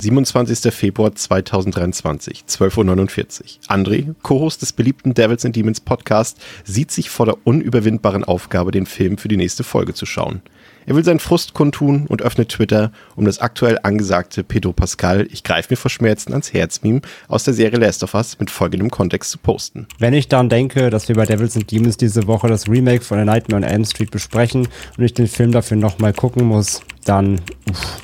27. Februar 2023, 12.49 Uhr. André, Co-Host des beliebten Devils and Demons Podcast, sieht sich vor der unüberwindbaren Aufgabe, den Film für die nächste Folge zu schauen. Er will seinen Frust kundtun und öffnet Twitter, um das aktuell angesagte Pedro Pascal, ich greife mir vor Schmerzen ans Herz-Meme aus der Serie Last of Us mit folgendem Kontext zu posten. Wenn ich daran denke, dass wir bei Devils and Demons diese Woche das Remake von A Nightmare on Elm Street besprechen und ich den Film dafür nochmal gucken muss, dann uff.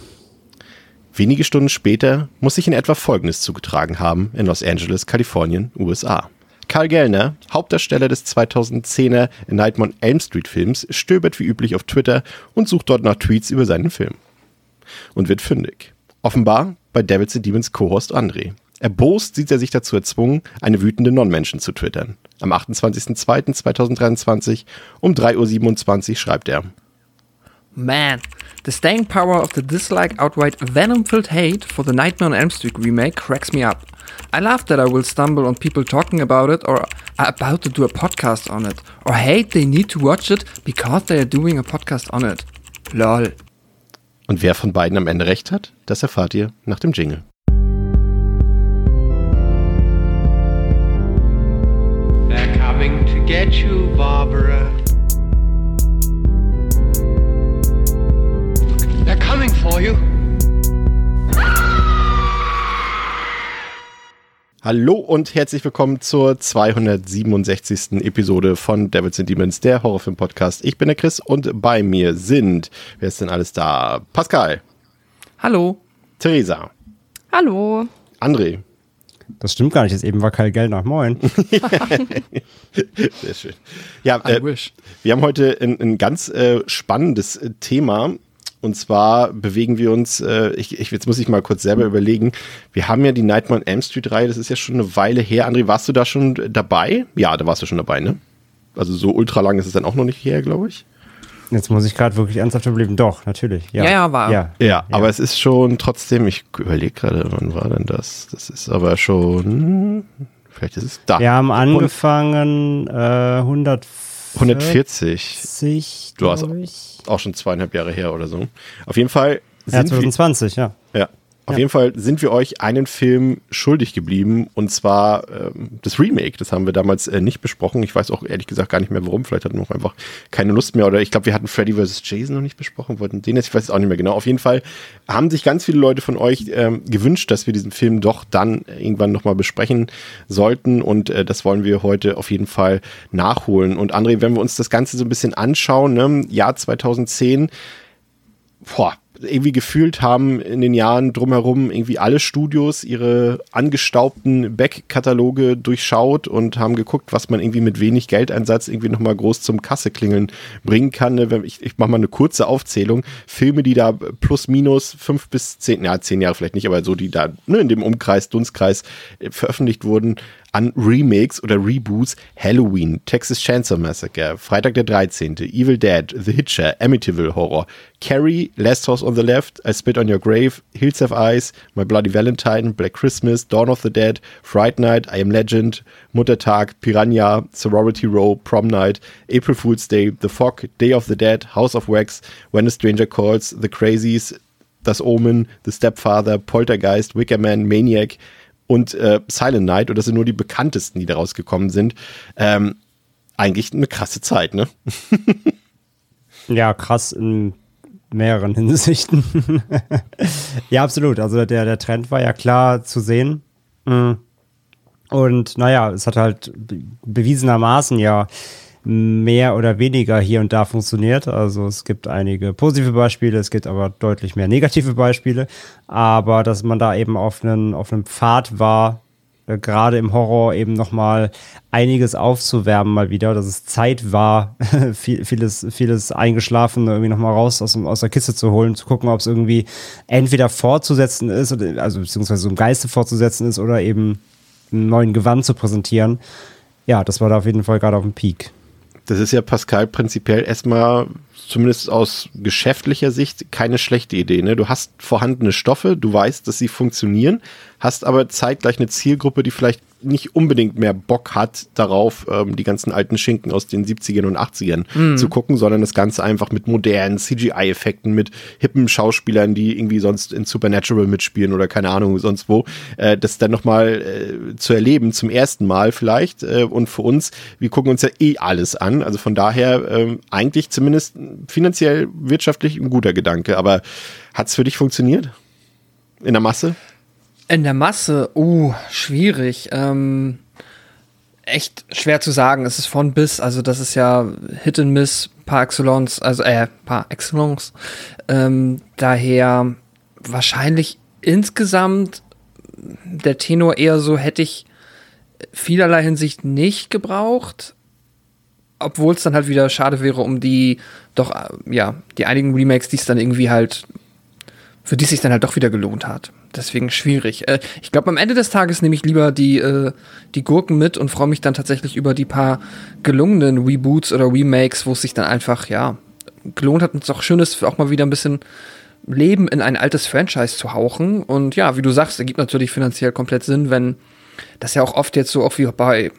Wenige Stunden später muss sich in etwa Folgendes zugetragen haben in Los Angeles, Kalifornien, USA. Karl Gellner, Hauptdarsteller des 2010er Nightmare on Elm Street Films, stöbert wie üblich auf Twitter und sucht dort nach Tweets über seinen Film. Und wird fündig. Offenbar bei Devils and Demons Co-Host André. Erbost sieht er sich dazu erzwungen, eine wütende Non-Menschen zu twittern. Am 28.02.2023 um 3.27 Uhr schreibt er. Man, the staying power of the dislike outright venom-filled hate for the Nightmare on Elm Street remake cracks me up. I love that I will stumble on people talking about it or are about to do a podcast on it, or hate they need to watch it because they are doing a podcast on it. Lol. Und wer von beiden am Ende recht hat, das erfahrt ihr nach dem Jingle. They're coming to get you, Barbara. For you. Hallo und herzlich willkommen zur 267. Episode von Devils and Demons, der Horrorfilm-Podcast. Ich bin der Chris und bei mir sind, wer ist denn alles da? Pascal, Hallo. Theresa, Hallo. André. Das stimmt gar nicht, jetzt eben war Kyle Gellner. Moin. Sehr schön. Ja, äh, wir haben heute ein, ein ganz äh, spannendes Thema. Und zwar bewegen wir uns, äh, ich, ich, jetzt muss ich mal kurz selber überlegen. Wir haben ja die Nightmare on Elm Street Reihe, das ist ja schon eine Weile her. André, warst du da schon dabei? Ja, da warst du schon dabei, ne? Also so ultra lang ist es dann auch noch nicht her, glaube ich. Jetzt muss ich gerade wirklich ernsthaft überleben. Doch, natürlich. Ja, Ja, ja, war. Ja, Ja, aber es ist schon trotzdem, ich überlege gerade, wann war denn das? Das ist aber schon, vielleicht ist es da. Wir haben angefangen äh, 140. 140, Du hast- ich. auch schon zweieinhalb Jahre her oder so. Auf jeden Fall Ja, sind wir, 2020, ja. ja, auf Ja. jeden Fall sind wir euch einen Film schuldig geblieben und zwar ähm, das Remake. Das haben wir damals äh, nicht besprochen. Ich weiß auch ehrlich gesagt gar nicht mehr warum. Vielleicht hatten wir auch einfach keine Lust mehr oder ich glaube, wir hatten Freddy vs. Jason noch nicht besprochen, wollten den jetzt, ich weiß es auch nicht mehr genau. Auf jeden Fall haben sich ganz viele Leute von euch ähm, gewünscht, dass wir diesen Film doch dann irgendwann nochmal besprechen sollten und äh, das wollen wir heute auf jeden Fall nachholen. Und André, wenn wir uns das Ganze so ein bisschen anschauen, ne, Jahr 2010, boah, irgendwie gefühlt haben in den Jahren drumherum irgendwie alle Studios ihre angestaubten Back-Kataloge durchschaut und haben geguckt, was man irgendwie mit wenig Geldeinsatz irgendwie nochmal groß zum Kasseklingeln bringen kann. Ne, Ich, ich mache mal eine kurze Aufzählung. Filme, die da plus minus fünf bis zehn, ja, zehn Jahre vielleicht nicht, aber so, die da ne, in dem Umkreis, Dunstkreis äh, veröffentlicht wurden, an Remakes oder Reboots Halloween, Texas Chainsaw Massacre, Freitag der 13., Evil Dead, The Hitcher, Amityville Horror, Carrie, Last House on the Left, I Spit on Your Grave, Hills of Ice, My Bloody Valentine, Black Christmas, Dawn of the Dead, Fright Night, I Am Legend, Muttertag, Piranha, Sorority Row, Prom Night, April Fool's Day, The Fog, Day of the Dead, House of Wax, When a Stranger Calls, The Crazies, Das Omen, The Stepfather, Poltergeist, Wicker Man, Maniac und äh, Silent Night. Und das sind nur die bekanntesten, die daraus gekommen sind. Ähm, eigentlich eine krasse Zeit, ne? Ja, krass in mehreren Hinsichten. ja, absolut. Also der, der Trend war ja klar zu sehen. Mm. Und naja, es hat halt be- bewiesenermaßen ja mehr oder weniger hier und da funktioniert. Also es gibt einige positive Beispiele, es gibt aber deutlich mehr negative Beispiele. Aber dass man da eben auf einen, auf einem Pfad war, äh, gerade im Horror eben nochmal einiges aufzuwärmen mal wieder, dass es Zeit war, viel, vieles, vieles eingeschlafen, irgendwie nochmal raus aus, aus der Kiste zu holen, zu gucken, ob es irgendwie entweder fortzusetzen ist, oder, also beziehungsweise so im Geiste fortzusetzen ist oder eben einen neuen Gewand zu präsentieren. Ja, das war da auf jeden Fall gerade auf dem Peak. Das ist ja Pascal prinzipiell erstmal zumindest aus geschäftlicher Sicht keine schlechte Idee. Ne? Du hast vorhandene Stoffe, du weißt, dass sie funktionieren, hast aber zeitgleich eine Zielgruppe, die vielleicht nicht unbedingt mehr Bock hat darauf, ähm, die ganzen alten Schinken aus den 70ern und 80ern mhm. zu gucken, sondern das Ganze einfach mit modernen CGI-Effekten, mit hippen Schauspielern, die irgendwie sonst in Supernatural mitspielen oder keine Ahnung, sonst wo, äh, das dann nochmal äh, zu erleben, zum ersten Mal vielleicht. Äh, und für uns, wir gucken uns ja eh alles an. Also von daher äh, eigentlich zumindest finanziell, wirtschaftlich ein guter Gedanke. Aber hat es für dich funktioniert? In der Masse? In der Masse, uh, schwierig. Ähm, echt schwer zu sagen. Es ist von bis, also das ist ja Hit and Miss par excellence, also äh, par excellence. Ähm, daher wahrscheinlich insgesamt der Tenor eher so hätte ich vielerlei Hinsicht nicht gebraucht. Obwohl es dann halt wieder schade wäre um die doch, äh, ja, die einigen Remakes, die es dann irgendwie halt, für die es sich dann halt doch wieder gelohnt hat deswegen schwierig. Äh, ich glaube, am Ende des Tages nehme ich lieber die, äh, die Gurken mit und freue mich dann tatsächlich über die paar gelungenen Reboots oder Remakes, wo es sich dann einfach, ja, gelohnt hat und es auch schön ist, auch mal wieder ein bisschen Leben in ein altes Franchise zu hauchen. Und ja, wie du sagst, ergibt natürlich finanziell komplett Sinn, wenn das ja auch oft jetzt so auch wie bei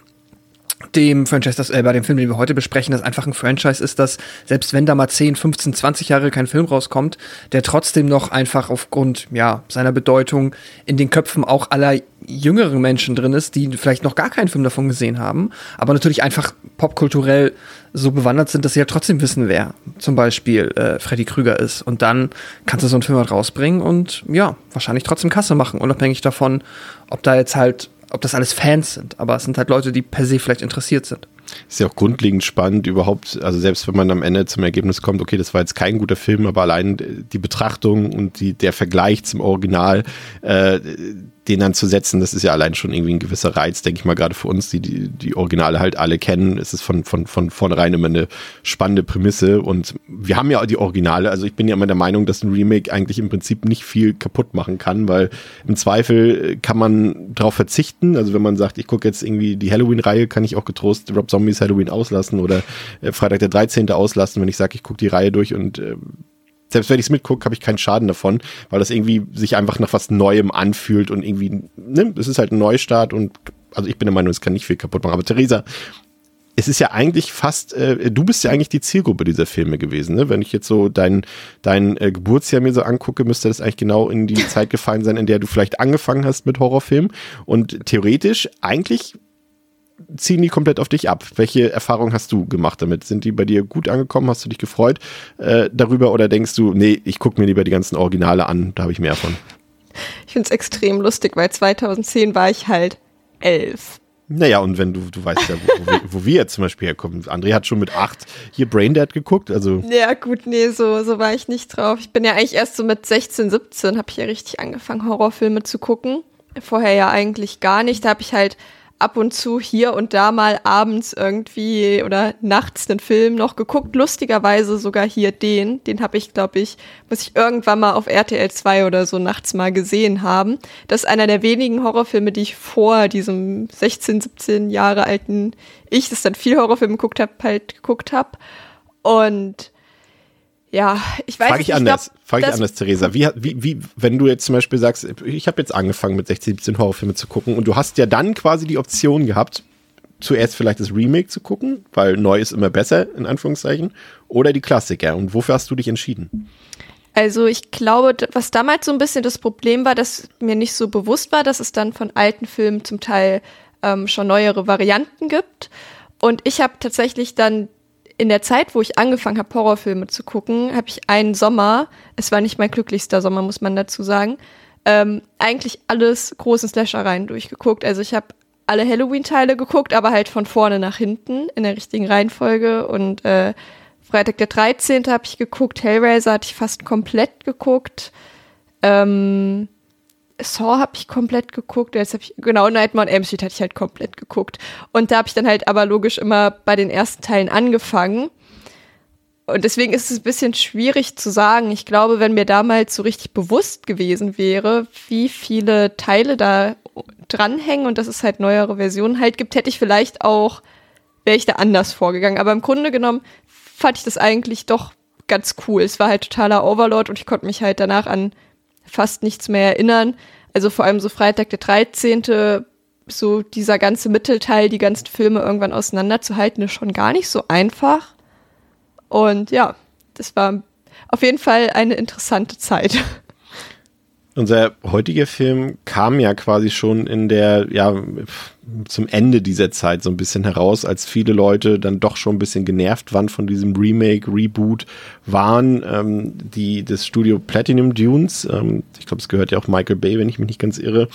dem Franchise, das, äh, bei dem Film, den wir heute besprechen, das einfach ein Franchise ist, dass selbst wenn da mal 10, 15, 20 Jahre kein Film rauskommt, der trotzdem noch einfach aufgrund ja, seiner Bedeutung in den Köpfen auch aller jüngeren Menschen drin ist, die vielleicht noch gar keinen Film davon gesehen haben, aber natürlich einfach popkulturell so bewandert sind, dass sie ja trotzdem wissen, wer zum Beispiel äh, Freddy Krüger ist. Und dann kannst du so einen Film halt rausbringen und ja, wahrscheinlich trotzdem Kasse machen, unabhängig davon, ob da jetzt halt ob das alles Fans sind, aber es sind halt Leute, die per se vielleicht interessiert sind. Ist ja auch grundlegend spannend überhaupt, also selbst wenn man am Ende zum Ergebnis kommt, okay, das war jetzt kein guter Film, aber allein die Betrachtung und die, der Vergleich zum Original, äh, den dann zu setzen, das ist ja allein schon irgendwie ein gewisser Reiz, denke ich mal, gerade für uns, die, die die Originale halt alle kennen. Es ist von, von, von vornherein immer eine spannende Prämisse und wir haben ja die Originale, also ich bin ja immer der Meinung, dass ein Remake eigentlich im Prinzip nicht viel kaputt machen kann, weil im Zweifel kann man darauf verzichten, also wenn man sagt, ich gucke jetzt irgendwie die Halloween-Reihe, kann ich auch getrost Rob Zombies Halloween auslassen oder äh, Freitag der 13. auslassen, wenn ich sage, ich gucke die Reihe durch und äh, selbst wenn ich es mitgucke, habe ich keinen Schaden davon, weil das irgendwie sich einfach nach was Neuem anfühlt und irgendwie, ne, es ist halt ein Neustart und also ich bin der Meinung, es kann nicht viel kaputt machen. Aber Theresa, es ist ja eigentlich fast, äh, du bist ja eigentlich die Zielgruppe dieser Filme gewesen, ne? Wenn ich jetzt so dein, dein äh, Geburtsjahr mir so angucke, müsste das eigentlich genau in die Zeit gefallen sein, in der du vielleicht angefangen hast mit Horrorfilmen. Und theoretisch, eigentlich ziehen die komplett auf dich ab. Welche Erfahrungen hast du gemacht damit? Sind die bei dir gut angekommen? Hast du dich gefreut äh, darüber oder denkst du, nee, ich gucke mir lieber die ganzen Originale an, da habe ich mehr von? Ich finde es extrem lustig, weil 2010 war ich halt elf. Naja, und wenn du, du weißt ja, wo, wo, wir, wo wir jetzt zum Beispiel herkommen. André hat schon mit acht hier Braindead geguckt, also. Ja, gut, nee, so, so war ich nicht drauf. Ich bin ja eigentlich erst so mit 16, 17 habe ich ja richtig angefangen, Horrorfilme zu gucken. Vorher ja eigentlich gar nicht. Da habe ich halt ab und zu hier und da mal abends irgendwie oder nachts einen Film noch geguckt. Lustigerweise sogar hier den. Den habe ich, glaube ich, muss ich irgendwann mal auf RTL 2 oder so nachts mal gesehen haben. Das ist einer der wenigen Horrorfilme, die ich vor diesem 16, 17 Jahre alten Ich, das dann viel Horrorfilme geguckt habe, halt geguckt habe. Und ja, ich weiß Frag ich nicht. anders, frage ich anders, Theresa. Wie, wie, wie, wenn du jetzt zum Beispiel sagst, ich habe jetzt angefangen mit 16, 17 Horrorfilme zu gucken und du hast ja dann quasi die Option gehabt, zuerst vielleicht das Remake zu gucken, weil neu ist immer besser, in Anführungszeichen, oder die Klassiker. Und wofür hast du dich entschieden? Also ich glaube, was damals so ein bisschen das Problem war, dass mir nicht so bewusst war, dass es dann von alten Filmen zum Teil ähm, schon neuere Varianten gibt. Und ich habe tatsächlich dann in der Zeit, wo ich angefangen habe, Horrorfilme zu gucken, habe ich einen Sommer, es war nicht mein glücklichster Sommer, muss man dazu sagen, ähm, eigentlich alles großen Slashereien durchgeguckt. Also ich habe alle Halloween-Teile geguckt, aber halt von vorne nach hinten in der richtigen Reihenfolge. Und äh, Freitag der 13. habe ich geguckt, Hellraiser hatte ich fast komplett geguckt. Ähm, Saw habe ich komplett geguckt, jetzt habe ich genau Nightmare on Elm Street hatte ich halt komplett geguckt und da habe ich dann halt aber logisch immer bei den ersten Teilen angefangen und deswegen ist es ein bisschen schwierig zu sagen. Ich glaube, wenn mir damals so richtig bewusst gewesen wäre, wie viele Teile da dranhängen und dass es halt neuere Versionen halt gibt, hätte ich vielleicht auch wäre ich da anders vorgegangen. Aber im Grunde genommen fand ich das eigentlich doch ganz cool. Es war halt totaler Overlord und ich konnte mich halt danach an fast nichts mehr erinnern. Also vor allem so Freitag der 13., so dieser ganze Mittelteil, die ganzen Filme irgendwann auseinanderzuhalten, ist schon gar nicht so einfach. Und ja, das war auf jeden Fall eine interessante Zeit. Unser heutiger Film kam ja quasi schon in der, ja, zum Ende dieser Zeit so ein bisschen heraus, als viele Leute dann doch schon ein bisschen genervt waren von diesem Remake, Reboot, waren ähm, die, das Studio Platinum Dunes, ähm, ich glaube, es gehört ja auch Michael Bay, wenn ich mich nicht ganz irre,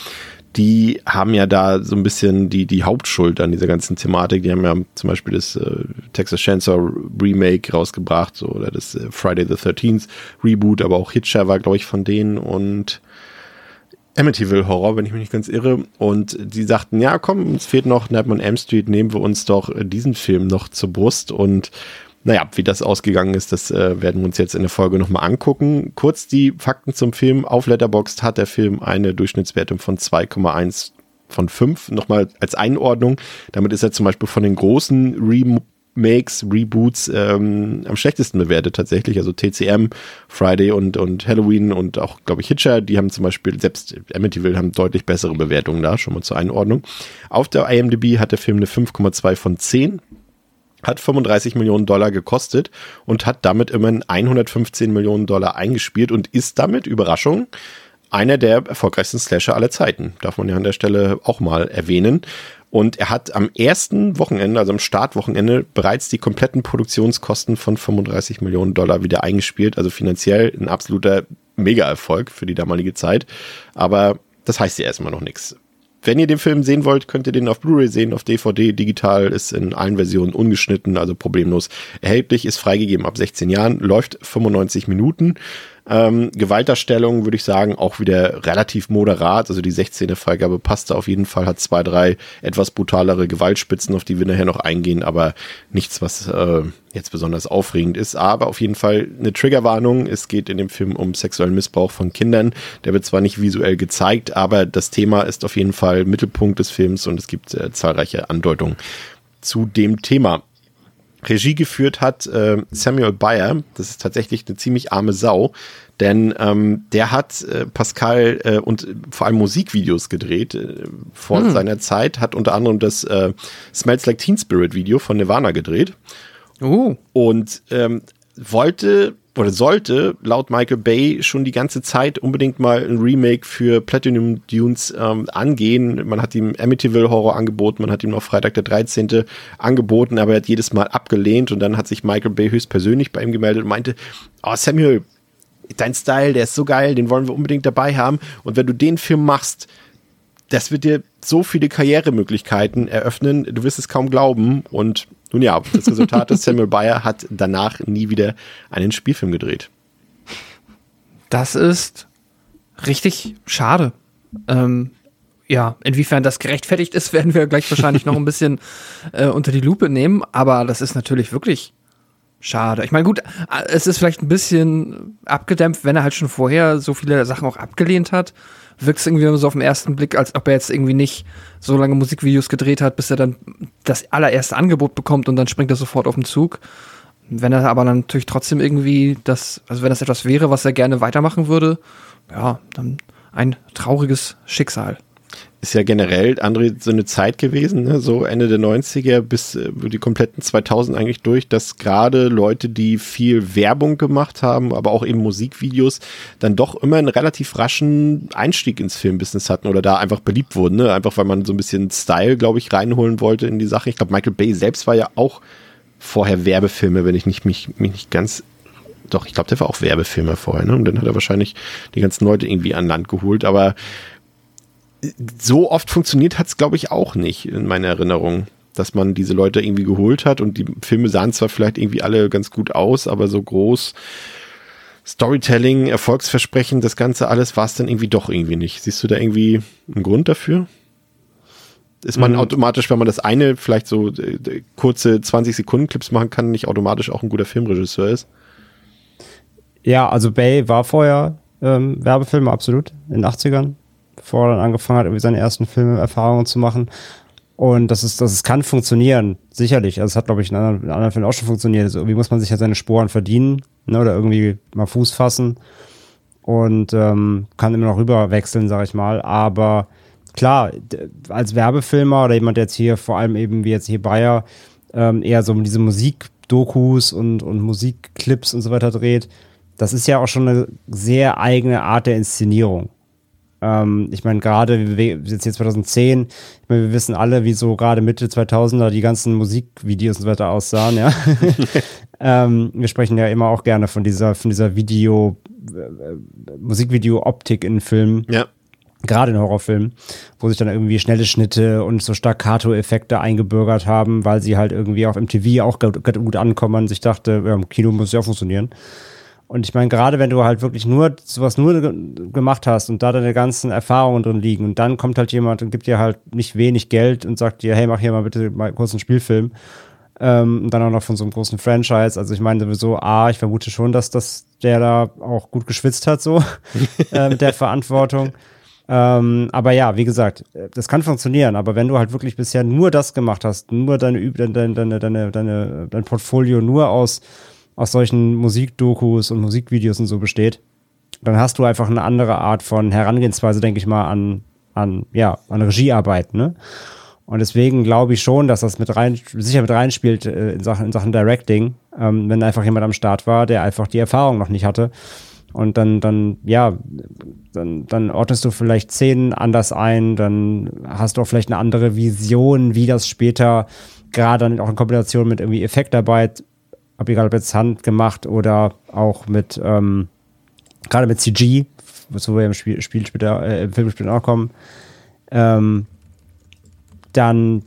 die haben ja da so ein bisschen die, die Hauptschuld an dieser ganzen Thematik. Die haben ja zum Beispiel das äh, Texas Chainsaw Remake rausgebracht, so, oder das äh, Friday the 13th Reboot, aber auch Hitcher war, glaube ich, von denen und Amityville Horror, wenn ich mich nicht ganz irre. Und die sagten, ja, komm, uns fehlt noch Nightmare on Elm Street, nehmen wir uns doch diesen Film noch zur Brust und naja, wie das ausgegangen ist, das äh, werden wir uns jetzt in der Folge nochmal angucken. Kurz die Fakten zum Film. Auf Letterboxd hat der Film eine Durchschnittswertung von 2,1 von 5. Nochmal als Einordnung. Damit ist er zum Beispiel von den großen Remakes, Reboots ähm, am schlechtesten bewertet tatsächlich. Also TCM, Friday und, und Halloween und auch, glaube ich, Hitcher, die haben zum Beispiel, selbst Amityville haben deutlich bessere Bewertungen da, schon mal zur Einordnung. Auf der IMDb hat der Film eine 5,2 von 10 hat 35 Millionen Dollar gekostet und hat damit immerhin 115 Millionen Dollar eingespielt und ist damit, Überraschung, einer der erfolgreichsten Slasher aller Zeiten. Darf man ja an der Stelle auch mal erwähnen. Und er hat am ersten Wochenende, also am Startwochenende, bereits die kompletten Produktionskosten von 35 Millionen Dollar wieder eingespielt. Also finanziell ein absoluter Mega-Erfolg für die damalige Zeit. Aber das heißt ja erstmal noch nichts. Wenn ihr den Film sehen wollt, könnt ihr den auf Blu-ray sehen, auf DVD, digital, ist in allen Versionen ungeschnitten, also problemlos erhältlich, ist freigegeben ab 16 Jahren, läuft 95 Minuten. Ähm, Gewaltdarstellung würde ich sagen, auch wieder relativ moderat. Also die 16. Freigabe passte auf jeden Fall, hat zwei, drei etwas brutalere Gewaltspitzen, auf die wir nachher noch eingehen, aber nichts, was äh, jetzt besonders aufregend ist. Aber auf jeden Fall eine Triggerwarnung. Es geht in dem Film um sexuellen Missbrauch von Kindern. Der wird zwar nicht visuell gezeigt, aber das Thema ist auf jeden Fall Mittelpunkt des Films und es gibt äh, zahlreiche Andeutungen zu dem Thema. Regie geführt hat äh, Samuel Bayer. Das ist tatsächlich eine ziemlich arme Sau, denn ähm, der hat äh, Pascal äh, und vor allem Musikvideos gedreht äh, vor hm. seiner Zeit, hat unter anderem das äh, Smells Like Teen Spirit Video von Nirvana gedreht. Oh. Und ähm, wollte oder sollte laut Michael Bay schon die ganze Zeit unbedingt mal ein Remake für Platinum Dunes ähm, angehen. Man hat ihm Amityville Horror angeboten, man hat ihm noch Freitag der 13. angeboten, aber er hat jedes Mal abgelehnt und dann hat sich Michael Bay höchstpersönlich bei ihm gemeldet und meinte, oh Samuel, dein Style, der ist so geil, den wollen wir unbedingt dabei haben und wenn du den Film machst, das wird dir so viele Karrieremöglichkeiten eröffnen, du wirst es kaum glauben und nun ja, das Resultat ist, Samuel Bayer hat danach nie wieder einen Spielfilm gedreht. Das ist richtig schade. Ähm, ja, inwiefern das gerechtfertigt ist, werden wir gleich wahrscheinlich noch ein bisschen äh, unter die Lupe nehmen, aber das ist natürlich wirklich schade. Ich meine, gut, äh, es ist vielleicht ein bisschen abgedämpft, wenn er halt schon vorher so viele Sachen auch abgelehnt hat wirkt es irgendwie so auf den ersten Blick, als ob er jetzt irgendwie nicht so lange Musikvideos gedreht hat, bis er dann das allererste Angebot bekommt und dann springt er sofort auf den Zug. Wenn er aber natürlich trotzdem irgendwie das, also wenn das etwas wäre, was er gerne weitermachen würde, ja, dann ein trauriges Schicksal ist ja generell, André, so eine Zeit gewesen, ne? so Ende der 90er bis äh, die kompletten 2000 eigentlich durch, dass gerade Leute, die viel Werbung gemacht haben, aber auch eben Musikvideos, dann doch immer einen relativ raschen Einstieg ins Filmbusiness hatten oder da einfach beliebt wurden, ne? einfach weil man so ein bisschen Style, glaube ich, reinholen wollte in die Sache. Ich glaube, Michael Bay selbst war ja auch vorher Werbefilme, wenn ich nicht, mich, mich nicht ganz doch, ich glaube, der war auch Werbefilmer vorher, ne? Und dann hat er wahrscheinlich die ganzen Leute irgendwie an Land geholt, aber so oft funktioniert hat es, glaube ich, auch nicht in meiner Erinnerung, dass man diese Leute irgendwie geholt hat und die Filme sahen zwar vielleicht irgendwie alle ganz gut aus, aber so groß Storytelling, Erfolgsversprechen, das Ganze alles war es dann irgendwie doch irgendwie nicht. Siehst du da irgendwie einen Grund dafür? Ist man mhm. automatisch, wenn man das eine vielleicht so äh, kurze 20 Sekunden Clips machen kann, nicht automatisch auch ein guter Filmregisseur ist? Ja, also Bay war vorher ähm, Werbefilme, absolut, in den 80ern bevor er dann angefangen hat, irgendwie seine ersten Filme Erfahrungen zu machen. Und das ist, das ist, kann funktionieren, sicherlich. Also es hat, glaube ich, in anderen, in anderen Fällen auch schon funktioniert. Also irgendwie muss man sich ja seine Sporen verdienen, ne, oder irgendwie mal Fuß fassen und ähm, kann immer noch rüberwechseln, sage ich mal. Aber klar, als Werbefilmer oder jemand, der jetzt hier vor allem eben wie jetzt hier Bayer ähm, eher so diese Musikdokus und, und Musikclips und so weiter dreht, das ist ja auch schon eine sehr eigene Art der Inszenierung. Ähm, ich meine, gerade, wir sind jetzt 2010, ich meine, wir wissen alle, wie so gerade Mitte 2000er die ganzen Musikvideos und so weiter aussahen, ja. ähm, wir sprechen ja immer auch gerne von dieser, von dieser Video, äh, Musikvideo-Optik in Filmen. Ja gerade in Horrorfilmen, wo sich dann irgendwie schnelle Schnitte und so Staccato-Effekte eingebürgert haben, weil sie halt irgendwie auf MTV auch gut, gut ankommen. Und sich dachte, ja, im Kino muss ja auch funktionieren. Und ich meine, gerade wenn du halt wirklich nur sowas nur gemacht hast und da deine ganzen Erfahrungen drin liegen und dann kommt halt jemand und gibt dir halt nicht wenig Geld und sagt dir, hey, mach hier mal bitte mal kurz einen Spielfilm. Ähm, und dann auch noch von so einem großen Franchise. Also ich meine sowieso, A, ich vermute schon, dass das der da auch gut geschwitzt hat, so äh, mit der Verantwortung. Ähm, aber ja, wie gesagt, das kann funktionieren, aber wenn du halt wirklich bisher nur das gemacht hast, nur deine, deine, deine, deine, deine dein Portfolio nur aus aus solchen Musikdokus und Musikvideos und so besteht, dann hast du einfach eine andere Art von Herangehensweise, denke ich mal, an, an, ja, an Regiearbeit, ne? Und deswegen glaube ich schon, dass das mit rein, sicher mit reinspielt äh, in, Sachen, in Sachen Directing, ähm, wenn einfach jemand am Start war, der einfach die Erfahrung noch nicht hatte. Und dann, dann, ja, dann, dann ordnest du vielleicht Szenen anders ein, dann hast du auch vielleicht eine andere Vision, wie das später gerade dann auch in Kombination mit irgendwie Effektarbeit ob egal ob jetzt handgemacht oder auch mit, ähm, gerade mit CG, wozu wir im Spiel, Spiel später, äh, im Film später auch kommen, ähm, dann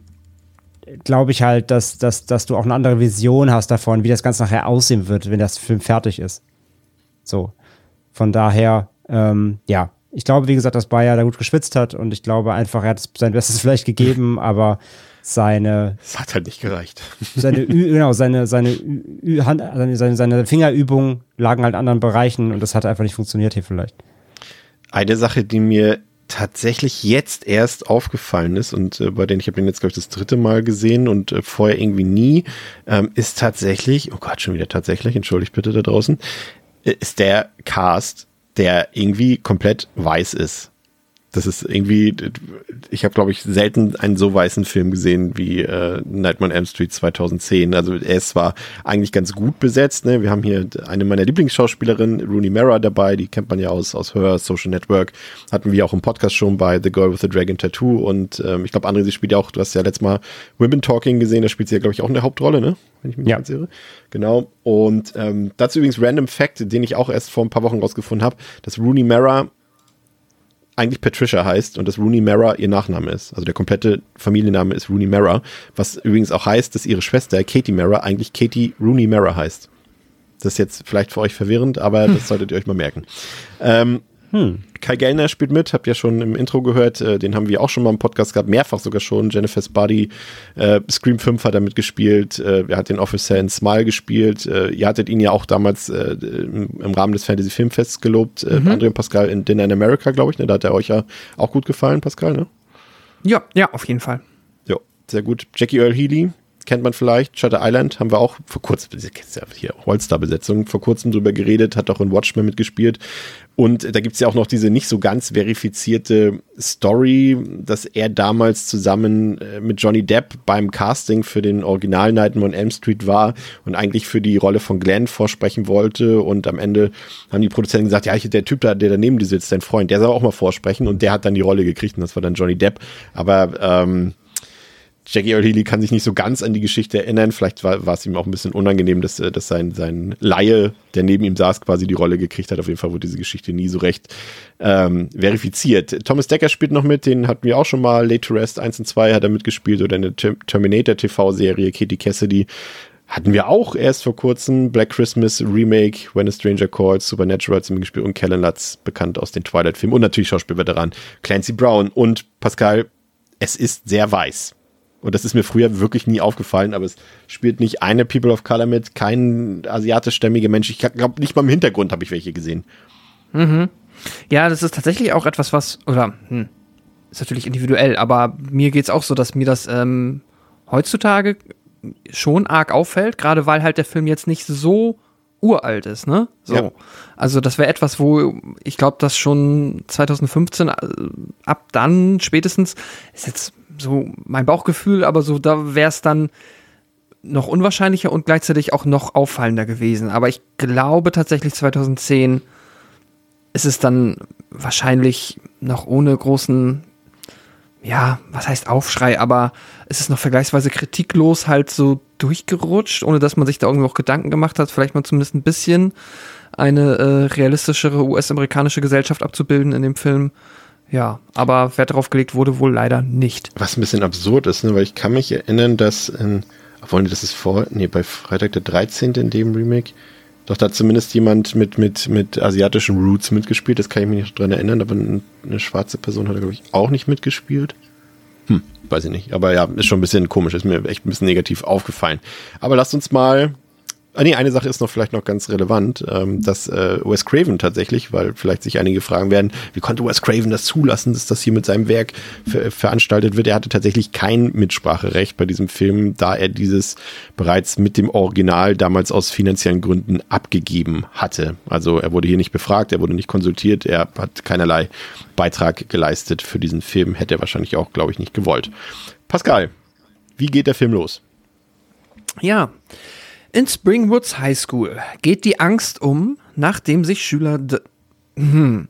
glaube ich halt, dass, dass, dass du auch eine andere Vision hast davon, wie das Ganze nachher aussehen wird, wenn das Film fertig ist. So. Von daher, ähm, ja, ich glaube, wie gesagt, dass Bayer da gut geschwitzt hat und ich glaube einfach, er hat sein Bestes vielleicht gegeben, aber seine. Es hat halt nicht gereicht. Seine, genau, seine, seine, Hand, seine, seine, seine Fingerübungen lagen halt in anderen Bereichen und das hat einfach nicht funktioniert hier vielleicht. Eine Sache, die mir tatsächlich jetzt erst aufgefallen ist und äh, bei denen ich habe den jetzt glaube ich das dritte Mal gesehen und äh, vorher irgendwie nie, ähm, ist tatsächlich, oh Gott, schon wieder tatsächlich, entschuldigt bitte da draußen, äh, ist der Cast, der irgendwie komplett weiß ist. Das ist irgendwie, ich habe, glaube ich, selten einen so weißen Film gesehen wie äh, Nightmare on Elm Street 2010. Also er ist zwar eigentlich ganz gut besetzt. Ne? Wir haben hier eine meiner Lieblingsschauspielerinnen, Rooney Mara, dabei. Die kennt man ja aus, aus Her, Social Network. Hatten wir auch im Podcast schon bei The Girl with the Dragon Tattoo. Und ähm, ich glaube, André, sie spielt ja auch, du hast ja letztes Mal Women Talking gesehen. Da spielt sie ja, glaube ich, auch eine Hauptrolle, ne? Wenn ich mich ja. nicht irre. Genau. Und ähm, dazu übrigens Random Fact, den ich auch erst vor ein paar Wochen rausgefunden habe, dass Rooney Mara eigentlich Patricia heißt und dass Rooney Mara ihr Nachname ist. Also der komplette Familienname ist Rooney Mara, was übrigens auch heißt, dass ihre Schwester Katie Mara eigentlich Katie Rooney Mara heißt. Das ist jetzt vielleicht für euch verwirrend, aber das solltet ihr euch mal merken. Ähm, hm. Kai Gellner spielt mit, habt ihr schon im Intro gehört, äh, den haben wir auch schon mal im Podcast gehabt, mehrfach sogar schon. Jennifer's Body, äh, Scream 5 hat er mitgespielt, äh, er hat den Officer in Smile gespielt. Äh, ihr hattet ihn ja auch damals äh, im, im, Rahmen des Fantasy Filmfests gelobt, äh, mhm. André und Pascal in Dinner in America, glaube ich, ne? da hat er euch ja auch gut gefallen, Pascal, ne? Ja, ja, auf jeden Fall. Ja, sehr gut. Jackie Earl Healy, kennt man vielleicht. Shutter Island haben wir auch vor kurzem, ja hier Holstar-Besetzung, vor kurzem drüber geredet, hat auch in Watchmen mitgespielt. Und da gibt's ja auch noch diese nicht so ganz verifizierte Story, dass er damals zusammen äh, mit Johnny Depp beim Casting für den Original Nightmare on Elm Street war und eigentlich für die Rolle von Glenn vorsprechen wollte. Und am Ende haben die Produzenten gesagt, ja, der Typ da, der daneben sitzt, dein Freund, der soll auch mal vorsprechen. Und der hat dann die Rolle gekriegt und das war dann Johnny Depp. Aber ähm, Jackie Earl Healy kann sich nicht so ganz an die Geschichte erinnern. Vielleicht war, war es ihm auch ein bisschen unangenehm, dass, äh, dass sein, sein Laie, der neben ihm saß, quasi die Rolle gekriegt hat. Auf jeden Fall wurde diese Geschichte nie so recht ähm, verifiziert. Thomas Decker spielt noch mit, den hatten wir auch schon mal. Late to Rest 1 und 2 hat er mitgespielt oder eine Terminator TV-Serie, Katie Cassidy. Hatten wir auch erst vor kurzem Black Christmas Remake, When a Stranger Calls, Supernatural sie mitgespielt und Kellen Lutz, bekannt aus den Twilight-Filmen und natürlich Schauspielveteran Clancy Brown und Pascal. Es ist sehr weiß. Und das ist mir früher wirklich nie aufgefallen, aber es spielt nicht eine People of Color mit, kein asiatischstämmiger Mensch. Ich glaube, nicht mal im Hintergrund habe ich welche gesehen. Mhm. Ja, das ist tatsächlich auch etwas, was, oder, hm, ist natürlich individuell, aber mir geht's auch so, dass mir das ähm, heutzutage schon arg auffällt, gerade weil halt der Film jetzt nicht so uralt ist, ne? So. Ja. Also das wäre etwas, wo ich glaube, dass schon 2015 äh, ab dann spätestens ist jetzt so mein Bauchgefühl, aber so da wäre es dann noch unwahrscheinlicher und gleichzeitig auch noch auffallender gewesen. Aber ich glaube tatsächlich 2010 ist es dann wahrscheinlich noch ohne großen, ja, was heißt Aufschrei, aber es ist noch vergleichsweise kritiklos halt so durchgerutscht, ohne dass man sich da irgendwie auch Gedanken gemacht hat, vielleicht mal zumindest ein bisschen eine äh, realistischere US-amerikanische Gesellschaft abzubilden in dem Film. Ja, aber Wert darauf gelegt wurde wohl leider nicht. Was ein bisschen absurd ist, ne? weil ich kann mich erinnern, dass in, obwohl das ist vor, nee, bei Freitag der 13. in dem Remake, doch da hat zumindest jemand mit, mit, mit asiatischen Roots mitgespielt, das kann ich mich nicht dran erinnern, aber eine schwarze Person hat da, glaube ich, auch nicht mitgespielt. Hm, weiß ich nicht. Aber ja, ist schon ein bisschen komisch, ist mir echt ein bisschen negativ aufgefallen. Aber lasst uns mal Ah, nee, eine Sache ist noch vielleicht noch ganz relevant, ähm, dass äh, Wes Craven tatsächlich, weil vielleicht sich einige fragen werden, wie konnte Wes Craven das zulassen, dass das hier mit seinem Werk ver veranstaltet wird? Er hatte tatsächlich kein Mitspracherecht bei diesem Film, da er dieses bereits mit dem Original damals aus finanziellen Gründen abgegeben hatte. Also er wurde hier nicht befragt, er wurde nicht konsultiert, er hat keinerlei Beitrag geleistet für diesen Film, hätte er wahrscheinlich auch, glaube ich, nicht gewollt. Pascal, wie geht der Film los? Ja, in Springwoods High School geht die Angst um, nachdem sich Schüler D hm,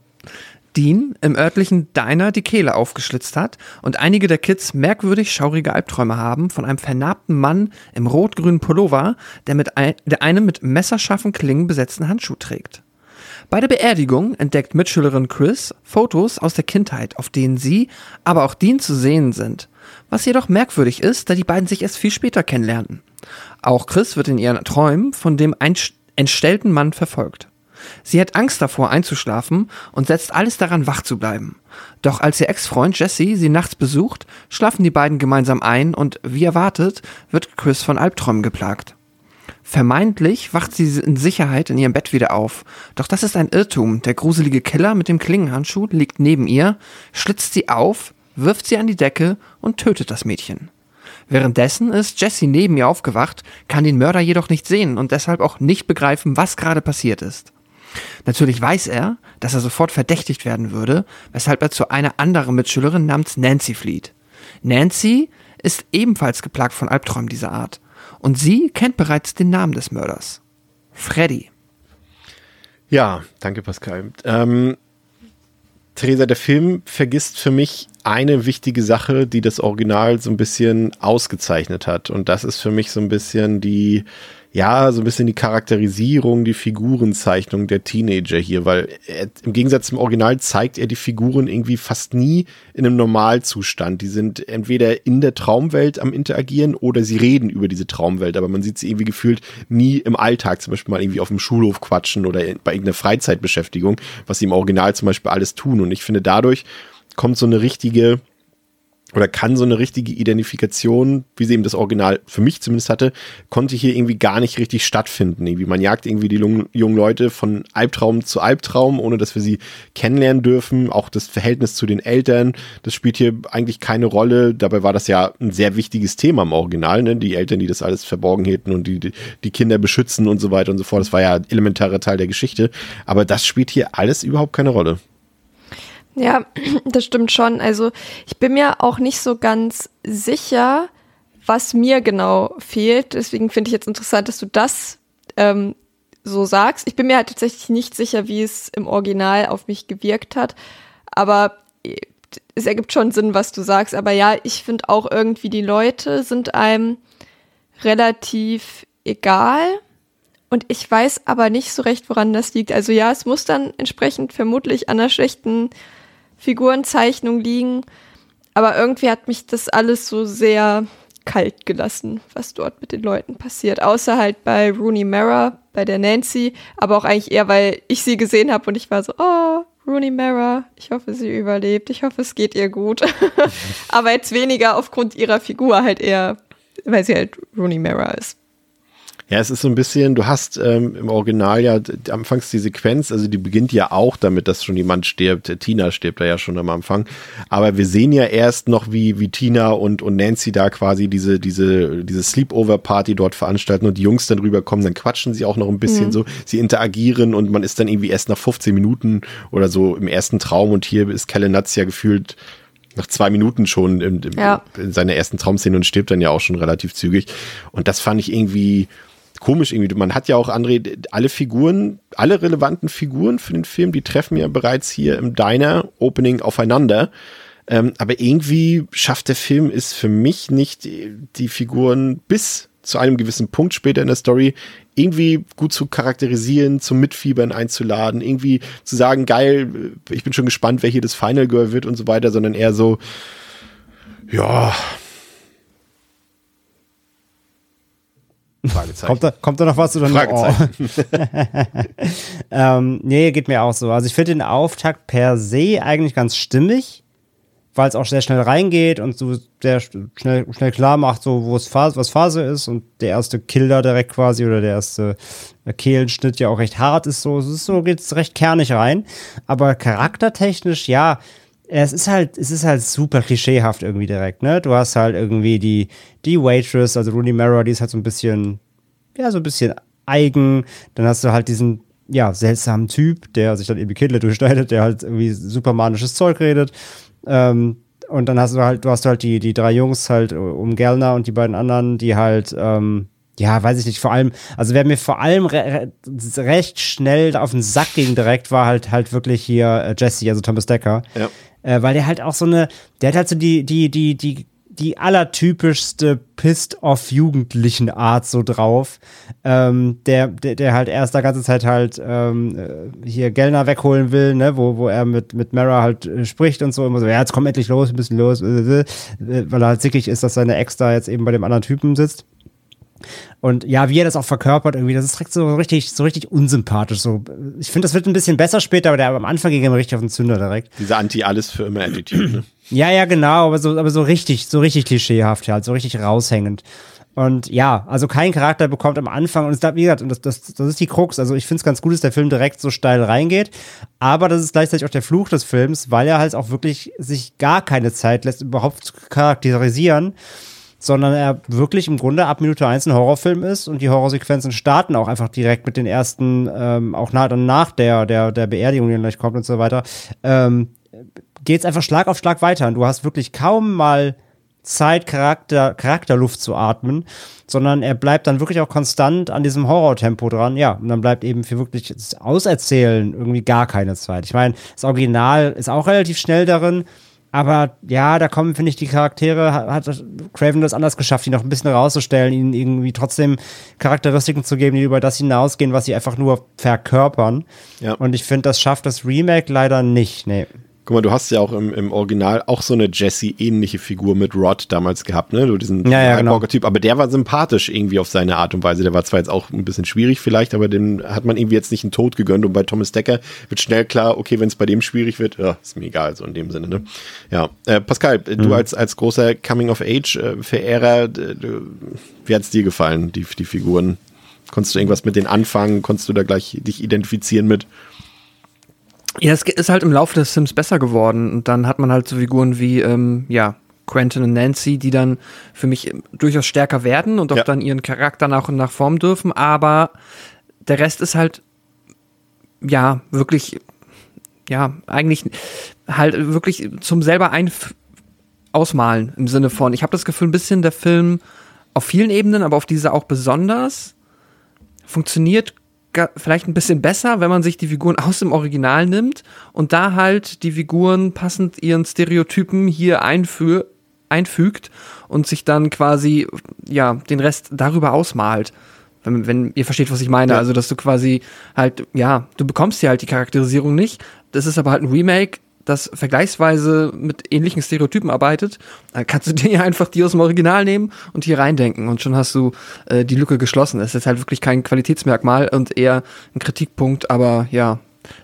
Dean im örtlichen Diner die Kehle aufgeschlitzt hat und einige der Kids merkwürdig schaurige Albträume haben von einem vernarbten Mann im rot-grünen Pullover, der, mit ein, der einen mit messerscharfen Klingen besetzten Handschuh trägt. Bei der Beerdigung entdeckt Mitschülerin Chris Fotos aus der Kindheit, auf denen sie, aber auch Dean zu sehen sind. Was jedoch merkwürdig ist, da die beiden sich erst viel später kennenlernten. Auch Chris wird in ihren Träumen von dem entstellten Mann verfolgt. Sie hat Angst davor einzuschlafen und setzt alles daran, wach zu bleiben. Doch als ihr Ex-Freund Jesse sie nachts besucht, schlafen die beiden gemeinsam ein und wie erwartet wird Chris von Albträumen geplagt. Vermeintlich wacht sie in Sicherheit in ihrem Bett wieder auf. Doch das ist ein Irrtum. Der gruselige Killer mit dem Klingenhandschuh liegt neben ihr, schlitzt sie auf, wirft sie an die Decke und tötet das Mädchen. Währenddessen ist Jesse neben ihr aufgewacht, kann den Mörder jedoch nicht sehen und deshalb auch nicht begreifen, was gerade passiert ist. Natürlich weiß er, dass er sofort verdächtigt werden würde, weshalb er zu einer anderen Mitschülerin namens Nancy flieht. Nancy ist ebenfalls geplagt von Albträumen dieser Art und sie kennt bereits den Namen des Mörders. Freddy. Ja, danke Pascal. Ähm, Theresa, der Film vergisst für mich eine wichtige Sache, die das Original so ein bisschen ausgezeichnet hat. Und das ist für mich so ein bisschen die, ja, so ein bisschen die Charakterisierung, die Figurenzeichnung der Teenager hier, weil er, im Gegensatz zum Original zeigt er die Figuren irgendwie fast nie in einem Normalzustand. Die sind entweder in der Traumwelt am Interagieren oder sie reden über diese Traumwelt, aber man sieht sie irgendwie gefühlt nie im Alltag, zum Beispiel mal irgendwie auf dem Schulhof quatschen oder bei irgendeiner Freizeitbeschäftigung, was sie im Original zum Beispiel alles tun. Und ich finde dadurch, kommt so eine richtige oder kann so eine richtige Identifikation, wie sie eben das Original für mich zumindest hatte, konnte hier irgendwie gar nicht richtig stattfinden. Irgendwie man jagt irgendwie die jungen Leute von Albtraum zu Albtraum, ohne dass wir sie kennenlernen dürfen. Auch das Verhältnis zu den Eltern, das spielt hier eigentlich keine Rolle. Dabei war das ja ein sehr wichtiges Thema im Original, ne? Die Eltern, die das alles verborgen hielten und die, die Kinder beschützen und so weiter und so fort. Das war ja elementarer Teil der Geschichte. Aber das spielt hier alles überhaupt keine Rolle. Ja, das stimmt schon. Also ich bin mir auch nicht so ganz sicher, was mir genau fehlt. Deswegen finde ich jetzt interessant, dass du das ähm, so sagst. Ich bin mir halt tatsächlich nicht sicher, wie es im Original auf mich gewirkt hat. Aber äh, es ergibt schon Sinn, was du sagst. Aber ja, ich finde auch irgendwie, die Leute sind einem relativ egal. Und ich weiß aber nicht so recht, woran das liegt. Also ja, es muss dann entsprechend vermutlich an einer schlechten Figurenzeichnung liegen. Aber irgendwie hat mich das alles so sehr kalt gelassen, was dort mit den Leuten passiert. Außer halt bei Rooney Mara, bei der Nancy, aber auch eigentlich eher, weil ich sie gesehen habe und ich war so, oh, Rooney Mara, ich hoffe, sie überlebt, ich hoffe, es geht ihr gut. aber jetzt weniger aufgrund ihrer Figur, halt eher, weil sie halt Rooney Mara ist. Ja, es ist so ein bisschen, du hast ähm, im Original ja anfangs die Sequenz, also die beginnt ja auch damit, dass schon jemand stirbt. Tina stirbt da ja schon am Anfang. Aber wir sehen ja erst noch, wie, wie Tina und, und Nancy da quasi diese, diese, diese Sleepover-Party dort veranstalten und die Jungs dann rüberkommen, dann quatschen sie auch noch ein bisschen so. Sie interagieren und man ist dann irgendwie erst nach 15 Minuten oder so im ersten Traum und hier ist Kelle Natz ja gefühlt nach zwei Minuten schon im, im, Ja. in seiner ersten Traumszene und stirbt dann ja auch schon relativ zügig. Und das fand ich irgendwie komisch irgendwie. Man hat ja auch, André, alle Figuren, alle relevanten Figuren für den Film, die treffen ja bereits hier im Diner-Opening aufeinander. Ähm, aber irgendwie schafft der Film es für mich nicht, die Figuren bis zu einem gewissen Punkt später in der Story irgendwie gut zu charakterisieren, zum Mitfiebern einzuladen, irgendwie zu sagen, geil, ich bin schon gespannt, wer hier das Final Girl wird und so weiter, sondern eher so, ja. Fragezeichen. Kommt da, kommt da noch was oder? Fragezeichen. Ähm, nee, geht mir auch so. Also ich finde den Auftakt per se eigentlich ganz stimmig, weil es auch sehr schnell reingeht und so sehr sch- schnell, schnell klar macht, so wo es Phase, was Phase ist und der erste Killer direkt quasi oder der erste äh, Kehlenschnitt ja auch recht hart ist. So, es ist so geht's recht kernig rein, aber charaktertechnisch ja. Es ist halt, es ist halt super klischeehaft irgendwie direkt, ne? Du hast halt irgendwie die, die Waitress, also Rooney Mara, die ist halt so ein bisschen, ja, so ein bisschen eigen. Dann hast du halt diesen, ja, seltsamen Typ, der sich dann eben Kindle durchschneidet, der halt irgendwie supermanisches Zeug redet. Ähm, und dann hast du halt, du hast halt die, die drei Jungs halt um Gellner und die beiden anderen, die halt, ähm, ja, weiß ich nicht, vor allem, also wer mir vor allem re recht schnell auf den Sack ging direkt, war halt halt wirklich hier äh, Jesse, also Thomas Decker. Ja. Äh, weil der halt auch so eine, der hat halt so die, die, die, die, die allertypischste Pissed-off-jugendlichen Art so drauf. Ähm, der, der, der halt erst der ganze Zeit halt ähm, äh, hier Gellner wegholen will, ne, wo, wo er mit, mit Mara halt äh, spricht und so, immer so, ja, jetzt komm endlich los, ein bisschen los, äh, weil er halt sickig ist, dass seine Ex da jetzt eben bei dem anderen Typen sitzt. Und ja, wie er das auch verkörpert, irgendwie, das ist direkt so richtig, so richtig unsympathisch. So, ich finde, das wird ein bisschen besser später, aber der am Anfang ging er richtig auf den Zünder direkt. Diese Anti-Alles für immer Attitude, ne? Ja, ja, genau, aber so, aber so richtig, so richtig klischeehaft halt, so richtig raushängend. Und ja, also kein Charakter bekommt am Anfang, und es wie gesagt, und das, das, das ist die Krux. Also ich finde es ganz gut, dass der Film direkt so steil reingeht, aber das ist gleichzeitig auch der Fluch des Films, weil er halt auch wirklich sich gar keine Zeit lässt, überhaupt zu charakterisieren, sondern er wirklich im Grunde ab Minute eins ein Horrorfilm ist und die Horrorsequenzen starten auch einfach direkt mit den ersten, ähm, auch nach, dann nach der, der, der Beerdigung, die dann gleich kommt und so weiter, ähm, geht es einfach Schlag auf Schlag weiter. Und du hast wirklich kaum mal Zeit, Charakter, Charakterluft zu atmen, sondern er bleibt dann wirklich auch konstant an diesem Horrortempo dran. Ja, und dann bleibt eben für wirklich das Auserzählen irgendwie gar keine Zeit. Ich meine, das Original ist auch relativ schnell darin, aber ja, da kommen, finde ich, die Charaktere, hat, Craven das anders geschafft, die noch ein bisschen rauszustellen, ihnen irgendwie trotzdem Charakteristiken zu geben, die über das hinausgehen, was sie einfach nur verkörpern. Ja. Und ich finde, das schafft das Remake leider nicht. Nee. Guck mal, du hast ja auch im, im Original auch so eine Jesse-ähnliche Figur mit Rod damals gehabt, ne? Du diesen Ja, ja, genau. Typ, aber der war sympathisch irgendwie auf seine Art und Weise. Der war zwar jetzt auch ein bisschen schwierig vielleicht, aber den hat man irgendwie jetzt nicht einen Tod gegönnt. Und bei Thomas Decker wird schnell klar, okay, wenn es bei dem schwierig wird, ja, ist mir egal, so in dem Sinne, ne? Ja. Äh, Pascal, äh, Mhm. du als, als großer Coming-of-Age-Verehrer, äh, du- wie hat's dir gefallen, die, die Figuren? Konntest du irgendwas mit denen anfangen? Konntest du da gleich dich identifizieren mit? Ja, es ist halt im Laufe des Sims besser geworden. Und dann hat man halt so Figuren wie, ähm, ja, Quentin und Nancy, die dann für mich ähm, durchaus stärker werden und auch Ja. dann ihren Charakter nach und nach formen dürfen. Aber der Rest ist halt, ja, wirklich, ja, eigentlich halt wirklich zum selber ein ausmalen im Sinne von, ich habe das Gefühl, ein bisschen der Film auf vielen Ebenen, aber auf dieser auch besonders funktioniert vielleicht ein bisschen besser, wenn man sich die Figuren aus dem Original nimmt und da halt die Figuren passend ihren Stereotypen hier einfü einfügt und sich dann quasi ja den Rest darüber ausmalt. Wenn, wenn ihr versteht, was ich meine, Ja. also dass du quasi halt, ja, du bekommst ja halt die Charakterisierung nicht. Das ist aber halt ein Remake, das vergleichsweise mit ähnlichen Stereotypen arbeitet. Da kannst du dir ja einfach die aus dem Original nehmen und hier reindenken und schon hast du äh, die Lücke geschlossen. Das ist halt wirklich kein Qualitätsmerkmal und eher ein Kritikpunkt, aber ja,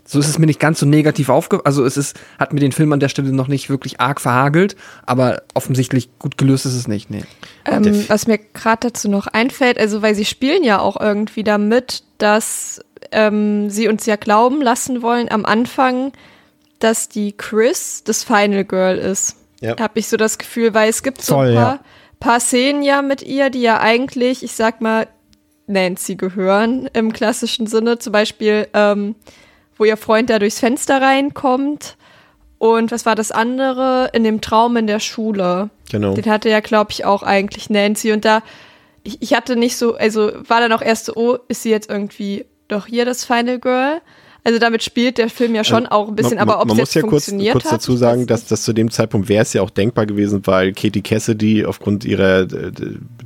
so ist es mir nicht ganz so negativ aufge... Also es ist, hat mir den Film an der Stelle noch nicht wirklich arg verhagelt, aber offensichtlich gut gelöst ist es nicht, nee. Ähm, was mir gerade dazu noch einfällt, also weil sie spielen ja auch irgendwie damit, dass ähm, sie uns ja glauben lassen wollen am Anfang, dass die Chris das Final Girl ist. Ja. Habe ich so das Gefühl, weil es gibt so Voll, ein paar, ja. paar Szenen ja mit ihr, die ja eigentlich, ich sag mal, Nancy gehören im klassischen Sinne. Zum Beispiel, ähm, wo ihr Freund da durchs Fenster reinkommt. Und was war das andere? In dem Traum in der Schule. Genau. Den hatte ja, glaube ich, auch eigentlich Nancy. Und da, ich, ich hatte nicht so, also war dann auch erst so, oh, ist sie jetzt irgendwie doch hier das Final Girl? Also damit spielt der Film ja schon auch ein bisschen, Also man, aber ob man es muss jetzt ja kurz, kurz hat, dazu sagen, dass das zu dem Zeitpunkt wäre es ja auch denkbar gewesen, weil Katie Cassidy aufgrund ihrer äh,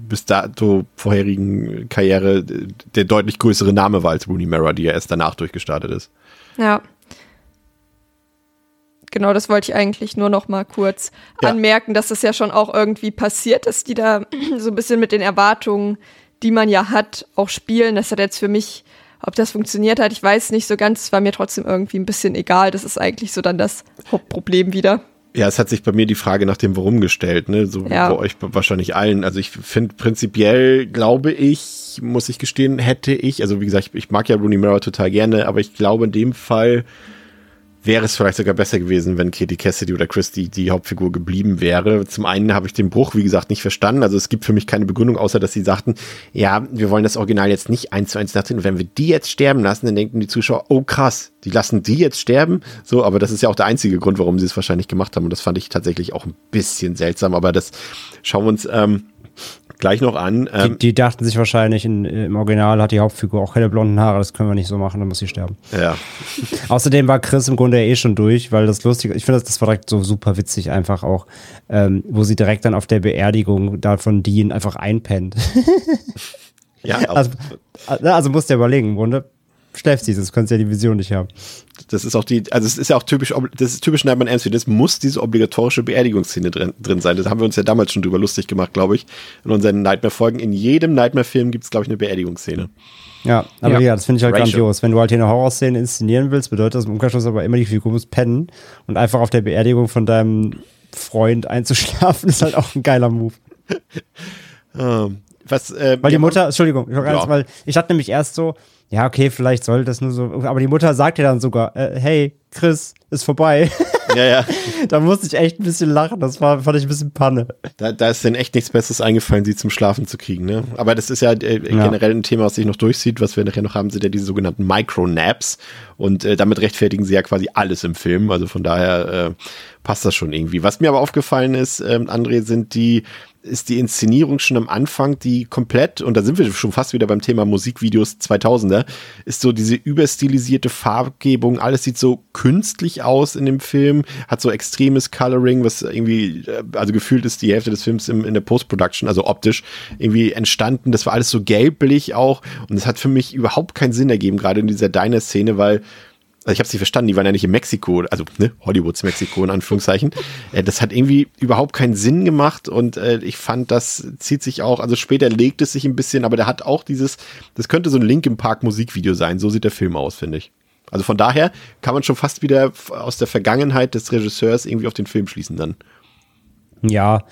bis dato vorherigen Karriere der deutlich größere Name war als Rooney Mara, die ja erst danach durchgestartet ist. Ja. Genau, das wollte ich eigentlich nur noch mal kurz Ja. anmerken, dass das ja schon auch irgendwie passiert, dass die da so ein bisschen mit den Erwartungen, die man ja hat, auch spielen. Das hat jetzt für mich, ob das funktioniert hat, ich weiß nicht so ganz, es war mir trotzdem irgendwie ein bisschen egal. Das ist eigentlich so dann das Hauptproblem wieder. Ja, es hat sich bei mir die Frage nach dem Warum gestellt, ne? So wie Ja. bei euch wahrscheinlich allen. Also ich finde prinzipiell, glaube ich, muss ich gestehen, hätte ich, also wie gesagt, ich, ich mag ja Rooney Mara total gerne, aber ich glaube in dem Fall wäre es vielleicht sogar besser gewesen, wenn Katie Cassidy oder Christy die Hauptfigur geblieben wäre. Zum einen habe ich den Bruch, wie gesagt, nicht verstanden. Also es gibt für mich keine Begründung, außer dass sie sagten, ja, wir wollen das Original jetzt nicht eins zu eins nachziehen. Und wenn wir die jetzt sterben lassen, dann denken die Zuschauer, oh krass, die lassen die jetzt sterben. So, aber das ist ja auch der einzige Grund, warum sie es wahrscheinlich gemacht haben. Und das fand ich tatsächlich auch ein bisschen seltsam. Aber das schauen wir uns ähm, gleich noch an. Die, Ähm, die dachten sich wahrscheinlich, in, im Original hat die Hauptfigur auch keine blonden Haare, das können wir nicht so machen, dann muss sie sterben. ja. Außerdem war Chris im Grunde eh schon durch, weil das lustig ich finde, das, das war direkt so super witzig einfach auch, ähm, wo sie direkt dann auf der Beerdigung da von Dean einfach einpennt. Ja, Also, also musst du dir überlegen, im Grunde schläfst sie, sonst könntest du ja die Vision nicht haben. Das ist auch die, also es ist ja auch typisch, das ist typisch Nightmare on Elm Street. Das muss diese obligatorische Beerdigungsszene drin, drin sein. Das haben wir uns ja damals schon drüber lustig gemacht, glaube ich, in unseren Nightmare-Folgen. In jedem Nightmare-Film gibt es, glaube ich, eine Beerdigungsszene. Ja, aber Ja. ja, das finde ich halt Rachel. grandios. Wenn du halt hier eine Horrorszene inszenieren willst, bedeutet das im Umkehrschluss aber immer die Figur muss pennen und einfach auf der Beerdigung von deinem Freund einzuschlafen, ist halt auch ein geiler Move. Ähm, was, äh, Weil die Mutter, Entschuldigung, ich, war ganz, Ja. weil ich dachte nämlich erst so, ja, okay, vielleicht soll das nur so, aber die Mutter sagt ja dann sogar, äh, hey, Chris, ist vorbei. Ja, ja. da musste ich echt ein bisschen lachen, das war, fand ich ein bisschen Panne. Da, da ist denen echt nichts Besseres eingefallen, sie zum Schlafen zu kriegen. Ne? Aber das ist ja, äh, generell ein Thema, was sich noch durchzieht. Was wir nachher noch haben, sind ja diese sogenannten Micronaps. Und äh, damit rechtfertigen sie ja quasi alles im Film. Also von daher äh, passt das schon irgendwie. Was mir aber aufgefallen ist, ähm, André, sind die ist die Inszenierung schon am Anfang, die komplett, und da sind wir schon fast wieder beim Thema Musikvideos 2000er, ist so diese überstilisierte Farbgebung, alles sieht so künstlich aus in dem Film, hat so extremes Coloring, was irgendwie, äh, also gefühlt ist die Hälfte des Films im, in der Post-Production, also optisch, irgendwie entstanden. Das war alles so gelblich auch und es hat für mich überhaupt keinen Sinn ergeben, gerade in dieser Diner-Szene, weil also ich habe sie verstanden, die waren ja nicht in Mexiko, also ne, Hollywoods Mexiko in Anführungszeichen. Äh, das hat irgendwie überhaupt keinen Sinn gemacht und äh, ich fand, das zieht sich auch, also später legt es sich ein bisschen, aber der hat auch dieses, das könnte so ein Link im Park Musikvideo sein, so sieht der Film aus, finde ich. Also von daher kann man schon fast wieder aus der Vergangenheit des Regisseurs irgendwie auf den Film schließen dann. Ja,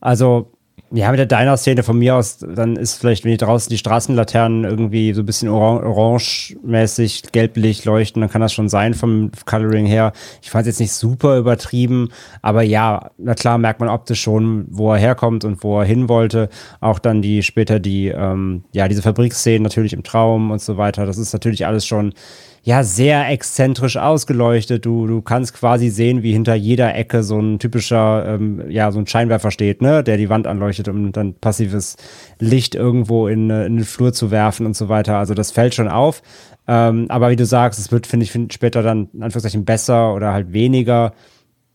also, ja, mit der Diner-Szene von mir aus, dann ist vielleicht, wenn die draußen die Straßenlaternen irgendwie so ein bisschen oran orange-mäßig, gelblich leuchten, dann kann das schon sein vom Coloring her. Ich fand es jetzt nicht super übertrieben, aber ja, na klar merkt man optisch schon, wo er herkommt und wo er hin wollte. Auch dann die, später die, ähm, ja, diese Fabriksszenen natürlich im Traum und so weiter. Das ist natürlich alles schon, ja, sehr exzentrisch ausgeleuchtet. Du, du kannst quasi sehen, wie hinter jeder Ecke so ein typischer, ähm, ja, so ein Scheinwerfer steht, ne, der die Wand anleuchtet, um dann passives Licht irgendwo in, äh, in den Flur zu werfen und so weiter. Also das fällt schon auf. Ähm, aber wie du sagst, es wird, finde ich, find später dann in Anführungszeichen besser oder halt weniger.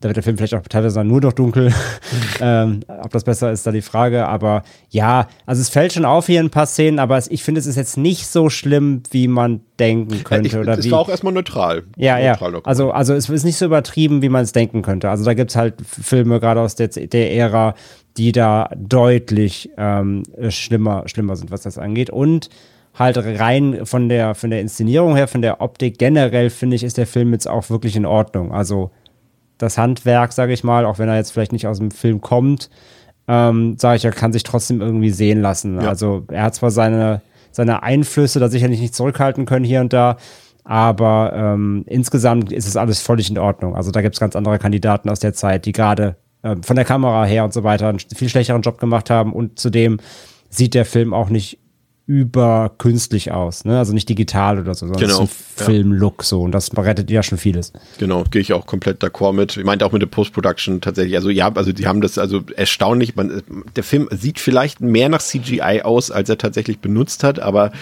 Da wird der Film vielleicht auch teilweise nur noch dunkel. ähm, ob das besser ist, da die Frage. Aber ja, also es fällt schon auf hier in ein paar Szenen, aber es, ich finde, es ist jetzt nicht so schlimm, wie man denken könnte. Ich, oder es wie, war auch erstmal neutral. ja, ja. neutral locker. Also, also es ist nicht so übertrieben, wie man es denken könnte. Also da gibt es halt Filme, gerade aus der, der Ära, die da deutlich ähm, schlimmer, schlimmer sind, was das angeht. Und halt rein von der, von der Inszenierung her, von der Optik generell, finde ich, ist der Film jetzt auch wirklich in Ordnung. Also das Handwerk, sage ich mal, auch wenn er jetzt vielleicht nicht aus dem Film kommt, ähm, sage ich, er kann sich trotzdem irgendwie sehen lassen. Ja. Also er hat zwar seine, seine Einflüsse da sicherlich nicht zurückhalten können hier und da, aber ähm, insgesamt ist es alles völlig in Ordnung. Also da gibt es ganz andere Kandidaten aus der Zeit, die gerade äh, von der Kamera her und so weiter einen viel schlechteren Job gemacht haben und zudem sieht der Film auch nicht überkünstlich aus, ne? Also nicht digital oder so, sondern genau, Filmlook so und das rettet ja schon vieles. Genau, gehe ich auch komplett d'accord mit. Ich meinte auch mit der Post-Production tatsächlich. Also ja, also die haben das also erstaunlich. Man, der Film sieht vielleicht mehr nach CGI aus, als er tatsächlich benutzt hat, aber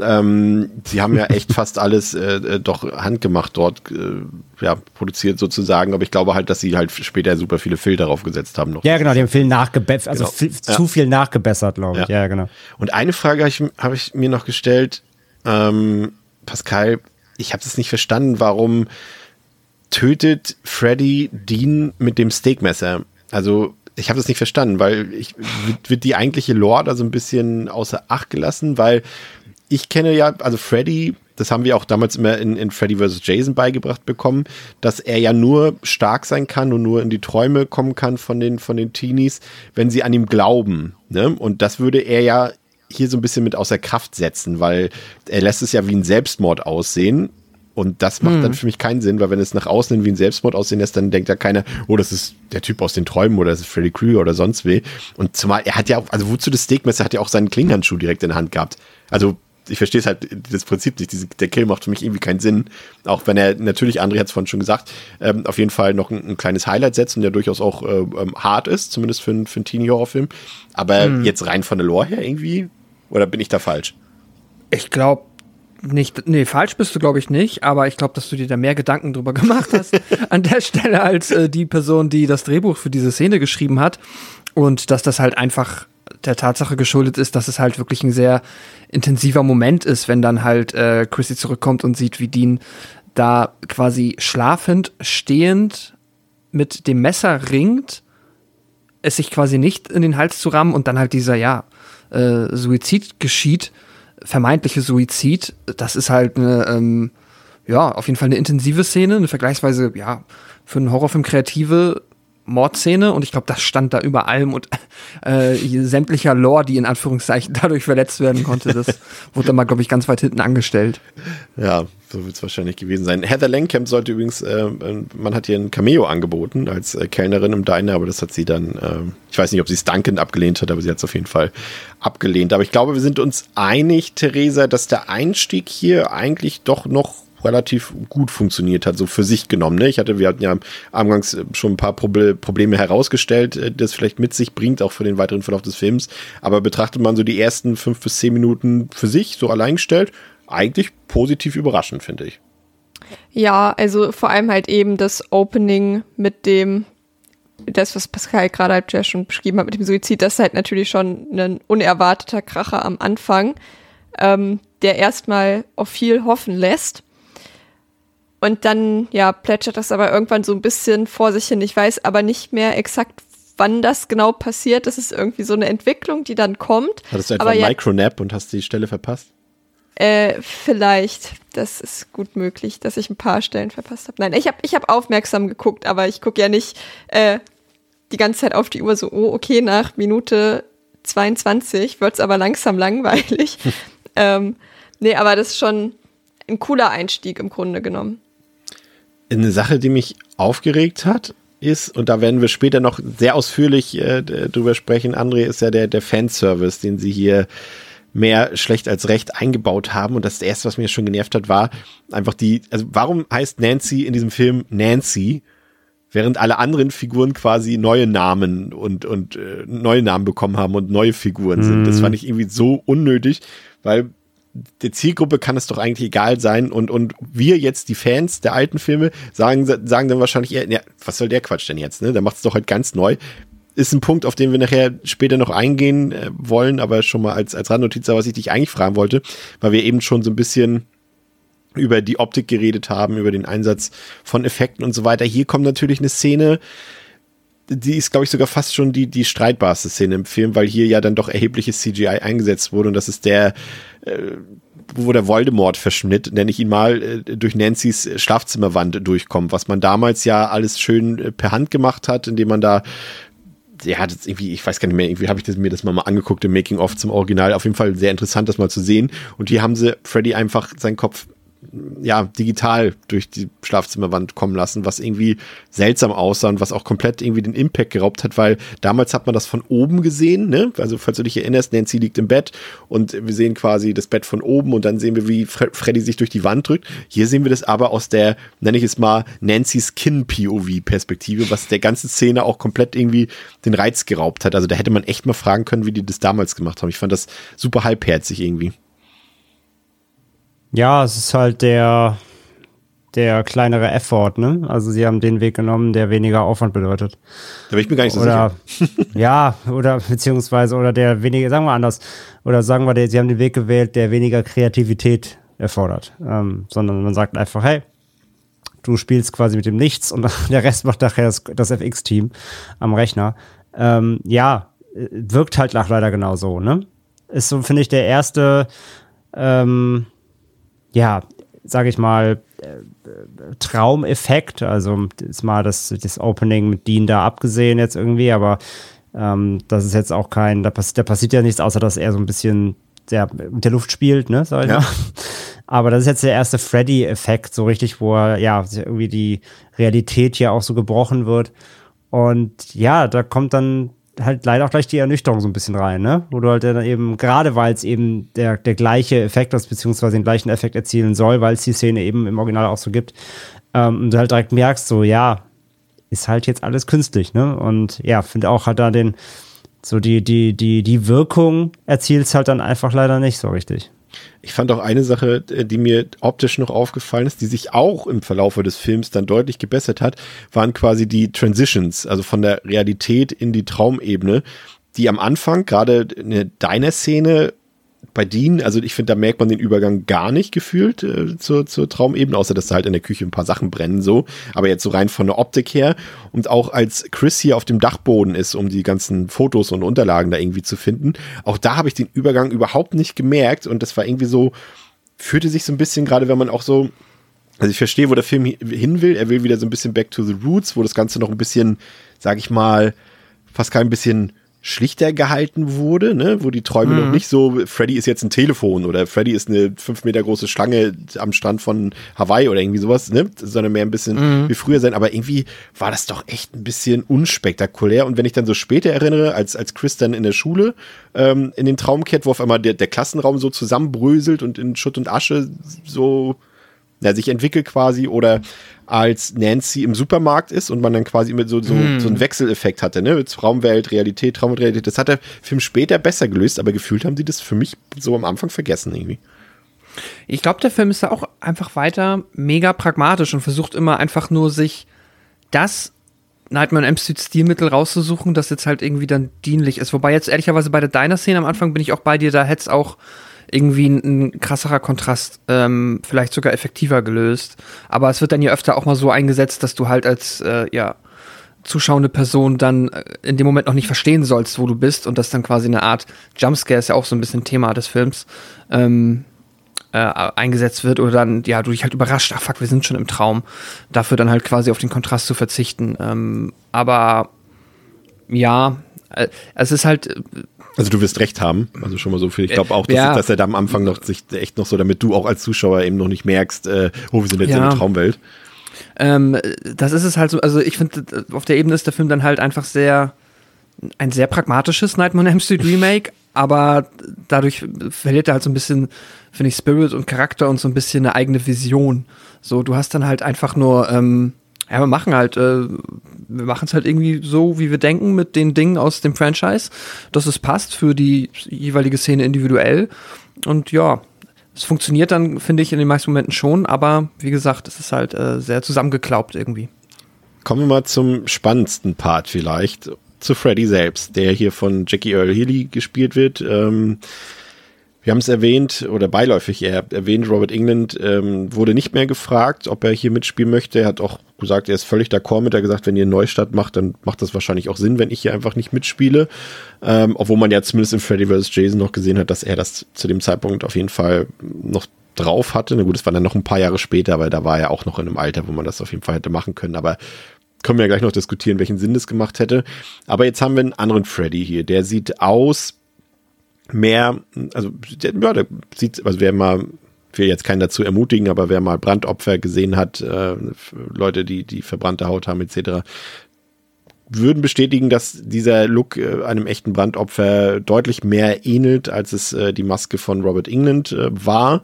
ähm, sie haben ja echt fast alles äh, äh, doch handgemacht dort äh, ja, produziert sozusagen, aber ich glaube halt, dass sie halt später super viele Filter draufgesetzt haben noch. Ja, genau, die haben viel nachgebessert, also genau. viel, ja. zu viel nachgebessert, glaube ich. Ja. ja. genau. Und eine Frage habe ich, hab ich mir noch gestellt, ähm, Pascal, ich habe es nicht verstanden, warum tötet Freddy Dean mit dem Steakmesser? Also ich habe das nicht verstanden, weil ich, wird, wird die eigentliche Lore da so ein bisschen außer Acht gelassen, weil ich kenne ja, also Freddy, das haben wir auch damals immer in, in Freddy vs. Jason beigebracht bekommen, dass er ja nur stark sein kann und nur in die Träume kommen kann von den, von den Teenies, wenn sie an ihm glauben. Ne? Und das würde er ja hier so ein bisschen mit außer Kraft setzen, weil er lässt es ja wie ein Selbstmord aussehen. Und das macht hm. dann für mich keinen Sinn, weil wenn es nach außen wie ein Selbstmord aussehen lässt, dann denkt ja keiner, oh, das ist der Typ aus den Träumen oder das ist Freddy Krüger oder sonst weh. Und zumal, er hat ja, also wozu das Steakmesser hat ja auch seinen Klingenhandschuh direkt in der Hand gehabt. Also ich verstehe es halt das Prinzip nicht. Diese, der Kill macht für mich irgendwie keinen Sinn. Auch wenn er natürlich, André hat es vorhin schon gesagt, ähm, auf jeden Fall noch ein, ein, kleines Highlight setzt und der durchaus auch äh, ähm, hart ist, zumindest für, ein, für einen Teenie-Horrorfilm. Aber hm. jetzt rein von der Lore her irgendwie? Oder bin ich da falsch? Ich glaube, nicht, nee, falsch bist du, glaube ich, nicht, aber ich glaube, dass du dir da mehr Gedanken drüber gemacht hast an der Stelle als äh, die Person, die das Drehbuch für diese Szene geschrieben hat. Und dass das halt einfach der Tatsache geschuldet ist, dass es halt wirklich ein sehr intensiver Moment ist, wenn dann halt äh, Chrissy zurückkommt und sieht, wie Dean da quasi schlafend, stehend mit dem Messer ringt, es sich quasi nicht in den Hals zu rammen und dann halt dieser, ja, äh, Suizid geschieht, vermeintliche Suizid, das ist halt eine, ähm, ja, auf jeden Fall eine intensive Szene, eine vergleichsweise, ja, für einen Horrorfilm kreative Mordszene und ich glaube, das stand da über allem und äh, sämtlicher Lore, die in Anführungszeichen dadurch verletzt werden konnte, das wurde dann mal, glaube ich, ganz weit hinten angestellt. Ja, so wird es wahrscheinlich gewesen sein. Heather Langkamp sollte übrigens, äh, man hat ihr ein Cameo angeboten als äh, Kellnerin im Diner, aber das hat sie dann, äh, ich weiß nicht, ob sie es dankend abgelehnt hat, aber sie hat es auf jeden Fall abgelehnt. Aber ich glaube, wir sind uns einig, Theresa, dass der Einstieg hier eigentlich doch noch relativ gut funktioniert hat, so für sich genommen. Ne? Ich hatte, wir hatten ja anfangs schon ein paar Proble Probleme herausgestellt, äh, das vielleicht mit sich bringt, auch für den weiteren Verlauf des Films. Aber betrachtet man so die ersten fünf bis zehn Minuten für sich, so allein gestellt, eigentlich positiv überraschend, finde ich. Ja, also vor allem halt eben das Opening mit dem, das, was Pascal gerade halt ja schon beschrieben hat mit dem Suizid, das ist halt natürlich schon ein unerwarteter Kracher am Anfang, ähm, der erstmal auf viel hoffen lässt. Und dann, ja, plätschert das aber irgendwann so ein bisschen vor sich hin. Ich weiß aber nicht mehr exakt, wann das genau passiert. Das ist irgendwie so eine Entwicklung, die dann kommt. Hattest du etwa einen ja, Micronap und hast die Stelle verpasst? Äh, vielleicht. Das ist gut möglich, dass ich ein paar Stellen verpasst habe. Nein, ich habe ich hab aufmerksam geguckt, aber ich gucke ja nicht äh, die ganze Zeit auf die Uhr so, oh, okay, nach Minute 22 wird's aber langsam langweilig. ähm, nee, aber das ist schon ein cooler Einstieg im Grunde genommen. Eine Sache, die mich aufgeregt hat, ist, und da werden wir später noch sehr ausführlich äh, drüber sprechen, André, ist ja der, der Fanservice, den sie hier mehr schlecht als recht eingebaut haben. Und das erste, was mir schon genervt hat, war einfach die, also warum heißt Nancy in diesem Film Nancy, während alle anderen Figuren quasi neue Namen und, und äh, neue Namen bekommen haben und neue Figuren sind. Das mhm. fand ich irgendwie so unnötig, weil der Zielgruppe kann es doch eigentlich egal sein und, und wir jetzt, die Fans der alten Filme, sagen, sagen dann wahrscheinlich eher, ja, was soll der Quatsch denn jetzt, ne? Der macht es doch halt ganz neu. Ist ein Punkt, auf den wir nachher später noch eingehen äh, wollen, aber schon mal als, als Randnotiz, was ich dich eigentlich fragen wollte, weil wir eben schon so ein bisschen über die Optik geredet haben, über den Einsatz von Effekten und so weiter. Hier kommt natürlich eine Szene, die ist, glaube ich, sogar fast schon die, die streitbarste Szene im Film, weil hier ja dann doch erhebliches CGI eingesetzt wurde und das ist der, äh, wo der Voldemort-Verschnitt, nenne ich ihn mal, äh, durch Nancy's Schlafzimmerwand durchkommt, was man damals ja alles schön äh, per Hand gemacht hat, indem man da ja, das irgendwie, ich weiß gar nicht mehr, irgendwie habe ich das, mir das mal, mal angeguckt im Making-of zum Original. Auf jeden Fall sehr interessant, das mal zu sehen. Und hier haben sie Freddy einfach seinen Kopf ja, digital durch die Schlafzimmerwand kommen lassen, was irgendwie seltsam aussah und was auch komplett irgendwie den Impact geraubt hat, weil damals hat man das von oben gesehen, ne? Also, falls du dich erinnerst, Nancy liegt im Bett und wir sehen quasi das Bett von oben und dann sehen wir, wie Fre Freddy sich durch die Wand drückt. Hier sehen wir das aber aus der, nenne ich es mal, Nancy's Kin-POV-Perspektive, was der ganzen Szene auch komplett irgendwie den Reiz geraubt hat. Also, da hätte man echt mal fragen können, wie die das damals gemacht haben. Ich fand das super halbherzig irgendwie. Ja, es ist halt der, der kleinere Effort, ne? Also sie haben den Weg genommen, der weniger Aufwand bedeutet. Da bin ich mir gar nicht so oder, sicher. ja, oder beziehungsweise, oder der weniger, sagen wir anders, oder sagen wir, sie haben den Weg gewählt, der weniger Kreativität erfordert. Ähm, sondern man sagt einfach, hey, du spielst quasi mit dem Nichts und der Rest macht nachher das, das FX-Team am Rechner. Ähm, ja, wirkt halt leider genau so, ne? Ist so, finde ich, der erste ähm, ja, sage ich mal, äh, Traumeffekt. Also ist mal das, das Opening mit Dean da abgesehen jetzt irgendwie, aber ähm, das ist jetzt auch kein, da, pass, da passiert ja nichts, außer dass er so ein bisschen der, mit der Luft spielt, ne, sag ich ja. mal. Aber das ist jetzt der erste Freddy-Effekt, so richtig, wo er, ja, irgendwie die Realität hier auch so gebrochen wird. Und ja, da kommt dann halt leider auch gleich die Ernüchterung so ein bisschen rein, ne? Wo du halt dann eben, gerade weil es eben der, der gleiche Effekt ist, beziehungsweise den gleichen Effekt erzielen soll, weil es die Szene eben im Original auch so gibt, ähm, und du halt direkt merkst, so, ja, ist halt jetzt alles künstlich, ne? Und ja, finde auch halt da den, so die, die, die, die Wirkung erzielt es halt dann einfach leider nicht so richtig. Ich fand auch eine Sache, äh, die mir optisch noch aufgefallen ist, die sich auch im Verlaufe des Films dann deutlich gebessert hat, waren quasi die Transitions, also von der Realität in die Traumebene, die am Anfang, gerade eine Diner-Szene, bei Dean, also ich finde, da merkt man den Übergang gar nicht gefühlt äh, zur, zur Traumebene, außer dass da halt in der Küche ein paar Sachen brennen so. Aber jetzt so rein von der Optik her und auch als Chris hier auf dem Dachboden ist, um die ganzen Fotos und Unterlagen da irgendwie zu finden, auch da habe ich den Übergang überhaupt nicht gemerkt und das war irgendwie so, fühlte sich so ein bisschen, gerade wenn man auch so also ich verstehe, wo der Film hin will. Er will wieder so ein bisschen back to the roots, wo das Ganze noch ein bisschen, sag ich mal, fast kein bisschen schlichter gehalten wurde, ne? wo die Träume mhm. noch nicht so, Freddy ist jetzt ein Telefon oder Freddy ist eine fünf Meter große Schlange am Strand von Hawaii oder irgendwie sowas, ne? sondern mehr ein bisschen mhm. wie früher sein. Aber irgendwie war das doch echt ein bisschen unspektakulär. Und wenn ich dann so später erinnere, als, als Chris dann in der Schule ähm, in den Traum kehrt, wo auf einmal der, der Klassenraum so zusammenbröselt und in Schutt und Asche so ja, sich entwickelt quasi oder als Nancy im Supermarkt ist und man dann quasi mit so, so, mm. so einen Wechseleffekt hatte, ne? Mit Traumwelt, Realität, Traum und Realität. Das hat der Film später besser gelöst, aber gefühlt haben sie das für mich so am Anfang vergessen irgendwie. Ich glaube, der Film ist da auch einfach weiter mega pragmatisch und versucht immer einfach nur sich das Nightmare on Stilmittel rauszusuchen, das jetzt halt irgendwie dann dienlich ist. Wobei jetzt ehrlicherweise bei der Diner-Szene am Anfang bin ich auch bei dir, da hätte es auch irgendwie ein, ein krasserer Kontrast, ähm, vielleicht sogar effektiver gelöst. Aber es wird dann ja öfter auch mal so eingesetzt, dass du halt als, äh, ja, zuschauende Person dann äh, in dem Moment noch nicht verstehen sollst, wo du bist und das dann quasi eine Art Jumpscare ist ja auch so ein bisschen Thema des Films. Ähm, äh, eingesetzt wird oder dann, ja, du dich halt überrascht, ach fuck, wir sind schon im Traum. Dafür dann halt quasi auf den Kontrast zu verzichten. Ähm, aber ja, äh, es ist halt, äh, also du wirst recht haben, also schon mal so viel. Ich glaube auch, dass, ja. dass, er da am Anfang noch sich echt noch so, damit du auch als Zuschauer eben noch nicht merkst, äh, oh, wir sind jetzt ja. in der Traumwelt. Ähm, das ist es halt so, also ich finde, auf der Ebene ist der Film dann halt einfach sehr, ein sehr pragmatisches Nightmare on Elm Street Remake, aber dadurch verliert er halt so ein bisschen, finde ich, Spirit und Charakter und so ein bisschen eine eigene Vision. So, du hast dann halt einfach nur, ähm, ja, wir machen halt, äh, wir machen es halt irgendwie so, wie wir denken, mit den Dingen aus dem Franchise, dass es passt für die jeweilige Szene individuell. Und ja, es funktioniert dann, finde ich, in den meisten Momenten schon, aber wie gesagt, es ist halt äh, sehr zusammengeklaubt irgendwie. Kommen wir mal zum spannendsten Part vielleicht, zu Freddy selbst, der hier von Jackie Earl Healy gespielt wird. Ähm, Wir haben es erwähnt oder beiläufig eher erwähnt, Robert England ähm, wurde nicht mehr gefragt, ob er hier mitspielen möchte. Er hat auch gesagt, er ist völlig d'accord mit. Er hat gesagt, wenn ihr einen Neustart macht, dann macht das wahrscheinlich auch Sinn, wenn ich hier einfach nicht mitspiele. Ähm, obwohl man ja zumindest in Freddy vs. Jason noch gesehen hat, dass er das zu dem Zeitpunkt auf jeden Fall noch drauf hatte. Na gut, es war dann noch ein paar Jahre später, weil da war er auch noch in einem Alter, wo man das auf jeden Fall hätte machen können. Aber können wir ja gleich noch diskutieren, welchen Sinn das gemacht hätte. Aber jetzt haben wir einen anderen Freddy hier. Der sieht aus mehr, also ja, der sieht, also wer mal, ich will jetzt keinen dazu ermutigen, aber wer mal Brandopfer gesehen hat, äh, Leute, die die verbrannte Haut haben etc., würden bestätigen, dass dieser Look äh, einem echten Brandopfer deutlich mehr ähnelt, als es äh, die Maske von Robert England äh, war.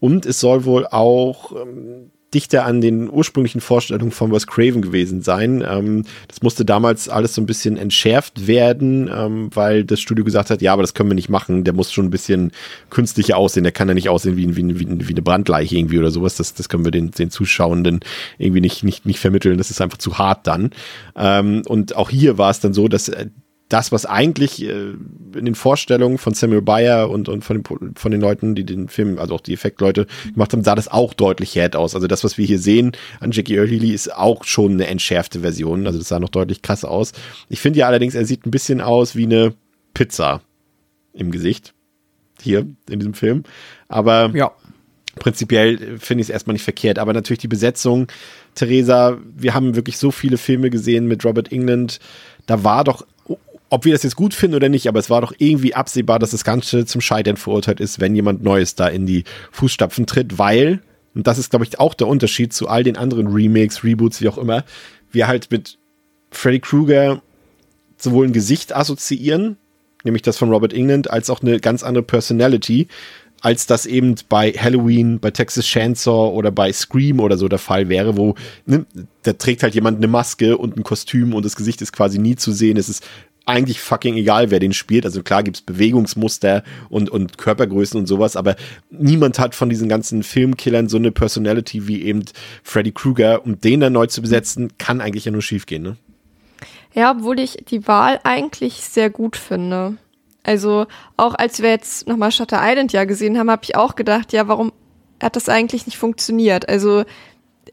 Und es soll wohl auch ähm, dichter an den ursprünglichen Vorstellungen von Wes Craven gewesen sein. Ähm, das musste damals alles so ein bisschen entschärft werden, ähm, weil das Studio gesagt hat, ja, aber das können wir nicht machen. Der muss schon ein bisschen künstlicher aussehen. Der kann ja nicht aussehen wie, wie, wie, wie eine Brandleiche irgendwie oder sowas. Das, das können wir den, den Zuschauenden irgendwie nicht, nicht, nicht vermitteln. Das ist einfach zu hart dann. Ähm, und auch hier war es dann so, dass äh, das, was eigentlich äh, in den Vorstellungen von Samuel Bayer und, und von, den, von den Leuten, die den Film, also auch die Effektleute gemacht haben, sah das auch deutlich härd aus. Also das, was wir hier sehen an Jackie Early ist auch schon eine entschärfte Version. Also das sah noch deutlich krass aus. Ich finde ja allerdings, er sieht ein bisschen aus wie eine Pizza im Gesicht. Hier in diesem Film. Aber ja. prinzipiell finde ich es erstmal nicht verkehrt. Aber natürlich die Besetzung, Theresa, wir haben wirklich so viele Filme gesehen mit Robert England. Da war doch ob wir das jetzt gut finden oder nicht, aber es war doch irgendwie absehbar, dass das Ganze zum Scheitern verurteilt ist, wenn jemand Neues da in die Fußstapfen tritt, weil, und das ist, glaube ich, auch der Unterschied zu all den anderen Remakes, Reboots, wie auch immer, wir halt mit Freddy Krueger sowohl ein Gesicht assoziieren, nämlich das von Robert England, als auch eine ganz andere Personality, als das eben bei Halloween, bei Texas Chainsaw oder bei Scream oder so der Fall wäre, wo ne, da trägt halt jemand eine Maske und ein Kostüm und das Gesicht ist quasi nie zu sehen. Es ist eigentlich fucking egal, wer den spielt. Also klar gibt's Bewegungsmuster und, und Körpergrößen und sowas, aber niemand hat von diesen ganzen Filmkillern so eine Personality wie eben Freddy Krueger. Und den dann neu zu besetzen, kann eigentlich ja nur schief gehen, ne? Ja, obwohl ich die Wahl eigentlich sehr gut finde. Also auch als wir jetzt nochmal Shutter Island ja gesehen haben, habe ich auch gedacht, ja, warum hat das eigentlich nicht funktioniert? Also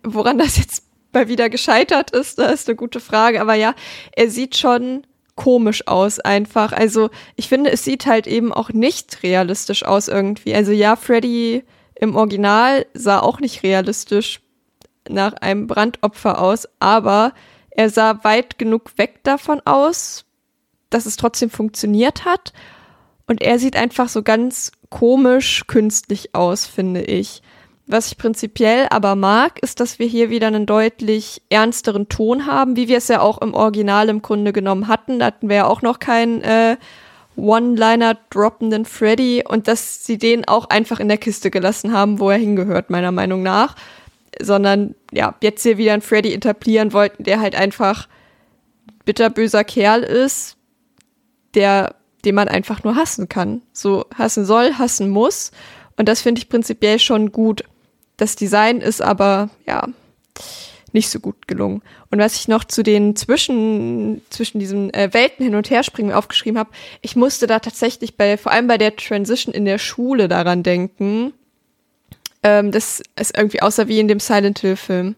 woran das jetzt mal wieder gescheitert ist, da ist eine gute Frage. Aber ja, er sieht schon komisch aus einfach. Also ich finde, es sieht halt eben auch nicht realistisch aus irgendwie. Also ja, Freddy im Original sah auch nicht realistisch nach einem Brandopfer aus, aber er sah weit genug weg davon aus, dass es trotzdem funktioniert hat. Und er sieht einfach so ganz komisch künstlich aus, finde ich. Was ich prinzipiell aber mag, ist, dass wir hier wieder einen deutlich ernsteren Ton haben, wie wir es ja auch im Original im Grunde genommen hatten. Da hatten wir ja auch noch keinen äh, One-Liner droppenden Freddy und dass sie den auch einfach in der Kiste gelassen haben, wo er hingehört, meiner Meinung nach. Sondern ja, jetzt hier wieder einen Freddy etablieren wollten, der halt einfach bitterböser Kerl ist, der, den man einfach nur hassen kann. So hassen soll, hassen muss. Und das finde ich prinzipiell schon gut. Das Design ist aber, ja, nicht so gut gelungen. Und was ich noch zu den zwischen, zwischen diesen äh, Welten hin und her springen aufgeschrieben habe, ich musste da tatsächlich bei, vor allem bei der Transition in der Schule daran denken, ähm, dass es irgendwie aussah wie in dem Silent Hill Film.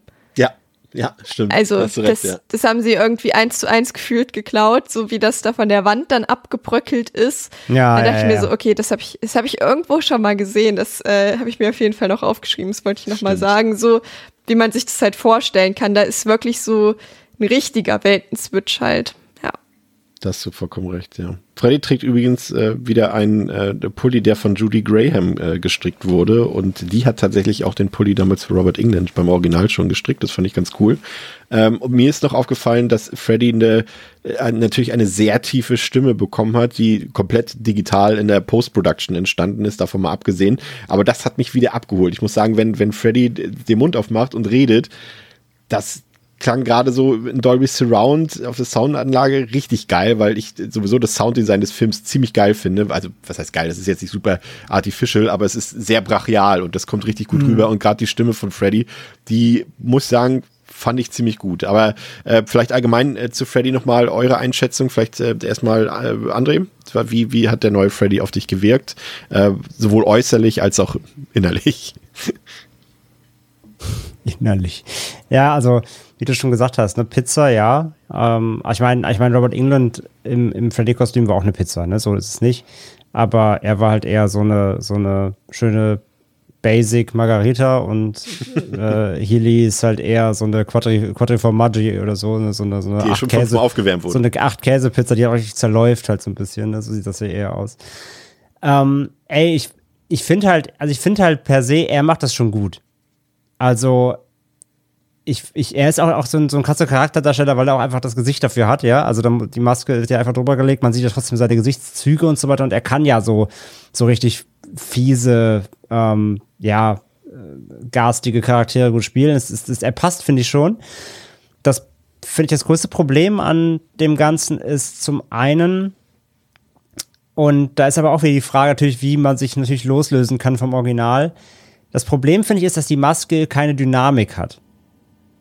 Ja, stimmt. Also recht, das, ja. das haben sie irgendwie eins zu eins gefühlt geklaut, so wie das da von der Wand dann abgebröckelt ist. Ja, dann dachte ja, ich mir so, okay, das habe ich, das habe ich irgendwo schon mal gesehen. Das äh, habe ich mir auf jeden Fall noch aufgeschrieben. Das wollte ich noch mal sagen, so wie man sich das halt vorstellen kann. Da ist wirklich so ein richtiger Weltenswitch halt. Das hast du vollkommen recht, ja. Freddy trägt übrigens äh, wieder einen äh, Pulli, der von Judy Graham äh, gestrickt wurde. Und die hat tatsächlich auch den Pulli damals für Robert England beim Original schon gestrickt. Das fand ich ganz cool. Ähm, und mir ist noch aufgefallen, dass Freddy eine, äh, natürlich eine sehr tiefe Stimme bekommen hat, die komplett digital in der Post-Production entstanden ist, davon mal abgesehen. Aber das hat mich wieder abgeholt. Ich muss sagen, wenn, wenn Freddy den Mund aufmacht und redet, das, klang gerade so in Dolby Surround auf der Soundanlage richtig geil, weil ich sowieso das Sounddesign des Films ziemlich geil finde. Also, was heißt geil? Das ist jetzt nicht super artificial, aber es ist sehr brachial und das kommt richtig gut mhm. rüber. Und gerade die Stimme von Freddy, die muss ich sagen, fand ich ziemlich gut. Aber äh, vielleicht allgemein äh, zu Freddy nochmal eure Einschätzung. Vielleicht äh, erstmal äh, André. Wie, wie hat der neue Freddy auf dich gewirkt? Äh, sowohl äußerlich als auch innerlich. innerlich. Ja, also wie du schon gesagt hast, eine Pizza, ja. Ähm, ich meine, ich mein, Robert England im, im Freddy-Kostüm war auch eine Pizza, ne? So ist es nicht. Aber er war halt eher so eine, so eine schöne Basic Margarita und äh, Healy ist halt eher so eine Quattri, Quattriformaggi oder so, ne? so eine, so eine die schon Käse, aufgewärmt wurde. So eine acht Käsepizza, die auch richtig zerläuft halt so ein bisschen, ne? so sieht das ja eher aus. Ähm, ey, ich, ich finde halt, also ich finde halt per se, er macht das schon gut. Also ich, ich, er ist auch, auch so, ein, so ein krasser Charakterdarsteller, weil er auch einfach das Gesicht dafür hat, ja. Also dann, die Maske wird ja einfach drüber gelegt, man sieht ja trotzdem seine Gesichtszüge und so weiter und er kann ja so, so richtig fiese, ähm, ja, äh, garstige Charaktere gut spielen. Es, es, es, er passt, finde ich schon. Das finde ich das größte Problem an dem Ganzen ist zum einen, und da ist aber auch wieder die Frage natürlich, wie man sich natürlich loslösen kann vom Original. Das Problem finde ich ist, dass die Maske keine Dynamik hat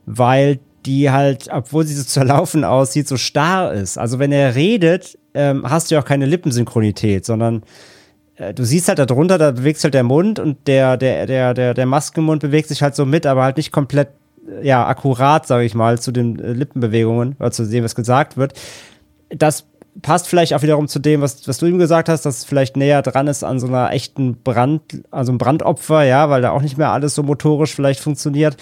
weil die halt, obwohl sie so zerlaufen aussieht, so starr ist. Also wenn er redet, ähm, hast du ja auch keine Lippensynchronität, sondern äh, du siehst halt da drunter, da bewegt sich halt der Mund und der, der, der, der, der Maskenmund bewegt sich halt so mit, aber halt nicht komplett, äh, ja, akkurat, sage ich mal, zu den äh, Lippenbewegungen oder zu dem, was gesagt wird. Das passt vielleicht auch wiederum zu dem, was, was du ihm gesagt hast, dass es vielleicht näher dran ist an so einer echten Brand, also ein Brandopfer, ja, weil da auch nicht mehr alles so motorisch vielleicht funktioniert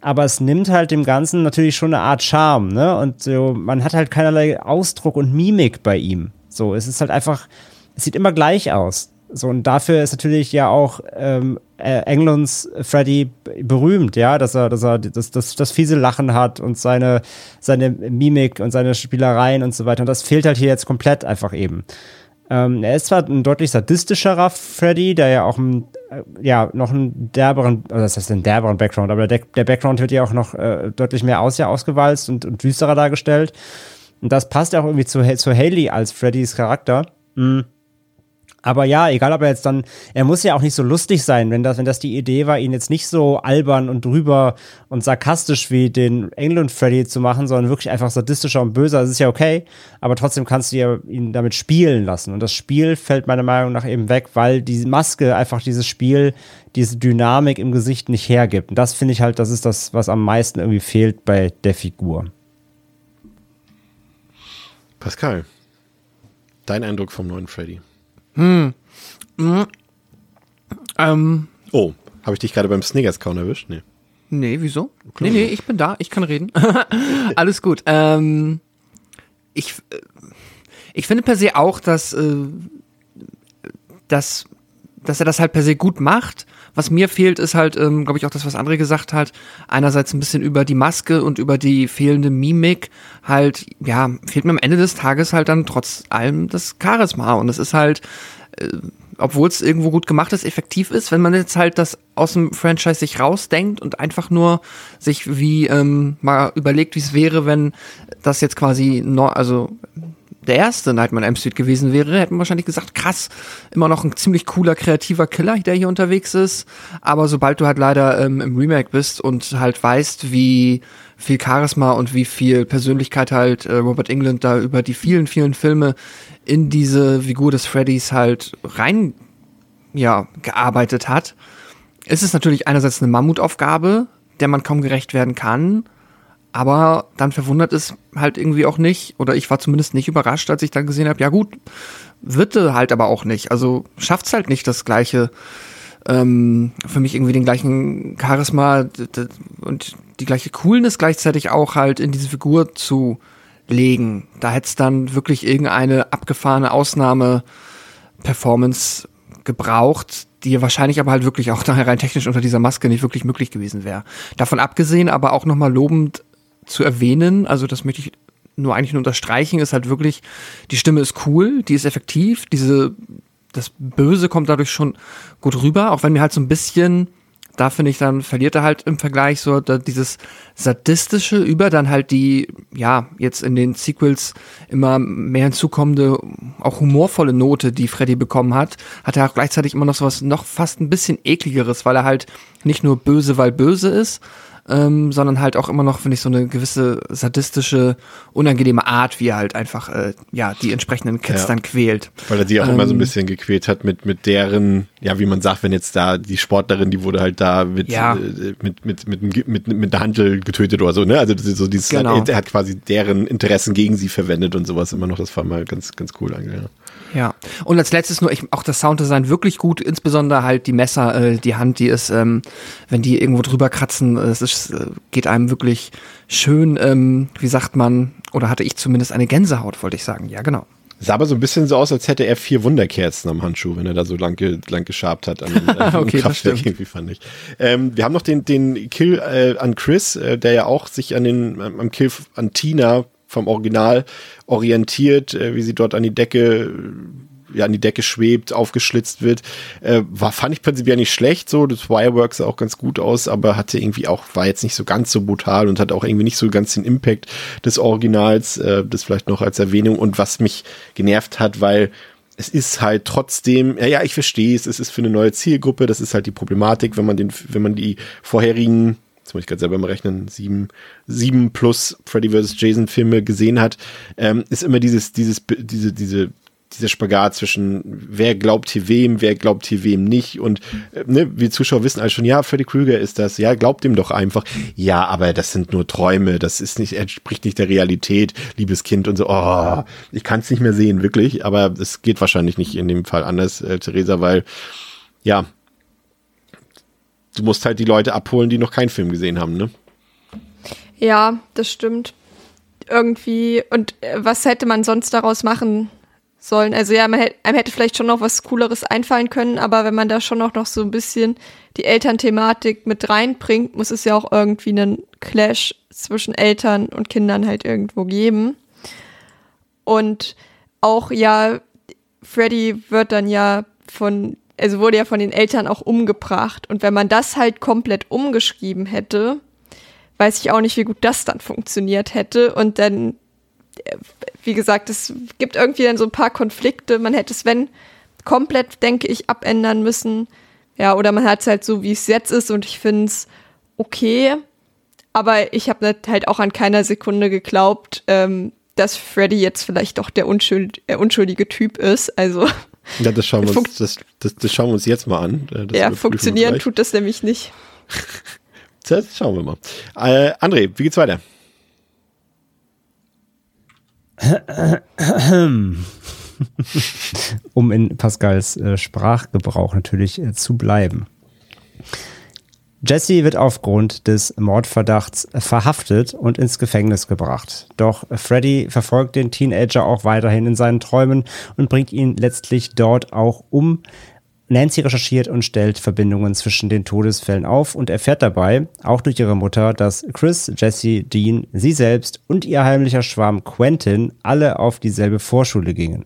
aber es nimmt halt dem Ganzen natürlich schon eine Art Charme, ne? Und so, man hat halt keinerlei Ausdruck und Mimik bei ihm. So, es ist halt einfach, es sieht immer gleich aus. So, und dafür ist natürlich ja auch ähm, äh, Englands Freddy berühmt, ja, dass er, dass er das, das, das fiese Lachen hat und seine, seine Mimik und seine Spielereien und so weiter. Und das fehlt halt hier jetzt komplett einfach eben. Ähm, er ist zwar ein deutlich sadistischerer Freddy, der ja auch ein, äh, ja, noch einen derberen, oder das heißt einen derberen Background, aber der, der Background wird ja auch noch äh, deutlich mehr aus, ja, ausgewalzt und, und düsterer dargestellt. Und das passt ja auch irgendwie zu, zu Haley als Freddys Charakter. Mhm. Aber ja, egal ob er jetzt dann, er muss ja auch nicht so lustig sein, wenn das, wenn das die Idee war, ihn jetzt nicht so albern und drüber und sarkastisch wie den England Freddy zu machen, sondern wirklich einfach sadistischer und böser. Das ist ja okay, aber trotzdem kannst du ja ihn damit spielen lassen. Und das Spiel fällt meiner Meinung nach eben weg, weil die Maske einfach dieses Spiel, diese Dynamik im Gesicht nicht hergibt. Und das finde ich halt, das ist das, was am meisten irgendwie fehlt bei der Figur. Pascal, dein Eindruck vom neuen Freddy? Hm. hm. Ähm. Oh, habe ich dich gerade beim Snickers-Kauen erwischt? Nee. Nee, wieso? Klar. Nee, nee, ich bin da, ich kann reden. Alles gut. Ähm, ich, äh, ich finde per se auch, dass, äh, dass, dass er das halt per se gut macht. Was mir fehlt, ist halt, ähm, glaube ich, auch das, was André gesagt hat. Einerseits ein bisschen über die Maske und über die fehlende Mimik. Halt, ja, fehlt mir am Ende des Tages halt dann trotz allem das Charisma. Und es ist halt, äh, obwohl es irgendwo gut gemacht ist, effektiv ist, wenn man jetzt halt das aus dem Franchise sich rausdenkt und einfach nur sich wie ähm, mal überlegt, wie es wäre, wenn das jetzt quasi, no, also der erste Nightmare M Street gewesen wäre, hätten wir wahrscheinlich gesagt, krass, immer noch ein ziemlich cooler, kreativer Killer, der hier unterwegs ist. Aber sobald du halt leider ähm, im Remake bist und halt weißt, wie viel Charisma und wie viel Persönlichkeit halt äh, Robert England da über die vielen, vielen Filme in diese Figur des Freddys halt rein, ja, gearbeitet hat, ist es natürlich einerseits eine Mammutaufgabe, der man kaum gerecht werden kann. Aber dann verwundert es halt irgendwie auch nicht, oder ich war zumindest nicht überrascht, als ich dann gesehen habe, ja gut, wird halt aber auch nicht. Also schafft's halt nicht das gleiche, ähm, für mich irgendwie den gleichen Charisma und die gleiche Coolness gleichzeitig auch halt in diese Figur zu legen. Da hätte es dann wirklich irgendeine abgefahrene Ausnahme-Performance gebraucht, die wahrscheinlich aber halt wirklich auch rein technisch unter dieser Maske nicht wirklich möglich gewesen wäre. Davon abgesehen, aber auch nochmal lobend zu erwähnen, also das möchte ich nur eigentlich nur unterstreichen, ist halt wirklich, die Stimme ist cool, die ist effektiv, diese, das Böse kommt dadurch schon gut rüber, auch wenn mir halt so ein bisschen, da finde ich, dann verliert er halt im Vergleich so dieses sadistische über dann halt die, ja, jetzt in den Sequels immer mehr hinzukommende, auch humorvolle Note, die Freddy bekommen hat, hat er auch gleichzeitig immer noch so was noch fast ein bisschen ekligeres, weil er halt nicht nur böse, weil böse ist, ähm, sondern halt auch immer noch, finde ich, so eine gewisse sadistische, unangenehme Art, wie er halt einfach, äh, ja, die entsprechenden Kids Ja. dann quält. Weil er sie auch immer so ein Ähm, bisschen gequält hat mit, mit deren, ja, wie man sagt, wenn jetzt da die Sportlerin, die wurde halt da mit, Ja. äh, mit, mit, mit, mit, mit, der Handel getötet oder so, ne? Also das ist so dieses, Genau. er hat quasi deren Interessen gegen sie verwendet und sowas immer noch. Das war mal ganz, ganz cool eigentlich. Ja. Ja. Und als letztes nur, ich, auch das Sounddesign wirklich gut, insbesondere halt die Messer, äh, die Hand, die ist, ähm, wenn die irgendwo drüber kratzen, äh, es ist, äh, geht einem wirklich schön, ähm, wie sagt man, oder hatte ich zumindest eine Gänsehaut, wollte ich sagen. Ja, genau. Sah aber so ein bisschen so aus, als hätte er vier Wunderkerzen am Handschuh, wenn er da so lang, ge, lang geschabt hat an, an Okay, das Kraftwerk, irgendwie fand ich. Ähm, wir haben noch den, den Kill äh, an Chris, äh, der ja auch sich an den, am Kill an Tina vom Original orientiert, äh, wie sie dort an die Decke äh, ja, an die Decke schwebt, aufgeschlitzt wird. Äh, war, fand ich prinzipiell nicht schlecht, so. Das Fireworks sah auch ganz gut aus, aber hatte irgendwie auch, war jetzt nicht so ganz so brutal und hat auch irgendwie nicht so ganz den Impact des Originals, äh, das vielleicht noch als Erwähnung. Und was mich genervt hat, weil es ist halt trotzdem, ja, ja, ich verstehe es, es ist für eine neue Zielgruppe, das ist halt die Problematik, wenn man den, wenn man die vorherigen, jetzt muss ich gerade selber mal rechnen, sieben, sieben plus Freddy vs. Jason Filme gesehen hat, ähm, ist immer dieses, dieses, diese, diese, dieser Spagat zwischen wer glaubt hier wem, wer glaubt hier wem nicht und äh, ne, wir Zuschauer wissen alles schon, ja, Freddy Krüger ist das, ja, glaubt ihm doch einfach. Ja, aber das sind nur Träume, das ist nicht, entspricht nicht der Realität, liebes Kind und so, oh, ich kann es nicht mehr sehen, wirklich, aber es geht wahrscheinlich nicht in dem Fall anders, äh, Theresa, weil, ja, du musst halt die Leute abholen, die noch keinen Film gesehen haben, ne? Ja, das stimmt. Irgendwie, und äh, was hätte man sonst daraus machen sollen? Also ja, man hätte, einem hätte vielleicht schon noch was Cooleres einfallen können, aber wenn man da schon auch noch so ein bisschen die Elternthematik mit reinbringt, muss es ja auch irgendwie einen Clash zwischen Eltern und Kindern halt irgendwo geben. Und auch ja, Freddy wird dann ja von, also wurde ja von den Eltern auch umgebracht. Und wenn man das halt komplett umgeschrieben hätte, weiß ich auch nicht, wie gut das dann funktioniert hätte. Und dann, wie gesagt, es gibt irgendwie dann so ein paar Konflikte. Man hätte es, wenn, komplett, denke ich, abändern müssen. Ja, oder man hat es halt so, wie es jetzt ist. Und ich finde es okay. Aber ich habe halt auch an keiner Sekunde geglaubt, ähm, dass Freddy jetzt vielleicht doch der unschuld, äh, unschuldige Typ ist. Also Ja, das schauen wir uns, das, das, das schauen wir uns jetzt mal an. Äh, Das ja, funktionieren tut das nämlich nicht. Das schauen wir mal. Äh, André, wie geht's weiter? um in Pascals äh, Sprachgebrauch natürlich äh, zu bleiben. Jesse wird aufgrund des Mordverdachts verhaftet und ins Gefängnis gebracht. Doch Freddy verfolgt den Teenager auch weiterhin in seinen Träumen und bringt ihn letztlich dort auch um. Nancy recherchiert und stellt Verbindungen zwischen den Todesfällen auf und erfährt dabei, auch durch ihre Mutter, dass Chris, Jesse, Dean, sie selbst und ihr heimlicher Schwarm Quentin alle auf dieselbe Vorschule gingen.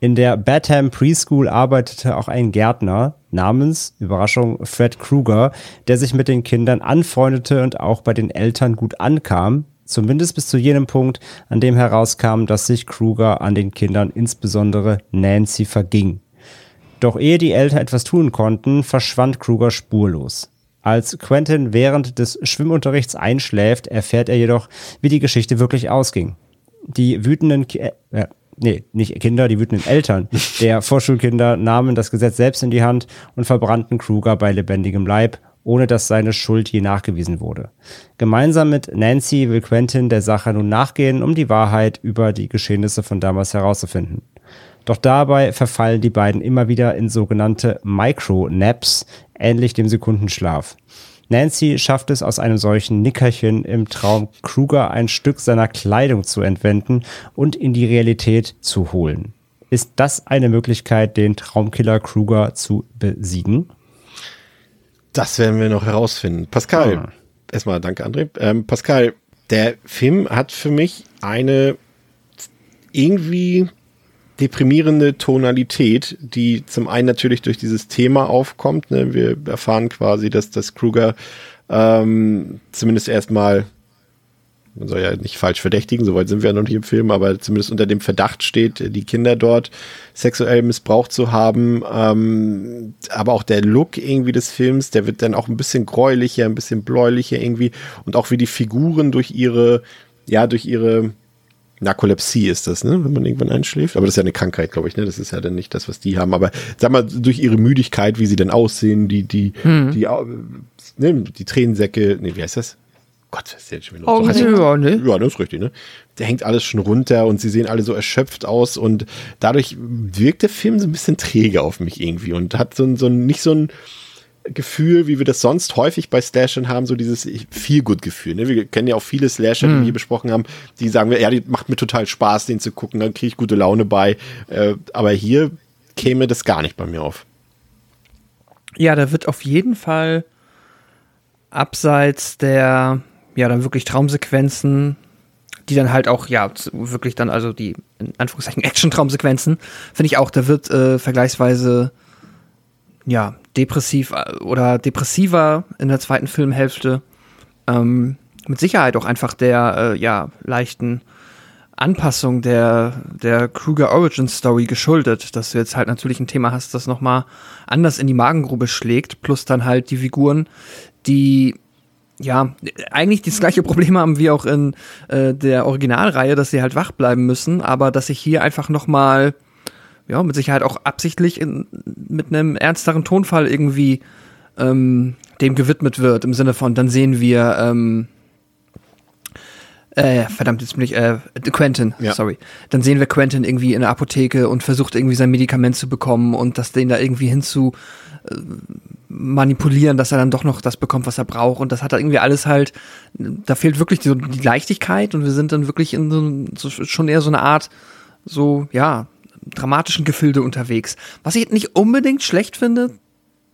In der Batham Preschool arbeitete auch ein Gärtner namens, Überraschung, Fred Kruger, der sich mit den Kindern anfreundete und auch bei den Eltern gut ankam, zumindest bis zu jenem Punkt, an dem herauskam, dass sich Kruger an den Kindern, insbesondere Nancy, verging. Doch ehe die Eltern etwas tun konnten, verschwand Kruger spurlos. Als Quentin während des Schwimmunterrichts einschläft, erfährt er jedoch, wie die Geschichte wirklich ausging. Die wütenden, Ki äh, nee, nicht Kinder, die wütenden Eltern der Vorschulkinder nahmen das Gesetz selbst in die Hand und verbrannten Kruger bei lebendigem Leib, ohne dass seine Schuld je nachgewiesen wurde. Gemeinsam mit Nancy will Quentin der Sache nun nachgehen, um die Wahrheit über die Geschehnisse von damals herauszufinden. Doch dabei verfallen die beiden immer wieder in sogenannte Micro-Naps, ähnlich dem Sekundenschlaf. Nancy schafft es aus einem solchen Nickerchen im Traum, Kruger ein Stück seiner Kleidung zu entwenden und in die Realität zu holen. Ist das eine Möglichkeit, den Traumkiller Kruger zu besiegen? Das werden wir noch herausfinden. Pascal, Ah. erstmal danke, André. Ähm, Pascal, der Film hat für mich eine irgendwie deprimierende Tonalität, die zum einen natürlich durch dieses Thema aufkommt. Ne? Wir erfahren quasi, dass das Kruger ähm, zumindest erstmal man soll ja nicht falsch verdächtigen, soweit sind wir ja noch nicht im Film, aber zumindest unter dem Verdacht steht, die Kinder dort sexuell missbraucht zu haben. Ähm, aber auch der Look irgendwie des Films, der wird dann auch ein bisschen gräulicher, ein bisschen bläulicher irgendwie und auch wie die Figuren durch ihre, ja, durch ihre Narkolepsie ist das, ne, wenn man irgendwann einschläft. Aber das ist ja eine Krankheit, glaube ich, ne? Das ist ja dann nicht das, was die haben. Aber sag mal, durch ihre Müdigkeit, wie sie dann aussehen, die, die, hm. die, ne, die Tränensäcke, ne, wie heißt das? Gott, was ist jetzt schon wieder los? Also, ja, ne? ja, das ist richtig, ne? Der hängt alles schon runter und sie sehen alle so erschöpft aus und dadurch wirkt der Film so ein bisschen träge auf mich irgendwie und hat so ein, so ein nicht so ein Gefühl, wie wir das sonst häufig bei Slashern haben, so dieses Feel-Good-Gefühl. Ne? Wir kennen ja auch viele Slasher, die wir hier besprochen haben, die sagen, ja, die macht mir total Spaß, den zu gucken, dann kriege ich gute Laune bei. Äh, aber hier käme das gar nicht bei mir auf. Ja, da wird auf jeden Fall abseits der ja, dann wirklich Traumsequenzen, die dann halt auch, ja, wirklich dann, also die, in Anführungszeichen, Action-Traumsequenzen, finde ich auch, da wird äh, vergleichsweise, ja, depressiv äh, oder depressiver in der zweiten Filmhälfte. Ähm, mit Sicherheit auch einfach der, äh, ja, leichten Anpassung der, der Kruger Origin Story geschuldet, dass du jetzt halt natürlich ein Thema hast, das nochmal anders in die Magengrube schlägt, plus dann halt die Figuren, die ja, eigentlich das gleiche Problem haben wie auch in äh, der Originalreihe, dass sie halt wach bleiben müssen, aber dass sich hier einfach noch mal ja, mit Sicherheit auch absichtlich in, mit einem ernsteren Tonfall irgendwie ähm, dem gewidmet wird, im Sinne von, dann sehen wir ähm, äh, verdammt, jetzt bin ich, äh, Quentin, ja. sorry. Dann sehen wir Quentin irgendwie in der Apotheke und versucht irgendwie sein Medikament zu bekommen und das den da irgendwie hinzu äh, manipulieren, dass er dann doch noch das bekommt, was er braucht. Und das hat er irgendwie alles halt, da fehlt wirklich die, die Leichtigkeit und wir sind dann wirklich in so, so, schon eher so eine Art, so, ja, dramatischen Gefilde unterwegs. Was ich nicht unbedingt schlecht finde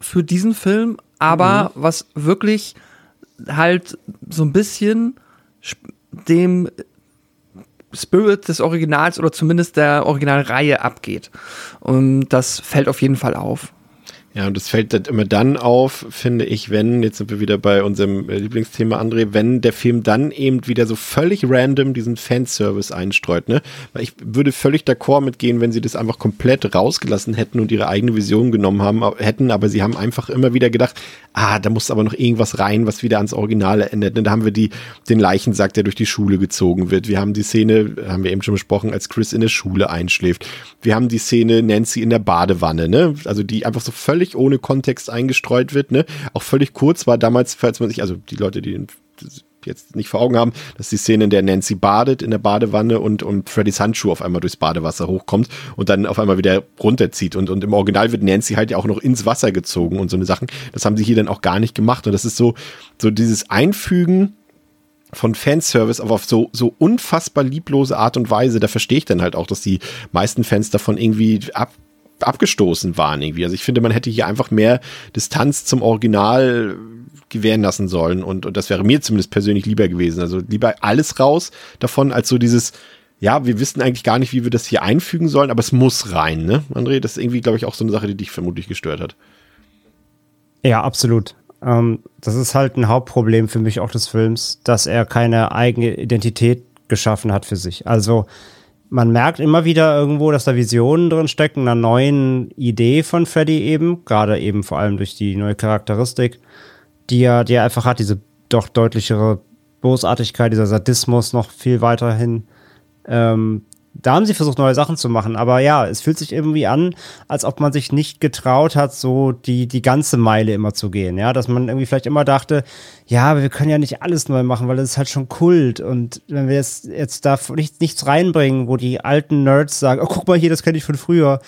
für diesen Film, aber mhm. was wirklich halt so ein bisschen dem Spirit des Originals oder zumindest der Originalreihe abgeht. Und das fällt auf jeden Fall auf. Ja, und das fällt immer dann auf, finde ich, wenn, jetzt sind wir wieder bei unserem äh, Lieblingsthema, André, wenn der Film dann eben wieder so völlig random diesen Fanservice einstreut, ne? Weil ich würde völlig d'accord mitgehen, wenn sie das einfach komplett rausgelassen hätten und ihre eigene Vision genommen haben, hätten, aber sie haben einfach immer wieder gedacht, ah, da muss aber noch irgendwas rein, was wieder ans Original erinnert. Ne? Da haben wir die, den Leichensack, der durch die Schule gezogen wird. Wir haben die Szene, haben wir eben schon besprochen, als Chris in der Schule einschläft. Wir haben die Szene Nancy in der Badewanne, ne? Also die einfach so völlig ohne Kontext eingestreut wird, ne? Auch völlig kurz war damals, falls man sich, also die Leute, die jetzt nicht vor Augen haben, dass die Szene, in der Nancy badet in der Badewanne und, und Freddys Handschuh auf einmal durchs Badewasser hochkommt und dann auf einmal wieder runterzieht. Und, und im Original wird Nancy halt ja auch noch ins Wasser gezogen und so eine Sachen. Das haben sie hier dann auch gar nicht gemacht. Und das ist so, so dieses Einfügen von Fanservice, aber auf so, so unfassbar lieblose Art und Weise. Da verstehe ich dann halt auch, dass die meisten Fans davon irgendwie ab, abgestoßen waren irgendwie. Also ich finde, man hätte hier einfach mehr Distanz zum Original gewähren lassen sollen und, und das wäre mir zumindest persönlich lieber gewesen. Also lieber alles raus davon, als so dieses, ja, wir wissen eigentlich gar nicht, wie wir das hier einfügen sollen, aber es muss rein, ne? André, das ist irgendwie, glaube ich, auch so eine Sache, die dich vermutlich gestört hat. Ja, absolut. Ähm, das ist halt ein Hauptproblem für mich auch des Films, dass er keine eigene Identität geschaffen hat für sich. Also man merkt immer wieder irgendwo, dass da Visionen drin stecken, einer neuen Idee von Freddy eben, gerade eben vor allem durch die neue Charakteristik, die er, die er einfach hat, diese doch deutlichere Bosartigkeit, dieser Sadismus noch viel weiterhin. Ähm, da haben sie versucht, neue Sachen zu machen. Aber ja, es fühlt sich irgendwie an, als ob man sich nicht getraut hat, so die, die ganze Meile immer zu gehen. Ja, dass man irgendwie vielleicht immer dachte, ja, aber wir können ja nicht alles neu machen, weil das ist halt schon Kult. Und wenn wir jetzt, jetzt da nicht, nichts reinbringen, wo die alten Nerds sagen, oh, guck mal hier, das kenne ich von früher,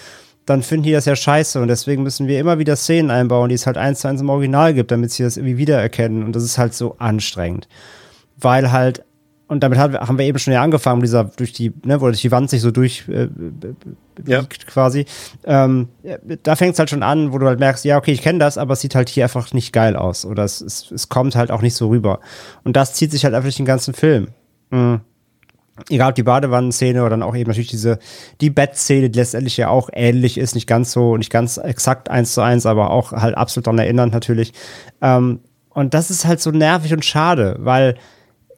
dann finden die das ja scheiße. Und deswegen müssen wir immer wieder Szenen einbauen, die es halt eins zu eins im Original gibt, damit sie das irgendwie wiedererkennen. Und das ist halt so anstrengend. Weil halt und damit haben wir eben schon ja angefangen, dieser durch die, ne, wo durch die Wand sich so durch äh, ja. quasi. Ähm, da fängt es halt schon an, wo du halt merkst, ja, okay, ich kenne das, aber es sieht halt hier einfach nicht geil aus. Oder es, es, es kommt halt auch nicht so rüber. Und das zieht sich halt einfach durch den ganzen Film. Mhm. Egal ob die Badewannenszene oder dann auch eben natürlich diese, die Bettszene, die letztendlich ja auch ähnlich ist, nicht ganz so, nicht ganz exakt eins zu eins, aber auch halt absolut daran erinnern natürlich. Ähm, und das ist halt so nervig und schade, weil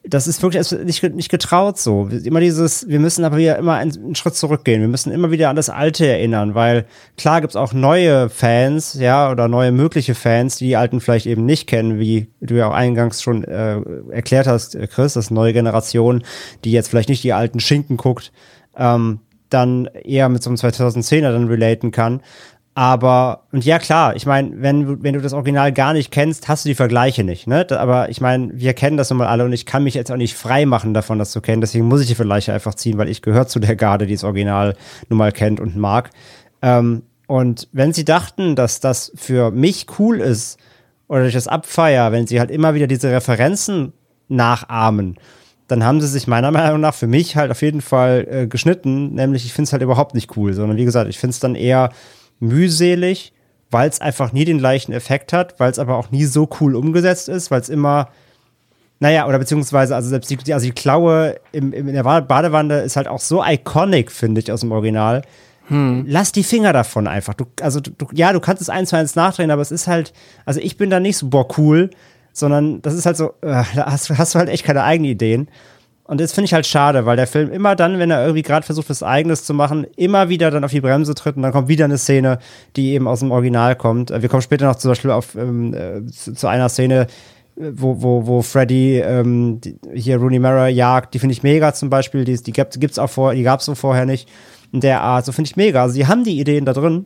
das ist wirklich nicht, nicht getraut so. Immer dieses, wir müssen aber wieder immer einen, Schritt zurückgehen. Wir müssen immer wieder an das Alte erinnern, weil klar gibt's auch neue Fans, ja, oder neue mögliche Fans, die die Alten vielleicht eben nicht kennen, wie du ja auch eingangs schon äh, erklärt hast, äh, Chris, das neue Generation, die jetzt vielleicht nicht die alten Schinken guckt, ähm, dann eher mit so einem 2010er dann relaten kann. Aber, und ja klar, ich meine, wenn, wenn du das Original gar nicht kennst, hast du die Vergleiche nicht, ne? Aber ich meine, wir kennen das nun mal alle und ich kann mich jetzt auch nicht frei machen davon, das zu kennen. Deswegen muss ich die Vergleiche einfach ziehen, weil ich gehöre zu der Garde, die das Original nun mal kennt und mag. Ähm, und wenn sie dachten, dass das für mich cool ist, oder durch das Abfeier, wenn sie halt immer wieder diese Referenzen nachahmen, dann haben sie sich meiner Meinung nach für mich halt auf jeden Fall äh, geschnitten. Nämlich, ich finde es halt überhaupt nicht cool, sondern wie gesagt, ich finde es dann eher mühselig, weil es einfach nie den gleichen Effekt hat, weil es aber auch nie so cool umgesetzt ist, weil es immer, naja, oder beziehungsweise, also selbst die, also die Klaue im, im, in der Badewanne ist halt auch so iconic, finde ich, aus dem Original. Hm. Lass die Finger davon einfach. Du, also, du, ja, du kannst es eins zu eins nachdrehen, aber es ist halt, also ich bin da nicht so, boah, cool, sondern das ist halt so, äh, da hast, hast du halt echt keine eigenen Ideen. Und das finde ich halt schade, weil der Film immer dann, wenn er irgendwie gerade versucht, was Eigenes zu machen, immer wieder dann auf die Bremse tritt und dann kommt wieder eine Szene, die eben aus dem Original kommt. Wir kommen später noch zum Beispiel auf, ähm, äh, zu, einer Szene, wo, wo, wo Freddy ähm, die, hier Rooney Mara jagt. Die finde ich mega zum Beispiel. Die, die gibt es auch vorher, die gab es so vorher nicht. In der Art, so finde ich mega. Also, die haben die Ideen da drin.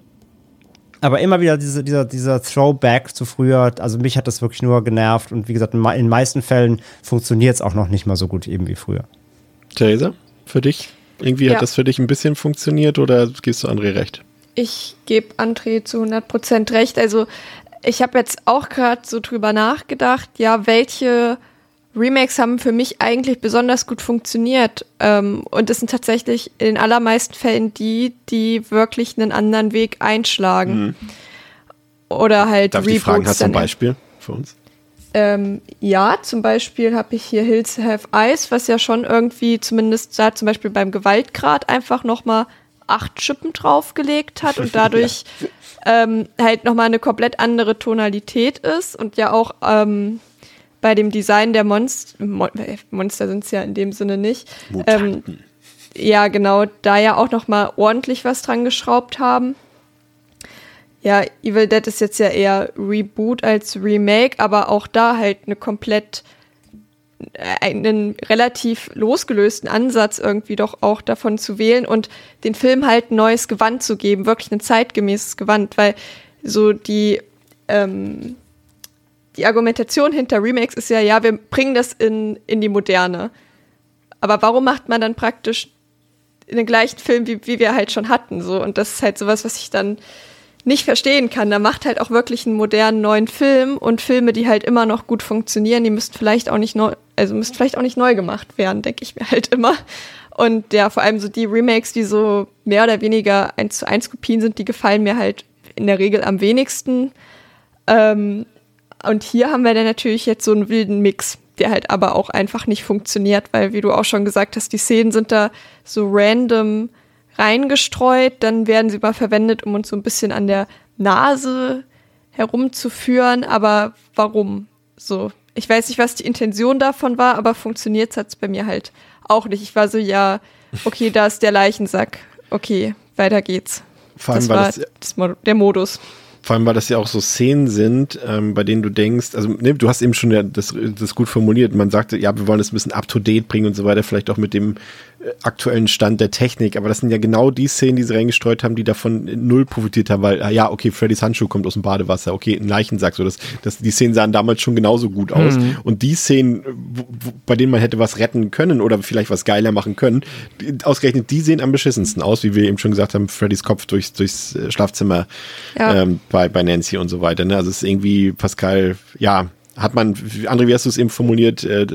Aber immer wieder diese, dieser, dieser Throwback zu früher, also mich hat das wirklich nur genervt und wie gesagt, in den meisten Fällen funktioniert es auch noch nicht mal so gut eben wie früher. Theresa, für dich? Irgendwie ja. hat das für dich ein bisschen funktioniert oder gehst du André recht? Ich gebe André zu 100% recht. Also ich habe jetzt auch gerade so drüber nachgedacht, ja, welche Remakes haben für mich eigentlich besonders gut funktioniert. Ähm, und es sind tatsächlich in den allermeisten Fällen die, die wirklich einen anderen Weg einschlagen. Mhm. Oder halt Darf Reboots. Ich fragen, hast du ein Beispiel für uns? Ähm, ja, zum Beispiel habe ich hier Hills Have Eyes, was ja schon irgendwie zumindest da zum Beispiel beim Gewaltgrad einfach nochmal acht Schippen draufgelegt hat und dadurch ja. ähm, halt nochmal eine komplett andere Tonalität ist und ja auch ähm, bei dem Design der Monster, Mon Monster sind es ja in dem Sinne nicht. Ähm, ja, genau, da ja auch noch mal ordentlich was dran geschraubt haben. Ja, Evil Dead ist jetzt ja eher Reboot als Remake, aber auch da halt eine komplett äh, einen relativ losgelösten Ansatz irgendwie doch auch davon zu wählen und den Film halt ein neues Gewand zu geben, wirklich ein zeitgemäßes Gewand, weil so die ähm, die Argumentation hinter Remakes ist ja, ja, wir bringen das in, in die Moderne. Aber warum macht man dann praktisch den gleichen Film, wie, wie wir halt schon hatten? So? Und das ist halt sowas, was ich dann nicht verstehen kann. Da macht halt auch wirklich einen modernen neuen Film und Filme, die halt immer noch gut funktionieren, die müssten vielleicht auch nicht neu, also müssten vielleicht auch nicht neu gemacht werden, denke ich mir halt immer. Und ja, vor allem so die Remakes, die so mehr oder weniger eins zu eins Kopien sind, die gefallen mir halt in der Regel am wenigsten. Ähm, und hier haben wir dann natürlich jetzt so einen wilden Mix, der halt aber auch einfach nicht funktioniert, weil, wie du auch schon gesagt hast, die Szenen sind da so random reingestreut, dann werden sie mal verwendet, um uns so ein bisschen an der Nase herumzuführen, aber warum? So, ich weiß nicht, was die Intention davon war, aber funktioniert es bei mir halt auch nicht. Ich war so, ja, okay, da ist der Leichensack. Okay, weiter geht's. Vor allem das war das, das, der Modus. Vor allem, weil das ja auch so Szenen sind, ähm, bei denen du denkst, also ne, du hast eben schon ja das, das gut formuliert. Man sagte, ja, wir wollen das ein bisschen up to date bringen und so weiter, vielleicht auch mit dem aktuellen Stand der Technik. Aber das sind ja genau die Szenen, die sie reingestreut haben, die davon null profitiert haben, weil, ja, okay, Freddys Handschuh kommt aus dem Badewasser, okay, ein Leichensack, so das, das, die Szenen sahen damals schon genauso gut aus. Mhm. Und die Szenen, wo, wo, bei denen man hätte was retten können oder vielleicht was geiler machen können, ausgerechnet die sehen am beschissensten aus, wie wir eben schon gesagt haben, Freddys Kopf durchs, durchs äh, Schlafzimmer ja. ähm, bei, bei Nancy und so weiter. Ne? Also es ist irgendwie, Pascal, ja, hat man, André, wie hast du es eben formuliert, äh,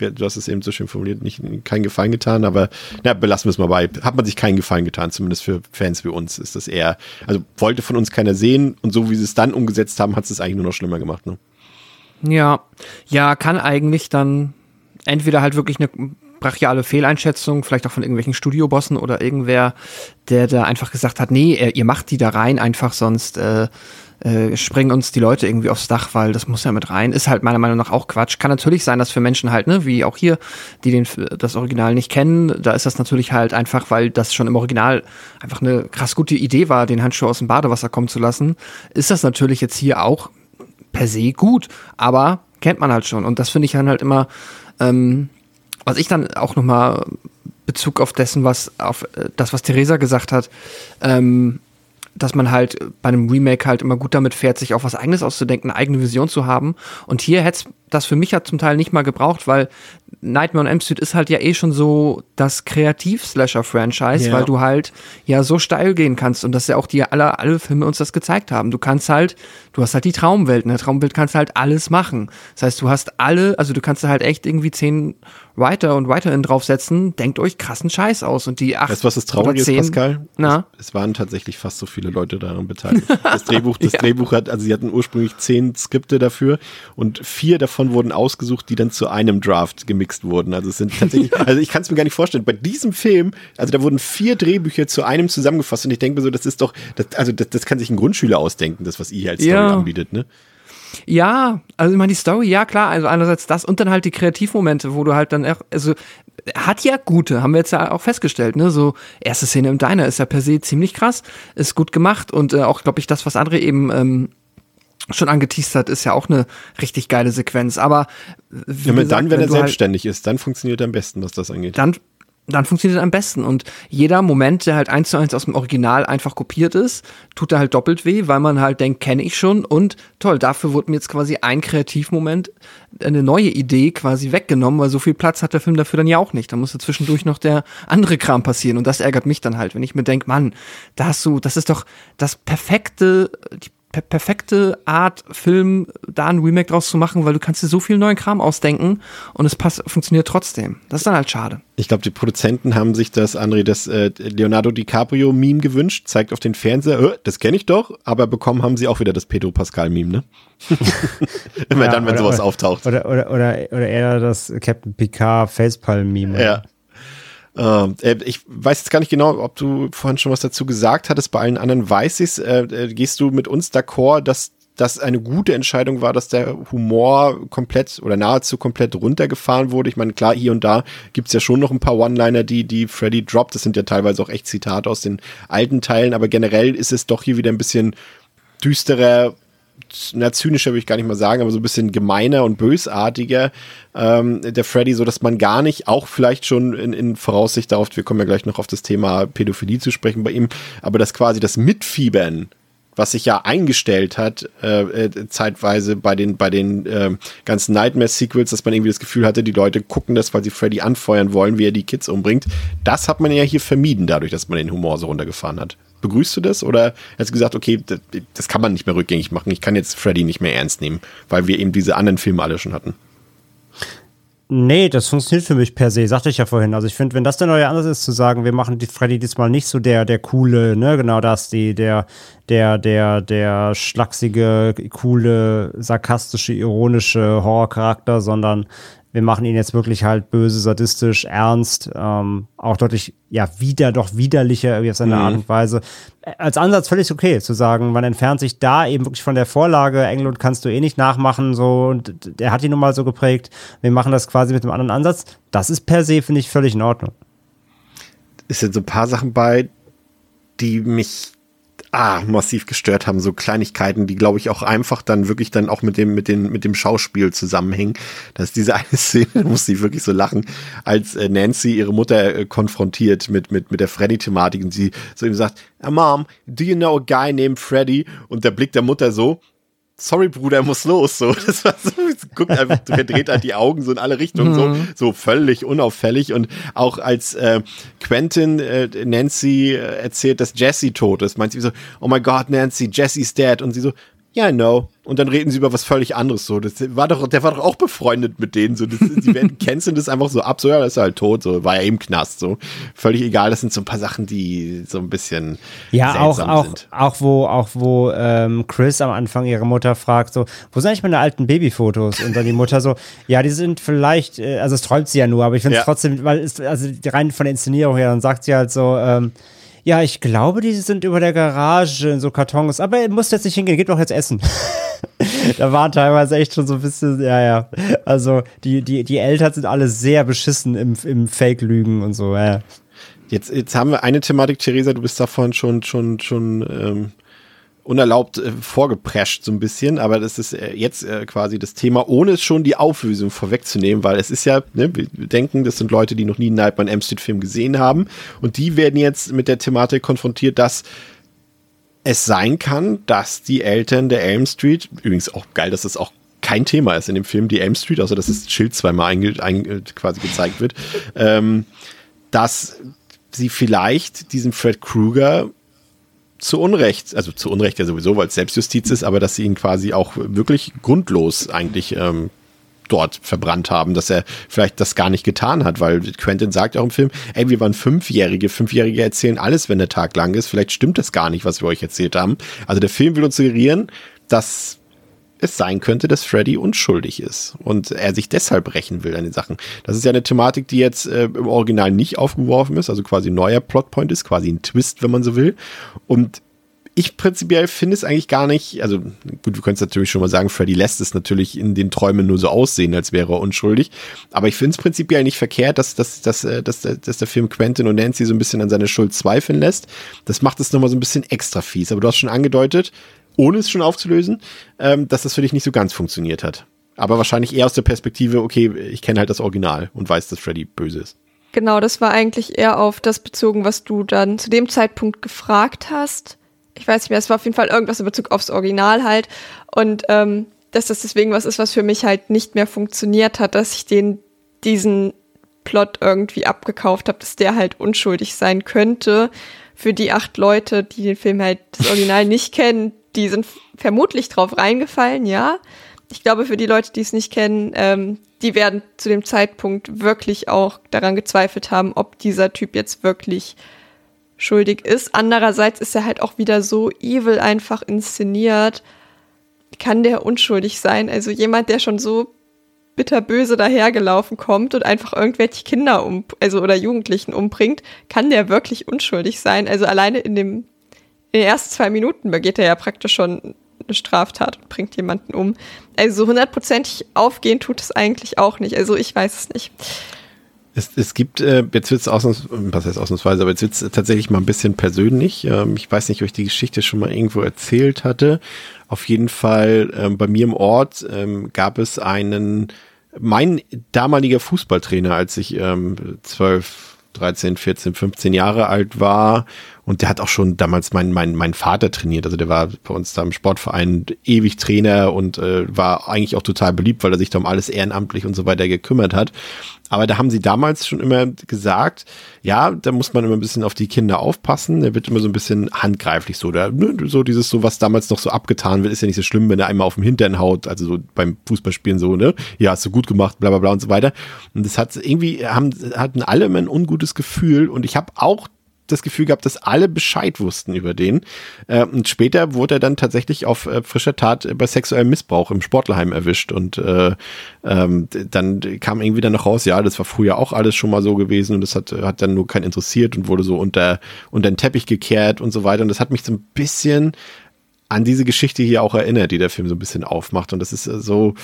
du hast es eben so schön formuliert, nicht keinen Gefallen getan, aber na, belassen wir es mal bei. Hat man sich keinen Gefallen getan, zumindest für Fans wie uns ist das eher, also wollte von uns keiner sehen und so wie sie es dann umgesetzt haben, hat es eigentlich nur noch schlimmer gemacht. Ne? Ja, ja, kann eigentlich dann entweder halt wirklich eine brachiale Fehleinschätzung, vielleicht auch von irgendwelchen Studiobossen oder irgendwer, der da einfach gesagt hat, nee, ihr macht die da rein einfach, sonst äh, äh, springen uns die Leute irgendwie aufs Dach, weil das muss ja mit rein. Ist halt meiner Meinung nach auch Quatsch. Kann natürlich sein, dass für Menschen halt, ne, wie auch hier, die den, das Original nicht kennen, da ist das natürlich halt einfach, weil das schon im Original einfach eine krass gute Idee war, den Handschuh aus dem Badewasser kommen zu lassen, ist das natürlich jetzt hier auch per se gut, aber kennt man halt schon. Und das finde ich dann halt immer, ähm, was ich dann auch nochmal Bezug auf dessen, was, auf äh, das, was Theresa gesagt hat, ähm, dass man halt bei einem Remake halt immer gut damit fährt, sich auch was eigenes auszudenken, eine eigene Vision zu haben. Und hier hätte das für mich ja zum Teil nicht mal gebraucht, weil Nightmare on Elm Street ist halt ja eh schon so das Kreativ-Slasher-Franchise, ja. weil du halt ja so steil gehen kannst und das ja auch die alle, alle Filme uns das gezeigt haben. Du kannst halt, du hast halt die Traumwelt, in der Traumwelt kannst du halt alles machen. Das heißt, du hast alle, also du kannst halt echt irgendwie zehn Writer und Writerinnen draufsetzen, denkt euch krassen Scheiß aus und die acht Weißt du, was das Traurige ist, Pascal? Na? Es, es, waren tatsächlich fast so viele Leute daran beteiligt. Das Drehbuch, das ja. Drehbuch hat, also sie hatten ursprünglich zehn Skripte dafür und vier davon wurden ausgesucht, die dann zu einem Draft gemixt wurden. Also es sind tatsächlich, also ich kann es mir gar nicht vorstellen. Bei diesem Film, also da wurden vier Drehbücher zu einem zusammengefasst und ich denke mir so, das ist doch, das, also das, das kann sich ein Grundschüler ausdenken, das was ihr hier als Story ja. anbietet, ne? Ja, also ich meine, die Story, ja klar, also einerseits das und dann halt die Kreativmomente, wo du halt dann, also hat ja gute, haben wir jetzt ja auch festgestellt, ne? So, erste Szene im Diner ist ja per se ziemlich krass, ist gut gemacht und äh, auch, glaube ich, das, was André eben ähm, schon angeteased hat, ist ja auch eine richtig geile Sequenz. Aber ja, gesagt, dann, wenn, wenn er halt selbstständig halt, ist, dann funktioniert er am besten, was das angeht. Dann dann funktioniert es am besten. Und jeder Moment, der halt eins zu eins aus dem Original einfach kopiert ist, tut da halt doppelt weh, weil man halt denkt, kenne ich schon. Und toll, dafür wurde mir jetzt quasi ein Kreativmoment, eine neue Idee quasi weggenommen, weil so viel Platz hat der Film dafür dann ja auch nicht. Da musste zwischendurch noch der andere Kram passieren. Und das ärgert mich dann halt, wenn ich mir denke, Mann, da hast du, das ist doch das perfekte, die per perfekte Art, Film da ein Remake draus zu machen, weil du kannst dir so viel neuen Kram ausdenken und es passt, funktioniert trotzdem. Das ist dann halt schade. Ich glaube, die Produzenten haben sich das, André, das äh, Leonardo DiCaprio-Meme gewünscht, zeigt auf den Fernseher, äh, das kenne ich doch, aber bekommen haben sie auch wieder das Pedro Pascal-Meme, ne? Immer ja, dann, wenn oder, sowas oder, auftaucht. Oder, oder, oder, oder eher das Captain Picard Facepalm-Meme. Ja. Ähm, äh, ich weiß jetzt gar nicht genau, ob du vorhin schon was dazu gesagt hattest. Bei allen anderen weiß ich äh, äh, Gehst du mit uns d'accord, dass das eine gute Entscheidung war, dass der Humor komplett oder nahezu komplett runtergefahren wurde. Ich meine, klar, hier und da gibt's ja schon noch ein paar One-Liner, die, die Freddy droppt. Das sind ja teilweise auch echt Zitate aus den alten Teilen, aber generell ist es doch hier wieder ein bisschen düsterer, na, zynischer würde ich gar nicht mal sagen, aber so ein bisschen gemeiner und bösartiger, ähm, der Freddy, so dass man gar nicht, auch vielleicht schon in, in Voraussicht darauf, wir kommen ja gleich noch auf das Thema Pädophilie zu sprechen bei ihm, aber dass quasi das Mitfiebern was sich ja eingestellt hat, äh, äh, zeitweise bei den, bei den äh, ganzen Nightmare-Sequels, dass man irgendwie das Gefühl hatte, die Leute gucken das, weil sie Freddy anfeuern wollen, wie er die Kids umbringt. Das hat man ja hier vermieden, dadurch, dass man den Humor so runtergefahren hat. Begrüßt du das oder hast du gesagt, okay, das, das kann man nicht mehr rückgängig machen, ich kann jetzt Freddy nicht mehr ernst nehmen, weil wir eben diese anderen Filme alle schon hatten? Nee, das funktioniert für mich per se, sagte ich ja vorhin. Also ich finde, wenn das der neue Ansatz ist, zu sagen, wir machen die Freddy diesmal nicht so der, der coole, ne, genau das, die, der, der, der, der schlachsige, coole, sarkastische, ironische Horrorcharakter, sondern wir machen ihn jetzt wirklich halt böse, sadistisch, ernst, ähm, auch deutlich, ja, wieder, doch widerlicher irgendwie auf seine mhm. Art und Weise. Als Ansatz völlig okay, zu sagen, man entfernt sich da eben wirklich von der Vorlage, Englund kannst du eh nicht nachmachen, so, und der hat ihn nun mal so geprägt, wir machen das quasi mit einem anderen Ansatz. Das ist per se, finde ich, völlig in Ordnung. Es sind so ein paar Sachen bei, die mich ah, massiv gestört haben, so Kleinigkeiten, die glaube ich auch einfach dann wirklich dann auch mit dem mit dem mit dem Schauspiel zusammenhängen. Das ist diese eine Szene, da musste ich wirklich so lachen, als äh, Nancy ihre Mutter äh, konfrontiert mit mit mit der Freddy Thematik und sie so ihm sagt, Mom, do you know a guy named Freddy? Und der Blick der Mutter so, sorry Bruder, er muss los. So, das war so, guckt einfach, verdreht halt die Augen so in alle Richtungen, so, mhm. so völlig unauffällig. Und auch als äh, Quentin äh, Nancy äh, erzählt, dass Jesse tot ist, meint sie so, oh my God, Nancy, Jesse's dead. Und sie so, ja, yeah, I know. Und dann reden sie über was völlig anderes so. Das war doch, der war doch auch befreundet mit denen. So, das, die werden canceln das einfach so ab, so ja, das ist halt tot, so war ja im Knast, so völlig egal. Das sind so ein paar Sachen, die so ein bisschen ja auch auch sind. auch wo auch wo ähm, Chris am Anfang ihre Mutter fragt so, wo sind eigentlich meine alten Babyfotos? Und dann die Mutter so, ja, die sind vielleicht, äh, also es träumt sie ja nur, aber ich finde es ja. trotzdem, weil es also rein von der Inszenierung her, dann sagt sie halt so. Ähm, ja, ich glaube, die sind über der Garage in so Kartons, aber er muss jetzt nicht hingehen, geht doch jetzt essen. da war teilweise echt schon so ein bisschen, ja, ja. Also die, die, die Eltern sind alle sehr beschissen im, im Fake-Lügen und so, ja. Jetzt, jetzt haben wir eine Thematik, Theresa, du bist davon schon, schon, schon ähm, unerlaubt äh, vorgeprescht so ein bisschen, aber das ist äh, jetzt äh, quasi das Thema, ohne es schon die Auflösung vorwegzunehmen, weil es ist ja, ne, wir denken, das sind Leute, die noch nie einen Nightmare Film gesehen haben und die werden jetzt mit der Thematik konfrontiert, dass es sein kann, dass die Eltern der Elm Street, übrigens auch geil, dass das auch kein Thema ist in dem Film, die Elm Street, außer dass das Schild zweimal einge, ein, quasi gezeigt wird, ähm, dass sie vielleicht diesen Fred Krueger zu Unrecht, also zu Unrecht ja sowieso, weil es Selbstjustiz ist, aber dass sie ihn quasi auch wirklich grundlos eigentlich ähm, dort verbrannt haben, dass er vielleicht das gar nicht getan hat, weil Quentin sagt auch im Film, ey, wir waren Fünfjährige, Fünfjährige erzählen alles, wenn der Tag lang ist, vielleicht stimmt das gar nicht, was wir euch erzählt haben. Also der Film will uns suggerieren, dass es sein könnte, dass Freddy unschuldig ist und er sich deshalb rächen will an den Sachen. Das ist ja eine Thematik, die jetzt äh, im Original nicht aufgeworfen ist, also quasi ein neuer Plotpoint ist, quasi ein Twist, wenn man so will. Und ich prinzipiell finde es eigentlich gar nicht, also gut, wir können es natürlich schon mal sagen, Freddy lässt es natürlich in den Träumen nur so aussehen, als wäre er unschuldig. Aber ich finde es prinzipiell nicht verkehrt, dass, dass, dass, äh, dass, dass der Film Quentin und Nancy so ein bisschen an seine Schuld zweifeln lässt. Das macht es nochmal so ein bisschen extra fies. Aber du hast schon angedeutet, ohne es schon aufzulösen, ähm, dass das für dich nicht so ganz funktioniert hat. Aber wahrscheinlich eher aus der Perspektive, okay, ich kenne halt das Original und weiß, dass Freddy böse ist. Genau, das war eigentlich eher auf das bezogen, was du dann zu dem Zeitpunkt gefragt hast. Ich weiß nicht mehr, es war auf jeden Fall irgendwas in Bezug aufs Original halt. Und ähm, dass das deswegen was ist, was für mich halt nicht mehr funktioniert hat, dass ich den diesen Plot irgendwie abgekauft habe, dass der halt unschuldig sein könnte. Für die acht Leute, die den Film halt das Original nicht kennen, die sind vermutlich drauf reingefallen, ja. Ich glaube, für die Leute, die es nicht kennen, ähm, die werden zu dem Zeitpunkt wirklich auch daran gezweifelt haben, ob dieser Typ jetzt wirklich schuldig ist. Andererseits ist er halt auch wieder so evil einfach inszeniert. Kann der unschuldig sein? Also jemand, der schon so bitterböse dahergelaufen kommt und einfach irgendwelche Kinder um, also oder Jugendlichen umbringt, kann der wirklich unschuldig sein? Also alleine in dem in den ersten zwei Minuten begeht er ja praktisch schon eine Straftat und bringt jemanden um. Also so hundertprozentig aufgehen tut es eigentlich auch nicht. Also ich weiß es nicht. Es, es gibt, äh, jetzt wird es ausnahmsweise, was heißt ausnahmsweise, aber jetzt wird es tatsächlich mal ein bisschen persönlich. Ähm, ich weiß nicht, ob ich die Geschichte schon mal irgendwo erzählt hatte. Auf jeden Fall ähm, bei mir im Ort ähm, gab es einen, mein damaliger Fußballtrainer, als ich ähm, 12, 13, 14, 15 Jahre alt war und der hat auch schon damals meinen mein, mein Vater trainiert. Also der war bei uns da im Sportverein ewig Trainer und äh, war eigentlich auch total beliebt, weil er sich da um alles ehrenamtlich und so weiter gekümmert hat. Aber da haben sie damals schon immer gesagt, ja, da muss man immer ein bisschen auf die Kinder aufpassen. Der wird immer so ein bisschen handgreiflich so. Da, ne, so dieses so, was damals noch so abgetan wird, ist ja nicht so schlimm, wenn er einmal auf dem Hintern haut, also so beim Fußballspielen so, ne? Ja, hast du gut gemacht, bla bla bla und so weiter. Und das hat irgendwie, haben, hatten alle immer ein ungutes Gefühl. Und ich habe auch das Gefühl gehabt, dass alle Bescheid wussten über den. Äh, und später wurde er dann tatsächlich auf äh, frischer Tat bei sexuellem Missbrauch im Sportlerheim erwischt. Und äh, ähm, dann kam irgendwie dann noch raus, ja, das war früher auch alles schon mal so gewesen und das hat, hat dann nur keinen interessiert und wurde so unter, unter den Teppich gekehrt und so weiter. Und das hat mich so ein bisschen an diese Geschichte hier auch erinnert, die der Film so ein bisschen aufmacht. Und das ist äh, so,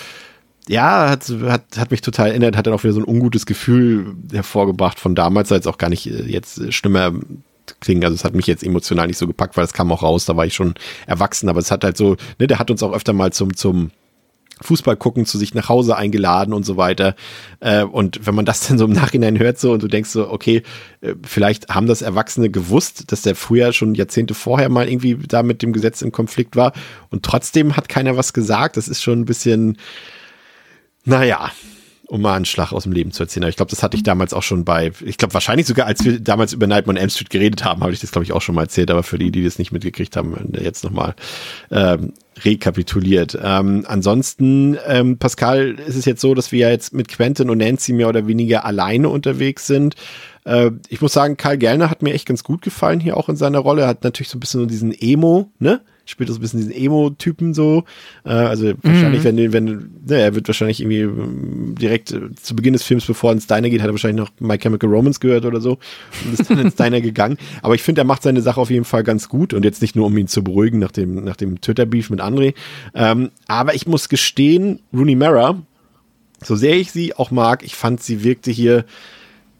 ja, hat, hat, hat mich total erinnert, hat dann auch wieder so ein ungutes Gefühl hervorgebracht von damals, als auch gar nicht äh, jetzt schlimmer klingen. Also es hat mich jetzt emotional nicht so gepackt, weil es kam auch raus, da war ich schon erwachsen, aber es hat halt so, ne, der hat uns auch öfter mal zum, zum Fußball gucken, zu sich nach Hause eingeladen und so weiter. Äh, und wenn man das dann so im Nachhinein hört so und du denkst so, okay, äh, vielleicht haben das Erwachsene gewusst, dass der früher schon Jahrzehnte vorher mal irgendwie da mit dem Gesetz im Konflikt war und trotzdem hat keiner was gesagt. Das ist schon ein bisschen, naja, um mal einen Schlag aus dem Leben zu erzählen. Aber ich glaube, das hatte ich damals auch schon bei, ich glaube wahrscheinlich sogar, als wir damals über Nightmare on Elm Street geredet haben, habe ich das, glaube ich, auch schon mal erzählt, aber für die, die das nicht mitgekriegt haben, jetzt nochmal. Ähm, rekapituliert. Ähm, ansonsten, ähm, Pascal, ist es jetzt so, dass wir ja jetzt mit Quentin und Nancy mehr oder weniger alleine unterwegs sind. Äh, ich muss sagen, Karl Gellner hat mir echt ganz gut gefallen hier auch in seiner Rolle. Er hat natürlich so ein bisschen so diesen Emo, ne? Spielt so ein bisschen diesen Emo-Typen so. Äh, also wahrscheinlich, wenn, wenn, ne, er wird wahrscheinlich irgendwie ähm, direkt äh, zu Beginn des Films, bevor er ins Diner geht, hat er wahrscheinlich noch My Chemical Romance gehört oder so und ist dann ins Diner gegangen. Aber ich finde, er macht seine Sache auf jeden Fall ganz gut und jetzt nicht nur, um ihn zu beruhigen nach dem, nach dem Twitter-Beef mit André. Ähm, aber ich muss gestehen, Rooney Mara, so sehr ich sie auch mag, ich fand, sie wirkte hier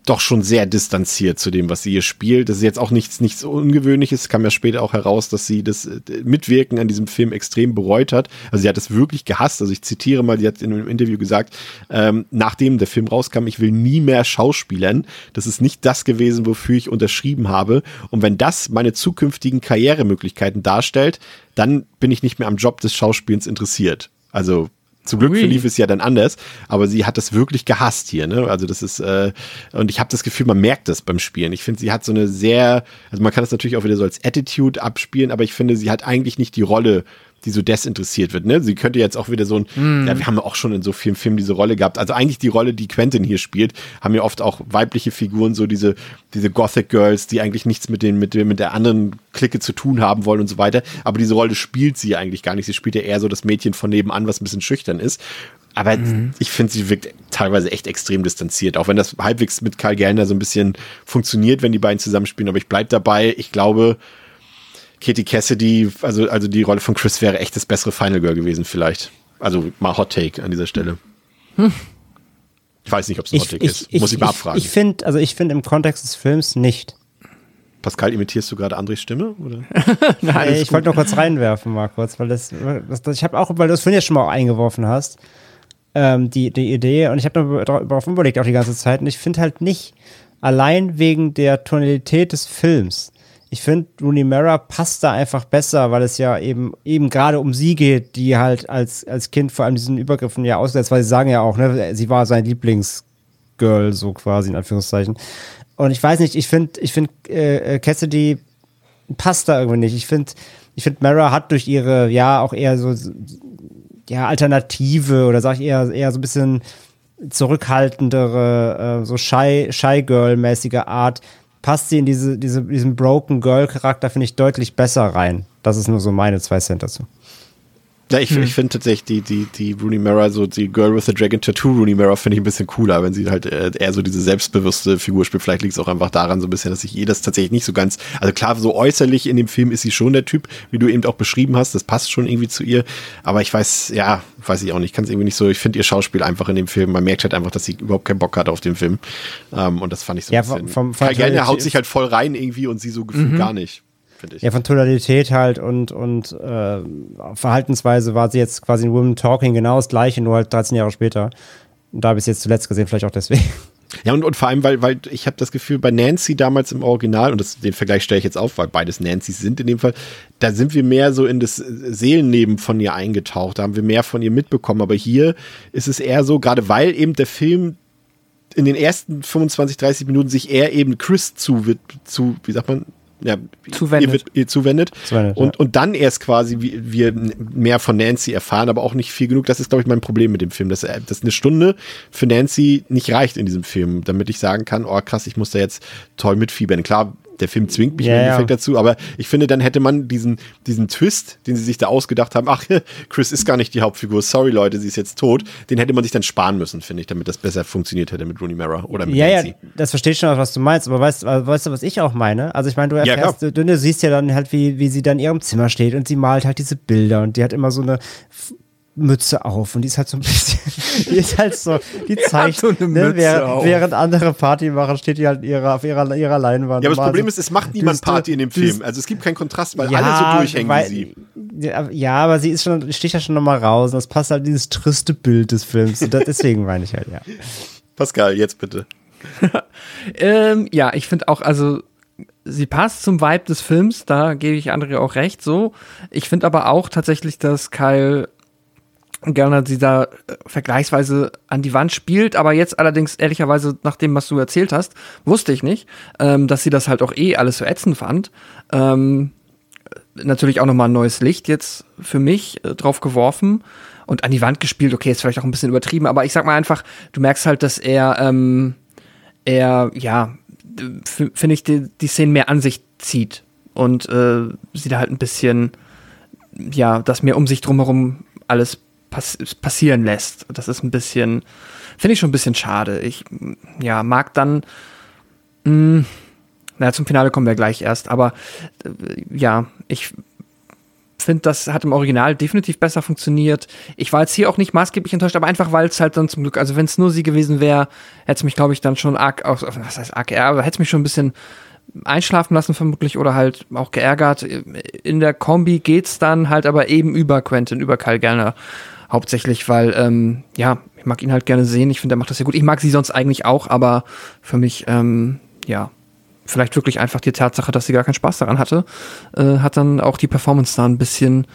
doch schon sehr distanziert zu dem, was sie hier spielt. Das ist jetzt auch nichts, nichts Ungewöhnliches. Kam ja später auch heraus, dass sie das äh, Mitwirken an diesem Film extrem bereut hat. Also sie hat es wirklich gehasst. Also ich zitiere mal, sie hat in einem Interview gesagt, ähm, nachdem der Film rauskam, ich will nie mehr Schauspielern. Das ist nicht das gewesen, wofür ich unterschrieben habe. Und wenn das meine zukünftigen Karrieremöglichkeiten darstellt, dann bin ich nicht mehr am Job des Schauspielens interessiert. Also zum Glück Ui. verlief es ja dann anders, aber sie hat das wirklich gehasst hier, ne? Also das ist äh, und ich habe das Gefühl, man merkt das beim Spielen. Ich finde, sie hat so eine sehr, also man kann das natürlich auch wieder so als Attitude abspielen, aber ich finde, sie hat eigentlich nicht die Rolle, die so desinteressiert wird. Ne? Sie könnte jetzt auch wieder so ein, ja, wir haben ja auch schon in so vielen Filmen diese Rolle gehabt. Also eigentlich die Rolle, die Quentin hier spielt, haben ja oft auch weibliche Figuren, so diese, diese Gothic Girls, die eigentlich nichts mit den, mit, mit der anderen Clique zu tun haben wollen und so weiter. Aber diese Rolle spielt sie eigentlich gar nicht. Sie spielt ja eher so das Mädchen von nebenan, was ein bisschen schüchtern ist. Aber ich finde, sie wirkt teilweise echt extrem distanziert, auch wenn das halbwegs mit Karl Gellner so ein bisschen funktioniert, wenn die beiden zusammenspielen. Aber ich bleib dabei. Ich glaube, Katie Cassidy, also, also die Rolle von Chris wäre echt das bessere Final Girl gewesen, vielleicht. Also mal Hot Take an dieser Stelle. Ich weiß nicht, ob es ein Hot Take ist. Muss ich mal abfragen. Ich, finde, also ich finde im Kontext des Films nicht. Pascal, imitierst du gerade Andres Stimme? Oder? Nein, ich wollte nur kurz reinwerfen, mal kurz, weil das, das, das ich habe auch, weil du es vorhin ja schon mal eingeworfen hast, ähm, die, die Idee, und ich habe darauf überlegt auch die ganze Zeit, und ich finde halt nicht, allein wegen der Tonalität des Films, ich finde, Rooney Mara passt da einfach besser, weil es ja eben eben gerade um sie geht, die halt als, als Kind vor allem diesen Übergriffen ja aussetzt, weil sie sagen ja auch, ne, sie war sein Lieblingsgirl, so quasi in Anführungszeichen. Und ich weiß nicht, ich finde, ich finde, äh, Cassidy passt da irgendwie nicht. Ich finde, ich finde, Mara hat durch ihre, ja, auch eher so, ja, Alternative oder sag ich eher, eher so ein bisschen zurückhaltendere, äh, so Shy, Shy Girl-mäßige Art, passt sie in diese, diese, diesen Broken Girl-Charakter, finde ich, deutlich besser rein. Das ist nur so meine zwei Cent dazu. Ja, ich, ich finde tatsächlich die, die, die Rooney Mara, so die Girl with the Dragon Tattoo Rooney Mara, finde ich ein bisschen cooler, wenn sie halt äh, eher so diese selbstbewusste Figur spielt. Vielleicht liegt es auch einfach daran so ein bisschen, dass ich ihr das tatsächlich nicht so ganz, also klar, so äußerlich in dem Film ist sie schon der Typ, wie du eben auch beschrieben hast, das passt schon irgendwie zu ihr, aber ich weiß, ja, weiß ich auch nicht, kann es irgendwie nicht so, ich finde ihr Schauspiel einfach in dem Film, man merkt halt einfach, dass sie überhaupt keinen Bock hat auf den Film. Ähm, und das fand ich so Ja, ein bisschen, vom- vom- Kai Gellner haut sich halt voll rein irgendwie und sie so gefühlt gar nicht, finde ich. Ja, von Tonalität halt und, und äh, Verhaltensweise war sie jetzt quasi in Women Talking genau das gleiche, nur halt 13 Jahre später. Und da habe ich es jetzt zuletzt gesehen, vielleicht auch deswegen. Ja, und, und vor allem, weil, weil ich habe das Gefühl, bei Nancy damals im Original, und das, den Vergleich stelle ich jetzt auf, weil beides Nancy's sind in dem Fall, da sind wir mehr so in das Seelenleben von ihr eingetaucht, da haben wir mehr von ihr mitbekommen. Aber hier ist es eher so, gerade weil eben der Film in den ersten 25, 30 Minuten sich eher eben Chris zu, wird, zu wie sagt man, ja, Zuwendet. Ihr, wird, ihr zuwendet. Zuwendet, und, ja. und dann erst quasi wir, wir mehr von Nancy erfahren, aber auch nicht viel genug. Das ist, glaube ich, mein Problem mit dem Film, dass, äh, dass eine Stunde für Nancy nicht reicht in diesem Film, damit ich sagen kann, oh krass, ich muss da jetzt toll mitfiebern. Klar, der Film zwingt mich Ja, im ja. Endeffekt dazu, aber ich finde, dann hätte man diesen, diesen Twist, den sie sich da ausgedacht haben, ach, Chris ist gar nicht die Hauptfigur, sorry Leute, sie ist jetzt tot, den hätte man sich dann sparen müssen, finde ich, damit das besser funktioniert hätte mit Rooney Mara oder mit Ja, ja, Nancy. das verstehe ich schon, was du meinst, aber weißt, weißt du, was ich auch meine? Also ich meine, du Ja, erfährst, klar. du, du siehst ja dann halt, wie, wie sie da in ihrem Zimmer steht und sie malt halt diese Bilder und die hat immer so eine Mütze auf und die ist halt so ein bisschen, die ist halt so, die zeigt, so eine ne, Mütze während, auf. während andere Party machen, steht die halt ihrer, auf ihrer, ihrer Leinwand. Ja, aber das Problem ist, es macht niemand Party in dem Film. Also es gibt keinen Kontrast, weil alle so durchhängen weil- wie sie. Ja, ja, aber sie ist schon, sticht ja schon nochmal raus und das passt halt in dieses triste Bild des Films. Und das, deswegen meine ich halt, ja. Pascal, jetzt bitte. Ähm, ja, ich finde auch, also sie passt zum Vibe des Films, da gebe ich André auch recht, so. Ich finde aber auch tatsächlich, dass Kyle Gerner sie da äh, vergleichsweise an die Wand spielt, aber jetzt allerdings ehrlicherweise nach dem, was du erzählt hast, wusste ich nicht, ähm, dass sie das halt auch eh alles so ätzend fand. Ähm, natürlich auch nochmal ein neues Licht jetzt für mich äh, drauf geworfen und an die Wand gespielt. Okay, ist vielleicht auch ein bisschen übertrieben, aber ich sag mal einfach, du merkst halt, dass er, ähm, er, ja, finde ich, die, die Szenen mehr an sich zieht und äh, sie da halt ein bisschen, ja, das mehr um sich drumherum alles pass passieren lässt. Das ist ein bisschen, finde ich schon ein bisschen schade. Ich, ja, mag dann, mh, hm, naja, zum Finale kommen wir gleich erst, aber äh, ja, ich finde, das hat im Original definitiv besser funktioniert. Ich war jetzt hier auch nicht maßgeblich enttäuscht, aber einfach, weil es halt dann zum Glück, also wenn es nur sie gewesen wäre, hätte es mich, glaube ich, dann schon arg, was heißt arg, aber hätte es mich schon ein bisschen einschlafen lassen vermutlich oder halt auch geärgert. In der Kombi geht's dann halt aber eben über Quentin, über Kyle Gerner hauptsächlich, weil ähm, ja, ich mag ihn halt gerne sehen. Ich finde, er macht das sehr gut. Ich mag sie sonst eigentlich auch, aber für mich ähm, ja vielleicht wirklich einfach die Tatsache, dass sie gar keinen Spaß daran hatte, äh, hat dann auch die Performance da ein bisschen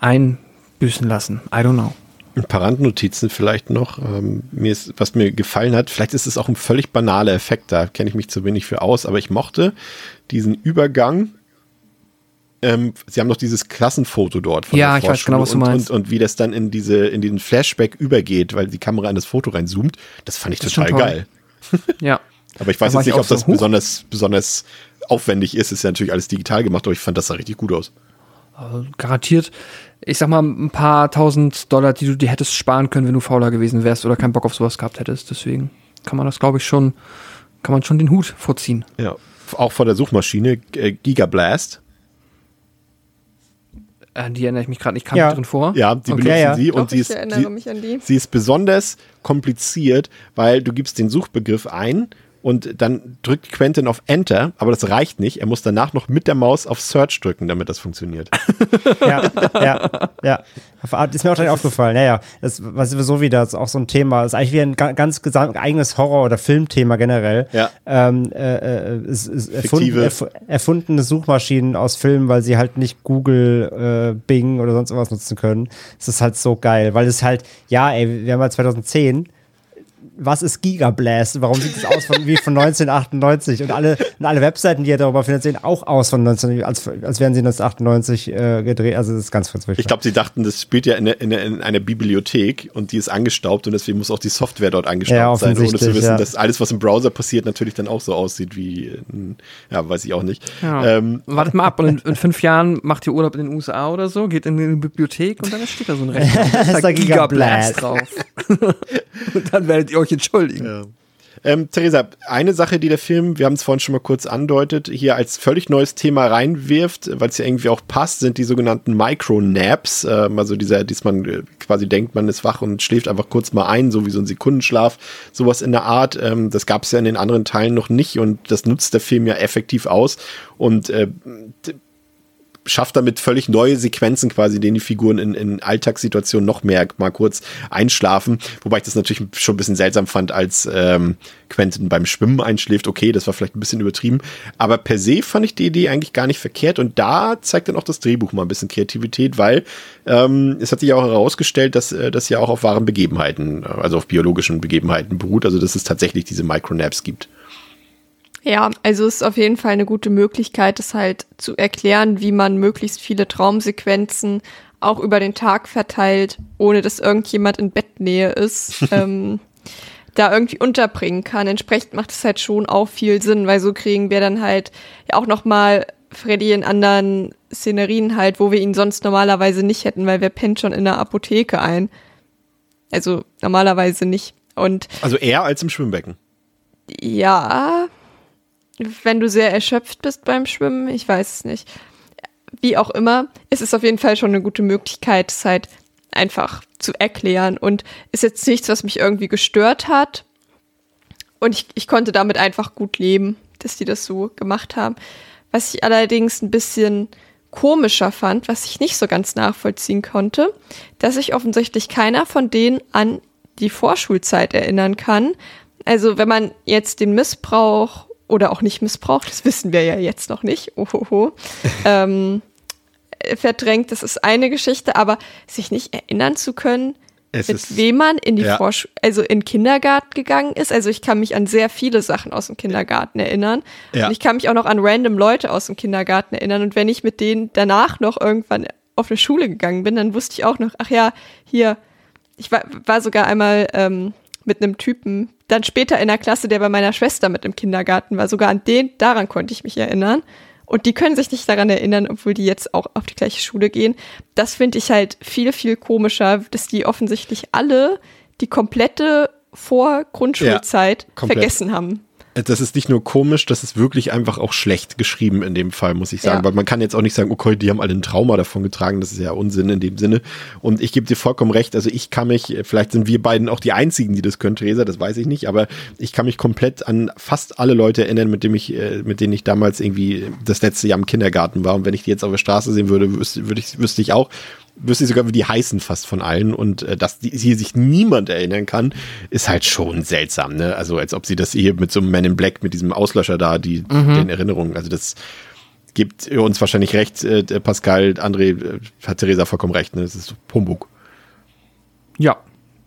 einbüßen lassen. I don't know. Ein paar Randnotizen vielleicht noch. Ähm, mir ist, was mir gefallen hat, vielleicht ist es auch ein völlig banaler Effekt, da kenne ich mich zu wenig für aus, aber ich mochte diesen Übergang. Ähm, sie haben noch dieses Klassenfoto dort von ja, der ich weiß genau, was du meinst. Und, und, wie das dann in diese, in den Flashback übergeht, weil die Kamera in das Foto reinzoomt, das fand ich das total geil. ja. Aber ich weiß jetzt nicht, ob das so besonders, besonders aufwendig ist. Ist ja natürlich alles digital gemacht, aber ich fand das sah richtig gut aus. Also garantiert, ich sag mal, ein paar tausend Dollar, die du dir hättest sparen können, wenn du fauler gewesen wärst oder keinen Bock auf sowas gehabt hättest. Deswegen kann man das, glaube ich, schon, kann man schon den Hut vorziehen. Ja. Auch vor der Suchmaschine äh, Gigablast. An die erinnere ich mich gerade nicht, kam ja. drin vor. Ja, die okay. benutzen ja, ja. sie Doch, und sie ist, sie, sie ist besonders kompliziert, weil du gibst den Suchbegriff ein und dann drückt Quentin auf Enter, aber das reicht nicht. Er muss danach noch mit der Maus auf Search drücken, damit das funktioniert. ja, ja, ja. Ist mir auch direkt aufgefallen. Naja, das was sowieso wieder ist auch so ein Thema. Das ist eigentlich wie ein ganz eigenes Horror- oder Filmthema generell. Ja. Ähm, äh, äh ist, ist erfunden, erf erfundene Suchmaschinen aus Filmen, weil sie halt nicht Google, äh, Bing oder sonst was nutzen können. Es ist halt so geil, weil es halt, ja, ey, wir haben halt 2010 was ist Gigablast? Warum sieht es aus von, wie von 1998? Und alle, und alle Webseiten, die er darüber findet, sehen auch aus von 19, als, als wären sie 1998 äh, gedreht. Also das ist ganz verzweifelt. Ich glaube, sie dachten, das spielt ja in, in, in, einer Bibliothek und die ist angestaubt und deswegen muss auch die Software dort angestaubt ja, sein, ohne zu wissen, ja. dass alles, was im Browser passiert, natürlich dann auch so aussieht wie, ja, weiß ich auch nicht. Ja. Ähm, Wartet mal ab und in, in, fünf Jahren macht ihr Urlaub in den USA oder so, geht in eine Bibliothek und dann steht da so ein Rechner. da ist da Gigablast drauf. und dann werdet ihr euch euch entschuldigen. Ja. Ähm, Theresa, eine Sache, die der Film, wir haben es vorhin schon mal kurz andeutet, hier als völlig neues Thema reinwirft, weil es ja irgendwie auch passt, sind die sogenannten Micro-Naps. Ähm, also dieser, dass man äh, quasi denkt, man ist wach und schläft einfach kurz mal ein, so wie so ein Sekundenschlaf, sowas in der Art. Ähm, das gab es ja in den anderen Teilen noch nicht und das nutzt der Film ja effektiv aus. Und äh, schafft damit völlig neue Sequenzen quasi, denen die Figuren in, in Alltagssituationen noch mehr mal kurz einschlafen. Wobei ich das natürlich schon ein bisschen seltsam fand, als ähm, Quentin beim Schwimmen einschläft. Okay, das war vielleicht ein bisschen übertrieben. Aber per se fand ich die Idee eigentlich gar nicht verkehrt. Und da zeigt dann auch das Drehbuch mal ein bisschen Kreativität, weil ähm, es hat sich ja auch herausgestellt, dass äh, das ja auch auf wahren Begebenheiten, also auf biologischen Begebenheiten beruht. Also dass es tatsächlich diese Micronaps gibt. Ja, also es ist auf jeden Fall eine gute Möglichkeit, es halt zu erklären, wie man möglichst viele Traumsequenzen auch über den Tag verteilt, ohne dass irgendjemand in Bettnähe ist, ähm, da irgendwie unterbringen kann. Entsprechend macht es halt schon auch viel Sinn, weil so kriegen wir dann halt ja auch noch mal Freddy in anderen Szenerien halt, wo wir ihn sonst normalerweise nicht hätten, weil wir pennt schon in der Apotheke ein. Also normalerweise nicht. Und also eher als im Schwimmbecken. Ja, wenn du sehr erschöpft bist beim Schwimmen, ich weiß es nicht. Wie auch immer, ist es auf jeden Fall schon eine gute Möglichkeit, es halt einfach zu erklären und ist jetzt nichts, was mich irgendwie gestört hat. Und ich, ich konnte damit einfach gut leben, dass die das so gemacht haben. Was ich allerdings ein bisschen komischer fand, was ich nicht so ganz nachvollziehen konnte, dass sich offensichtlich keiner von denen an die Vorschulzeit erinnern kann. Also wenn man jetzt den Missbrauch oder auch nicht missbraucht, das wissen wir ja jetzt noch nicht, ohoho, ähm, verdrängt, das ist eine Geschichte, aber sich nicht erinnern zu können, Es mit ist- wem man in die ja. Vorsch also in den Kindergarten gegangen ist. Also ich kann mich an sehr viele Sachen aus dem Kindergarten erinnern. Ja. Und ich kann mich auch noch an random Leute aus dem Kindergarten erinnern. Und wenn ich mit denen danach noch irgendwann auf eine Schule gegangen bin, dann wusste ich auch noch, ach ja, hier, ich war, war sogar einmal ähm, mit einem Typen, dann später in der Klasse, der bei meiner Schwester mit im Kindergarten war. Sogar an den, daran konnte ich mich erinnern. Und die können sich nicht daran erinnern, obwohl die jetzt auch auf die gleiche Schule gehen. Das finde ich halt viel, viel komischer, dass die offensichtlich alle die komplette Vor-Grundschulzeit komplett. vergessen haben. Das ist nicht nur komisch, das ist wirklich einfach auch schlecht geschrieben in dem Fall, muss ich sagen. Ja. Weil man kann jetzt auch nicht sagen, okay, die haben alle ein Trauma davon getragen, das ist ja Unsinn in dem Sinne. Und ich gebe dir vollkommen recht, also ich kann mich, vielleicht sind wir beiden auch die einzigen, die das können, Theresa, das weiß ich nicht, aber ich kann mich komplett an fast alle Leute erinnern, mit denen ich, äh, mit denen ich damals irgendwie das letzte Jahr im Kindergarten war. Und wenn ich die jetzt auf der Straße sehen würde, wüsste, würde ich, wüsste ich auch, wüsste ich sogar, wie die heißen fast von allen. Und äh, dass die, hier sich niemand erinnern kann, ist halt schon seltsam, ne? Also als ob sie das hier mit so einem Man in Black, mit diesem Auslöscher da, die, den Erinnerungen, also das gibt uns wahrscheinlich recht, äh, Pascal, André, äh, hat Theresa vollkommen recht, ne? Das ist Humbug. Ja,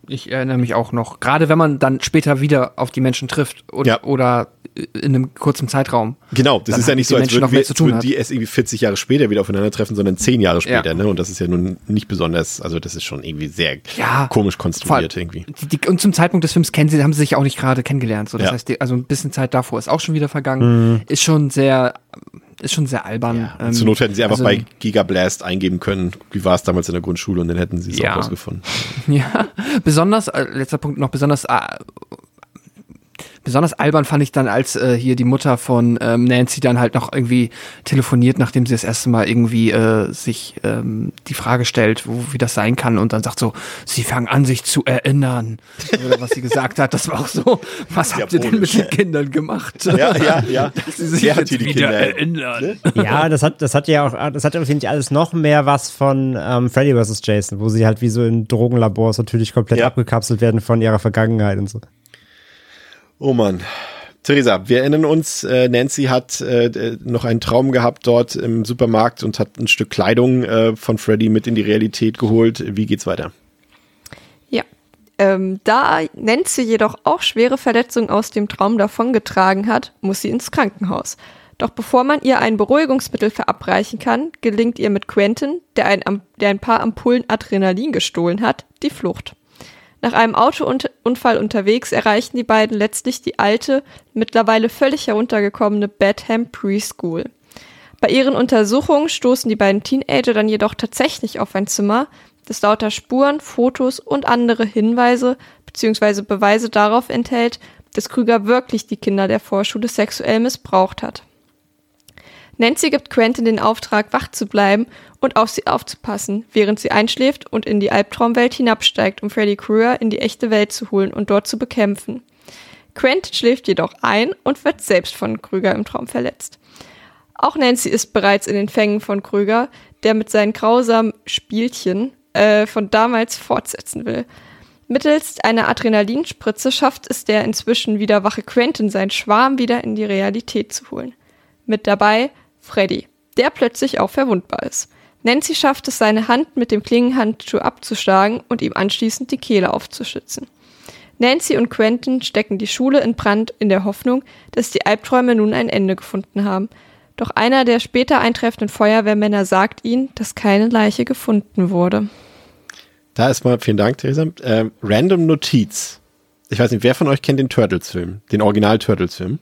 ich erinnere mich auch noch. Gerade wenn man dann später wieder auf die Menschen trifft oder, Ja. oder in einem kurzen Zeitraum. Genau, das Dann ist ja nicht so, als Menschen würden, wir, würden die erst irgendwie 40 Jahre später wieder aufeinandertreffen, sondern 10 Jahre später, Ja. ne? Und das ist ja nun nicht besonders, also das ist schon irgendwie sehr Ja, komisch konstruiert irgendwie. Die, die, und zum Zeitpunkt des Films kennen sie, haben sie sich auch nicht gerade kennengelernt. So, das Ja. heißt, die, also ein bisschen Zeit davor ist auch schon wieder vergangen. Ist schon sehr, ist schon sehr albern. Ähm, Zur Not hätten sie einfach also- bei Gigablast eingeben können, wie war es damals in der Grundschule und dann hätten sie es Ja. auch rausgefunden. Ja, besonders, äh, letzter Punkt noch, besonders, äh, besonders albern fand ich dann, als äh, hier die Mutter von ähm, Nancy dann halt noch irgendwie telefoniert, nachdem sie das erste Mal irgendwie äh, sich ähm, die Frage stellt, wo, wie das sein kann und dann sagt so, sie fangen an, sich zu erinnern. Oder was sie gesagt hat, das war auch so, was habt ihr denn mit den Kindern gemacht? Ja, ja, ja. Dass sie sich Wer hat jetzt wieder Kinder? erinnern. Ja, das hat, das hat ja auch, das hat finde ich alles noch mehr was von ähm, Freddy vs. Jason, wo sie halt wie so in Drogenlabors natürlich komplett Ja. abgekapselt werden von ihrer Vergangenheit und so. Oh Mann. Theresa, wir erinnern uns, äh, Nancy hat äh, noch einen Traum gehabt dort im Supermarkt und hat ein Stück Kleidung äh, von Freddy mit in die Realität geholt. Wie geht's weiter? Ja. Ähm, da Nancy jedoch auch schwere Verletzungen aus dem Traum davongetragen hat, muss sie ins Krankenhaus. Doch bevor man ihr ein Beruhigungsmittel verabreichen kann, gelingt ihr mit Quentin, der ein, der ein paar Ampullen Adrenalin gestohlen hat, die Flucht. Nach einem Autounfall unterwegs erreichen die beiden letztlich die alte, mittlerweile völlig heruntergekommene Badham Preschool. Bei ihren Untersuchungen stoßen die beiden Teenager dann jedoch tatsächlich auf ein Zimmer, das lauter Spuren, Fotos und andere Hinweise bzw. Beweise darauf enthält, dass Krüger wirklich die Kinder der Vorschule sexuell missbraucht hat. Nancy gibt Quentin den Auftrag, wach zu bleiben und auf sie aufzupassen, während sie einschläft und in die Albtraumwelt hinabsteigt, um Freddy Krueger in die echte Welt zu holen und dort zu bekämpfen. Quentin schläft jedoch ein und wird selbst von Krüger im Traum verletzt. Auch Nancy ist bereits in den Fängen von Krüger, der mit seinen grausamen Spielchen äh, von damals fortsetzen will. Mittels einer Adrenalinspritze schafft es der inzwischen wieder wache Quentin, seinen Schwarm wieder in die Realität zu holen. Mit dabei Freddy, der plötzlich auch verwundbar ist. Nancy schafft es, seine Hand mit dem Klingenhandschuh abzuschlagen und ihm anschließend die Kehle aufzuschützen. Nancy und Quentin stecken die Schule in Brand in der Hoffnung, dass die Albträume nun ein Ende gefunden haben. Doch einer der später eintreffenden Feuerwehrmänner sagt ihnen, dass keine Leiche gefunden wurde. Da erstmal vielen Dank, Theresa. Ähm, Random Notiz. Ich weiß nicht, wer von euch kennt den Turtles-Film? Den Original-Turtles-Film?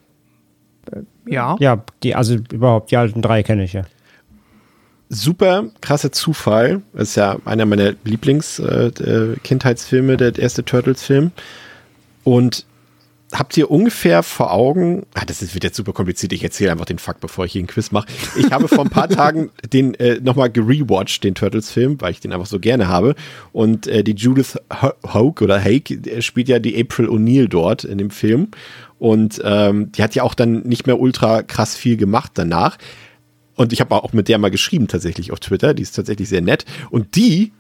Ja. Ja, die, also überhaupt, die alten drei kenne ich ja. super krasser Zufall. Das ist ja einer meiner Lieblings-Kindheitsfilme, äh, Kindheitsfilme, der erste Turtles-Film. Und habt ihr ungefähr vor Augen, ah, das ist, wird jetzt super kompliziert, ich erzähle einfach den Fakt, bevor ich hier einen Quiz mache. Ich habe vor ein paar Tagen den äh, nochmal gerewatcht, den Turtles-Film, weil ich den einfach so gerne habe. Und äh, die Judith Ho- Hoke oder Hake äh, spielt ja die April O'Neil dort in dem Film. Und ähm, die hat ja auch dann nicht mehr ultra krass viel gemacht danach. Und ich habe auch mit der mal geschrieben tatsächlich auf Twitter. Die ist tatsächlich sehr nett. Und die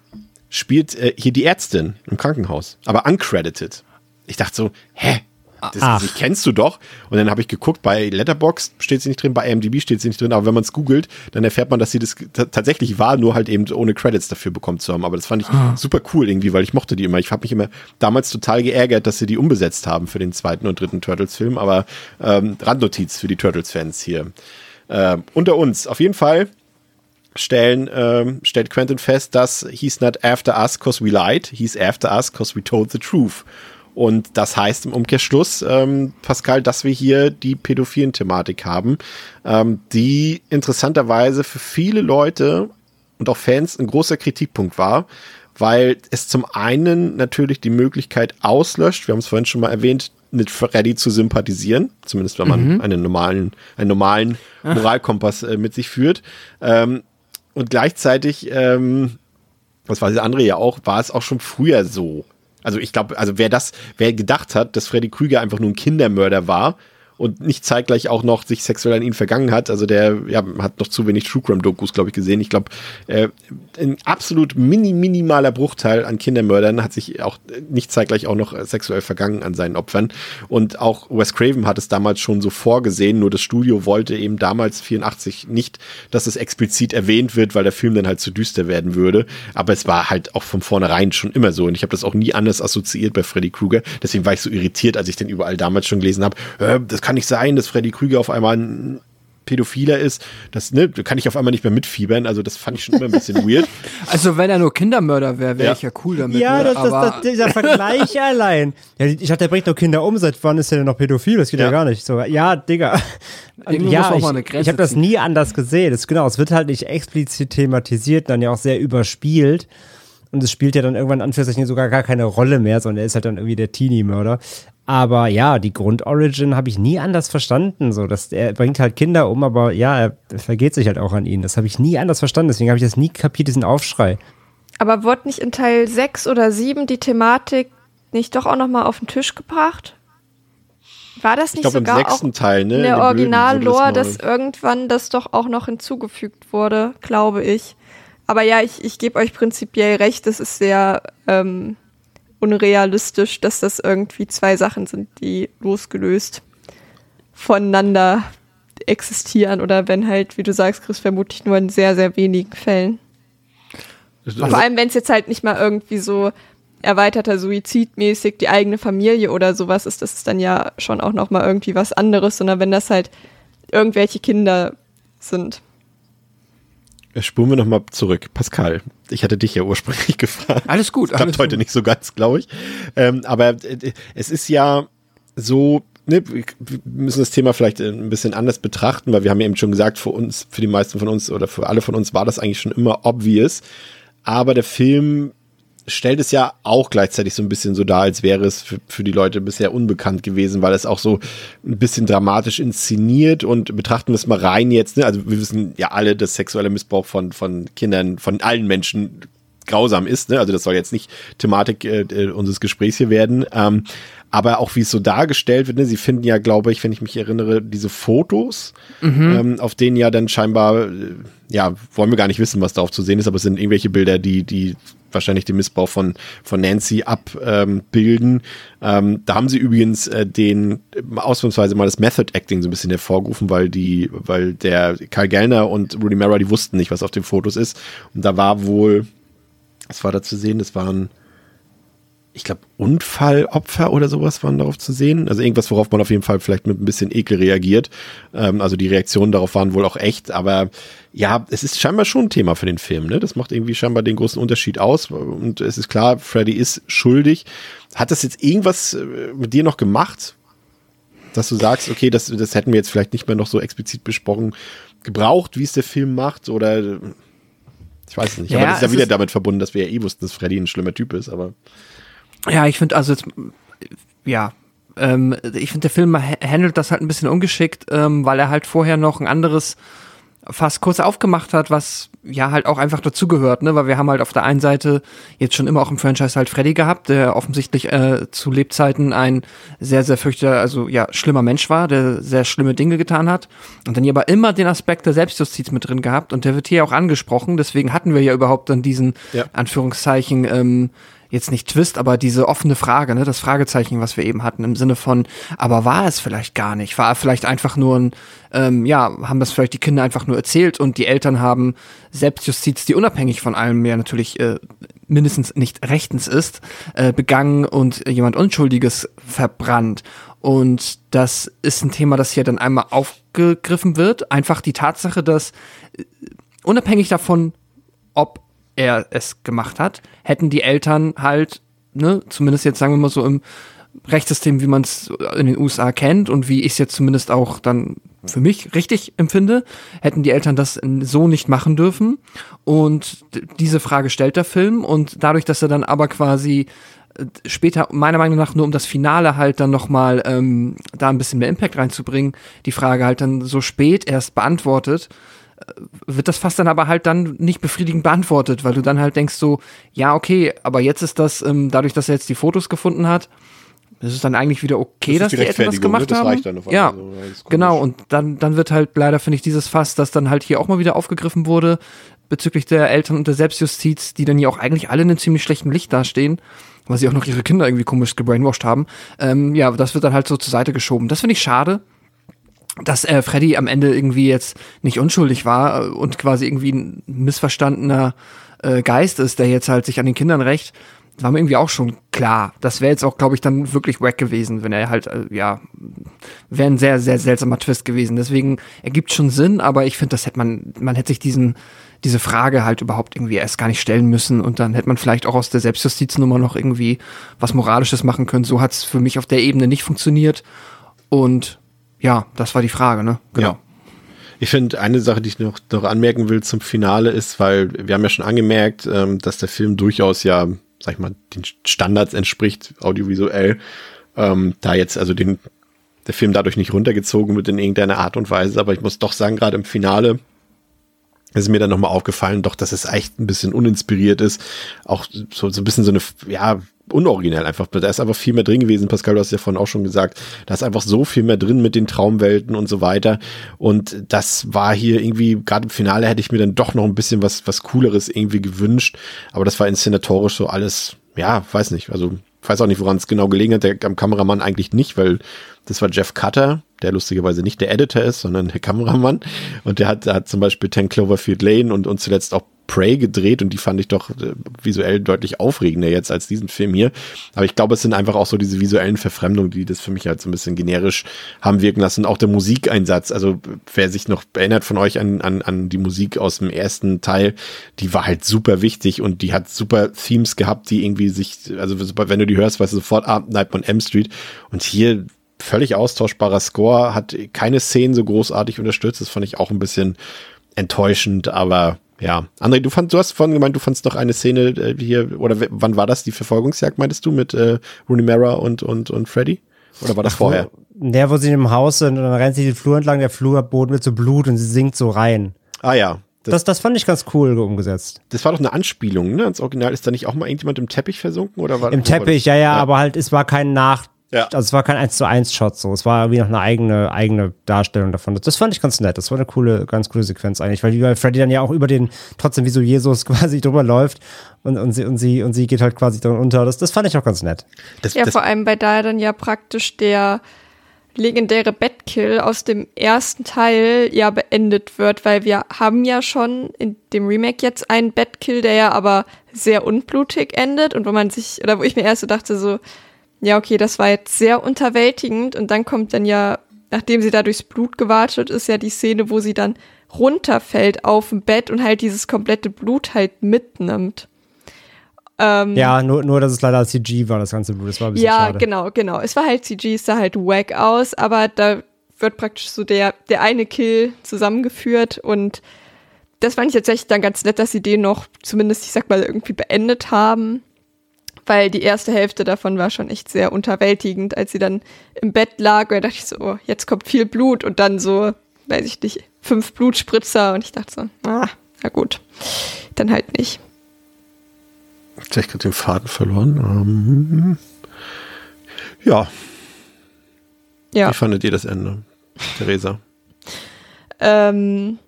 spielt äh, hier die Ärztin im Krankenhaus, aber uncredited. Ich dachte so, hä? Das, das ich kennst du doch. Und dann habe ich geguckt, bei Letterbox steht sie nicht drin, bei IMDb steht sie nicht drin, aber wenn man es googelt, dann erfährt man, dass sie das tatsächlich war, nur halt eben ohne Credits dafür bekommen zu haben. Aber das fand ich ah. super cool irgendwie, weil ich mochte die immer. Ich habe mich immer damals total geärgert, dass sie die umbesetzt haben für den zweiten und dritten Turtles-Film, aber ähm, Randnotiz für die Turtles-Fans hier. Äh, unter uns, auf jeden Fall stellen, ähm, stellt Quentin fest, dass he's not after us cause we lied, he's after us cause we told the truth. Und das heißt im Umkehrschluss, ähm, Pascal, dass wir hier die pädophilen Thematik haben, ähm, die interessanterweise für viele Leute und auch Fans ein großer Kritikpunkt war, weil es zum einen natürlich die Möglichkeit auslöscht, wir haben es vorhin schon mal erwähnt, mit Freddy zu sympathisieren, zumindest wenn man mhm. einen normalen, einen normalen Moralkompass äh, mit sich führt. Ähm, und gleichzeitig, ähm, was weiß das andere ja auch, war es auch schon früher so. Also ich glaube, also wer das, wer gedacht hat, dass Freddy Krüger einfach nur ein Kindermörder war, und nicht zeitgleich auch noch sich sexuell an ihn vergangen hat. Also der ja, hat noch zu wenig True Crime Dokus, glaube ich, gesehen. Ich glaube, äh, ein absolut mini, minimaler Bruchteil an Kindermördern hat sich auch nicht zeitgleich auch noch sexuell vergangen an seinen Opfern. Und auch Wes Craven hat es damals schon so vorgesehen, nur das Studio wollte eben damals 84 nicht, dass es explizit erwähnt wird, weil der Film dann halt zu düster werden würde. Aber es war halt auch von vornherein schon immer so. Und ich habe das auch nie anders assoziiert bei Freddy Krueger. Deswegen war ich so irritiert, als ich den überall damals schon gelesen habe. Äh, das kann nicht sein, dass Freddy Krüger auf einmal ein Pädophiler ist, das ne, kann ich auf einmal nicht mehr mitfiebern. Also das fand ich schon immer ein bisschen weird. Also wenn er nur Kindermörder wäre, wäre ja. ich ja cool damit. Ja, ne? das, das, das, dieser Vergleich allein. Ja, ich dachte, der bringt doch Kinder um. Seit wann ist er denn noch pädophil? Das geht ja, ja gar nicht. So, ja, Digga. Ja, ich, ich habe das nie anders gesehen. Das, genau, es wird halt nicht explizit thematisiert, dann ja auch sehr überspielt. Und es spielt ja dann irgendwann in Anführungszeichen sogar gar keine Rolle mehr, sondern er ist halt dann irgendwie der Teenie-Mörder. Aber ja, die Grundorigin habe ich nie anders verstanden. So, dass er bringt halt Kinder um, aber ja, er vergeht sich halt auch an ihnen. Das habe ich nie anders verstanden. Deswegen habe ich das nie kapiert, diesen Aufschrei. Aber wurde nicht in Teil 6 oder 7 die Thematik nicht doch auch nochmal auf den Tisch gebracht? War das nicht ich glaub, sogar im sechsten auch Teil, ne? in der Original-Lore, dass irgendwann das doch auch noch hinzugefügt wurde, glaube ich. Aber ja, ich, ich gebe euch prinzipiell recht, das ist sehr ähm, unrealistisch, dass das irgendwie zwei Sachen sind, die losgelöst voneinander existieren oder wenn halt, wie du sagst, Chris, vermutlich nur in sehr, sehr wenigen Fällen. Also Vor allem, wenn es jetzt halt nicht mal irgendwie so erweiterter Suizidmäßig die eigene Familie oder sowas ist, das ist dann ja schon auch noch mal irgendwie was anderes, sondern wenn das halt irgendwelche Kinder sind. Spulen wir nochmal zurück. Pascal, ich hatte dich ja ursprünglich gefragt. Alles gut. Klappt heute gut. nicht so ganz, glaube ich. Ähm, aber äh, es ist ja so, ne, wir müssen das Thema vielleicht ein bisschen anders betrachten, weil wir haben ja eben schon gesagt, für uns, für die meisten von uns oder für alle von uns war das eigentlich schon immer obvious. Aber der Film stellt es ja auch gleichzeitig so ein bisschen so dar, als wäre es für, für die Leute bisher unbekannt gewesen, weil es auch so ein bisschen dramatisch inszeniert und betrachten wir es mal rein jetzt. Ne? Also wir wissen ja alle, dass sexueller Missbrauch von, von Kindern, von allen Menschen grausam ist. Ne? Also das soll jetzt nicht Thematik äh, äh unseres Gesprächs hier werden. Ähm, aber auch wie es so dargestellt wird, ne? sie finden ja, glaube ich, wenn ich mich erinnere, diese Fotos, mhm. ähm, auf denen ja dann scheinbar, äh, ja, wollen wir gar nicht wissen, was darauf zu sehen ist, aber es sind irgendwelche Bilder, die, die wahrscheinlich den Missbrauch von, von Nancy abbilden. Ähm, da haben sie übrigens äh, den ausnahmsweise mal das Method Acting so ein bisschen hervorgerufen, weil die, weil der Karl Gellner und Rudy Mara, die wussten nicht, was auf den Fotos ist. Und da war wohl, was war da zu sehen? Das waren ich glaube, Unfallopfer oder sowas waren darauf zu sehen. Also irgendwas, worauf man auf jeden Fall vielleicht mit ein bisschen Ekel reagiert. Ähm, also die Reaktionen darauf waren wohl auch echt, aber ja, es ist scheinbar schon ein Thema für den Film. Ne? Das macht irgendwie scheinbar den großen Unterschied aus. Und es ist klar, Freddy ist schuldig. Hat das jetzt irgendwas äh, mit dir noch gemacht? Dass du sagst, okay, das, das hätten wir jetzt vielleicht nicht mehr noch so explizit besprochen, gebraucht, wie es der Film macht? Oder ich weiß nicht. Ja, aber das ist ja wieder damit verbunden, dass wir ja eh wussten, dass Freddy ein schlimmer Typ ist, aber. Ja, ich finde also jetzt, ja, ähm, ich finde der Film handelt das halt ein bisschen ungeschickt, ähm, weil er halt vorher noch ein anderes fast kurz aufgemacht hat, was ja halt auch einfach dazugehört, ne? Weil wir haben halt auf der einen Seite jetzt schon immer auch im Franchise halt Freddy gehabt, der offensichtlich äh, zu Lebzeiten ein sehr, sehr fürchter, also ja, schlimmer Mensch war, der sehr schlimme Dinge getan hat. Und dann hier aber immer den Aspekt der Selbstjustiz mit drin gehabt und der wird hier auch angesprochen. Deswegen hatten wir ja überhaupt dann diesen, ja. Anführungszeichen, ähm, jetzt nicht Twist, aber diese offene Frage, ne, das Fragezeichen, was wir eben hatten, im Sinne von, aber war es vielleicht gar nicht? War vielleicht einfach nur ein, ähm, ja, haben das vielleicht die Kinder einfach nur erzählt und die Eltern haben Selbstjustiz, die unabhängig von allem mehr natürlich äh, mindestens nicht rechtens ist, äh, begangen und jemand Unschuldiges verbrannt. Und das ist ein Thema, das hier dann einmal aufgegriffen wird. Einfach die Tatsache, dass äh, unabhängig davon, ob er es gemacht hat, hätten die Eltern halt, ne, zumindest jetzt sagen wir mal so im Rechtssystem, wie man es in den USA kennt und wie ich es jetzt zumindest auch dann für mich richtig empfinde, hätten die Eltern das so nicht machen dürfen. Und diese Frage stellt der Film und dadurch, dass er dann aber quasi äh, später meiner Meinung nach nur um das Finale halt dann nochmal ähm, da ein bisschen mehr Impact reinzubringen, die Frage halt dann so spät erst beantwortet, wird das fast dann aber halt dann nicht befriedigend beantwortet, weil du dann halt denkst so, ja, okay, aber jetzt ist das, ähm, dadurch, dass er jetzt die Fotos gefunden hat, ist es dann eigentlich wieder okay, Das dass die Eltern das ne? gemacht Das haben. ja, einmal so, ja, das ist komisch. genau. Und dann, dann wird halt leider, finde ich, dieses Fass, das dann halt hier auch mal wieder aufgegriffen wurde, bezüglich der Eltern und der Selbstjustiz, die dann ja auch eigentlich alle in einem ziemlich schlechten Licht dastehen, weil sie auch noch ihre Kinder irgendwie komisch gebrainwashed haben. Ähm, ja, das wird dann halt so zur Seite geschoben. Das finde ich schade dass äh, Freddy am Ende irgendwie jetzt nicht unschuldig war äh, und quasi irgendwie ein missverstandener äh, Geist ist, der jetzt halt sich an den Kindern rächt, war mir irgendwie auch schon klar. Das wäre jetzt auch, glaube ich, dann wirklich wack gewesen, wenn er halt, äh, ja, wäre ein sehr, sehr seltsamer Twist gewesen. Deswegen ergibt schon Sinn, aber ich finde, das hätte man, man hätte sich diesen, diese Frage halt überhaupt irgendwie erst gar nicht stellen müssen und dann hätte man vielleicht auch aus der Selbstjustiznummer noch irgendwie was Moralisches machen können. So hat es für mich auf der Ebene nicht funktioniert und ja, das war die Frage, ne? Genau. Ja. Ich finde, eine Sache, die ich noch, noch anmerken will zum Finale ist, weil wir haben ja schon angemerkt, ähm, dass der Film durchaus ja, sag ich mal, den Standards entspricht, audiovisuell. Ähm, da jetzt also den, der Film dadurch nicht runtergezogen wird in irgendeiner Art und Weise, aber ich muss doch sagen, gerade im Finale ist mir dann nochmal aufgefallen, doch, dass es echt ein bisschen uninspiriert ist. Auch so, so ein bisschen so eine, ja, unoriginell einfach. Da ist einfach viel mehr drin gewesen. Pascal, du hast ja vorhin auch schon gesagt, da ist einfach so viel mehr drin mit den Traumwelten und so weiter. Und das war hier irgendwie, gerade im Finale hätte ich mir dann doch noch ein bisschen was, was Cooleres irgendwie gewünscht. Aber das war inszenatorisch so alles, ja, weiß nicht. Also, weiß auch nicht, woran es genau gelegen hat. Der, am Kameramann eigentlich nicht, weil das war Jeff Cutter, der lustigerweise nicht der Editor ist, sondern der Kameramann. Und der hat, der hat zum Beispiel 10 Cloverfield Lane und, und zuletzt auch Prey gedreht und die fand ich doch äh, visuell deutlich aufregender jetzt als diesen Film hier. Aber ich glaube, es sind einfach auch so diese visuellen Verfremdungen, die das für mich halt so ein bisschen generisch haben wirken lassen. Auch der Musikeinsatz, also wer sich noch erinnert von euch an, an, an die Musik aus dem ersten Teil, die war halt super wichtig und die hat super Themes gehabt, die irgendwie sich, also wenn du die hörst, weißt du sofort, ah, Nightmare on M Street. Und hier völlig austauschbarer Score, hat keine Szenen so großartig unterstützt. Das fand ich auch ein bisschen enttäuschend, aber ja. André, du fand, du hast vorhin gemeint, du fandst noch eine Szene äh, hier, oder wann war das, die Verfolgungsjagd, meintest du, mit äh, Rooney Mara und, und, und Freddy? Oder war das vorher? Der, wo sie im Haus sind und dann rennt sie den Flur entlang, der Flurboden wird so Blut und sie sinkt so rein. Ah ja. Das, Das, das fand ich ganz cool umgesetzt. das war doch eine Anspielung, ne? Ins Original ist da nicht auch mal irgendjemand im Teppich versunken? Oder war, Im Teppich, das? ja, ja, aber halt, es war kein Nach, Ja. also es war kein 1 zu 1 Shot so. Es war irgendwie noch eine eigene, eigene Darstellung davon. Das fand ich ganz nett. Das war eine coole, ganz coole Sequenz eigentlich, weil, weil Freddy dann ja auch über den, trotzdem wie so Jesus quasi drüber läuft und, und sie, und sie, und sie geht halt quasi drin unter. Das, das fand ich auch ganz nett. Das, Ja, das, vor allem, weil da dann ja praktisch der legendäre Bettkill aus dem ersten Teil ja beendet wird, weil wir haben ja schon in dem Remake jetzt einen Bettkill, der ja aber sehr unblutig endet und wo man sich, oder wo ich mir erst so dachte, so, ja, okay, das war jetzt sehr unterwältigend und dann kommt dann ja, nachdem sie da durchs Blut gewartet ist, ja die Szene, wo sie dann runterfällt auf dem Bett und halt dieses komplette Blut halt mitnimmt. Ähm, Ja, nur, nur, dass es leider CG war, das ganze Blut. Das war ein bisschen ja, schade. genau, genau. Es war halt CG, es sah halt wack aus, aber da wird praktisch so der, der eine Kill zusammengeführt und das fand ich tatsächlich dann ganz nett, dass sie den noch zumindest, ich sag mal, irgendwie beendet haben, weil die erste Hälfte davon war schon echt sehr unterwältigend, als sie dann im Bett lag und da dachte ich so, oh, jetzt kommt viel Blut und dann so, weiß ich nicht, fünf Blutspritzer und ich dachte so, ah, na gut, dann halt nicht. Jetzt hab ich gerade den Faden verloren. Ähm, ja, Ja. wie fandet ihr das Ende, Theresa? Ähm,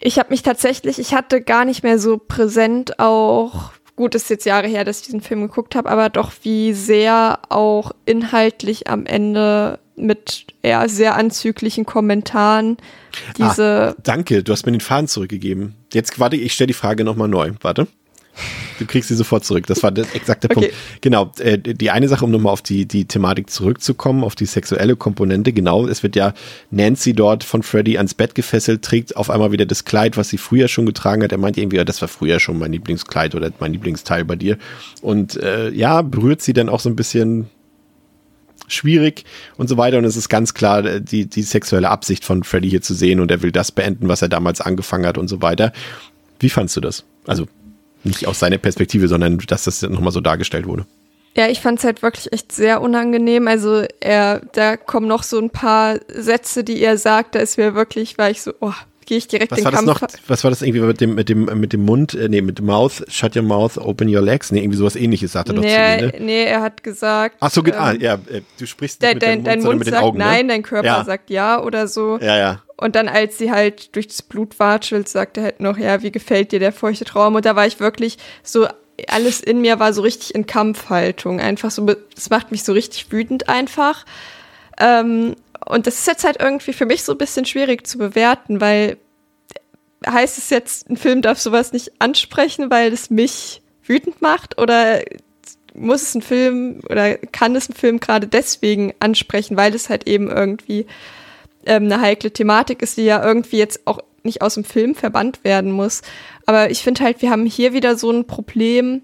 ich habe mich tatsächlich, ich hatte gar nicht mehr so präsent auch gut, ist jetzt Jahre her, dass ich diesen Film geguckt habe, aber doch wie sehr auch inhaltlich am Ende mit eher sehr anzüglichen Kommentaren diese. Ah, danke, du hast mir den Faden zurückgegeben. Jetzt warte, ich stelle die Frage nochmal neu. Warte. Du kriegst sie sofort zurück. Das war der exakte okay. Punkt. Genau. Äh, die eine Sache, um nochmal auf die, die Thematik zurückzukommen, auf die sexuelle Komponente. Genau. Es wird ja Nancy dort von Freddy ans Bett gefesselt, trägt auf einmal wieder das Kleid, was sie früher schon getragen hat. Er meint irgendwie, das war früher schon mein Lieblingskleid oder mein Lieblingsteil bei dir. Und äh, ja, berührt sie dann auch so ein bisschen schwierig und so weiter. Und es ist ganz klar äh, die, die sexuelle Absicht von Freddy hier zu sehen und er will das beenden, was er damals angefangen hat und so weiter. Wie fandst du das? Also nicht aus seiner Perspektive, sondern dass das nochmal so dargestellt wurde. Ja, ich fand es halt wirklich echt sehr unangenehm. Also er, da kommen noch so ein paar Sätze, die er sagt, da ist mir wirklich, war ich so, oh, gehe ich direkt was den war Kampf. Das noch, was war das irgendwie mit dem, mit dem, mit dem Mund, äh, nee, mit dem Mouth, shut your mouth, open your legs? Nee, irgendwie sowas ähnliches sagt er doch nee, zu ihr, ne? Nee, er hat gesagt. Ach so, ähm, ah, ja, äh, du sprichst nicht dein, mit dein, Mund, dein Mund mit den sagt Augen, ne? nein, dein Körper Ja. sagt ja oder so. Ja, ja. Und dann, als sie halt durch das Blut watschelt, sagt er halt noch, ja, wie gefällt dir der feuchte Traum? Und da war ich wirklich so, alles in mir war so richtig in Kampfhaltung. Einfach so, das macht mich so richtig wütend einfach. Ähm, und das ist jetzt halt irgendwie für mich so ein bisschen schwierig zu bewerten, weil heißt es jetzt, ein Film darf sowas nicht ansprechen, weil es mich wütend macht? Oder muss es ein Film oder kann es ein Film gerade deswegen ansprechen, weil es halt eben irgendwie ähm, eine heikle Thematik ist, die ja irgendwie jetzt auch nicht aus dem Film verbannt werden muss. Aber ich finde halt, wir haben hier wieder so ein Problem,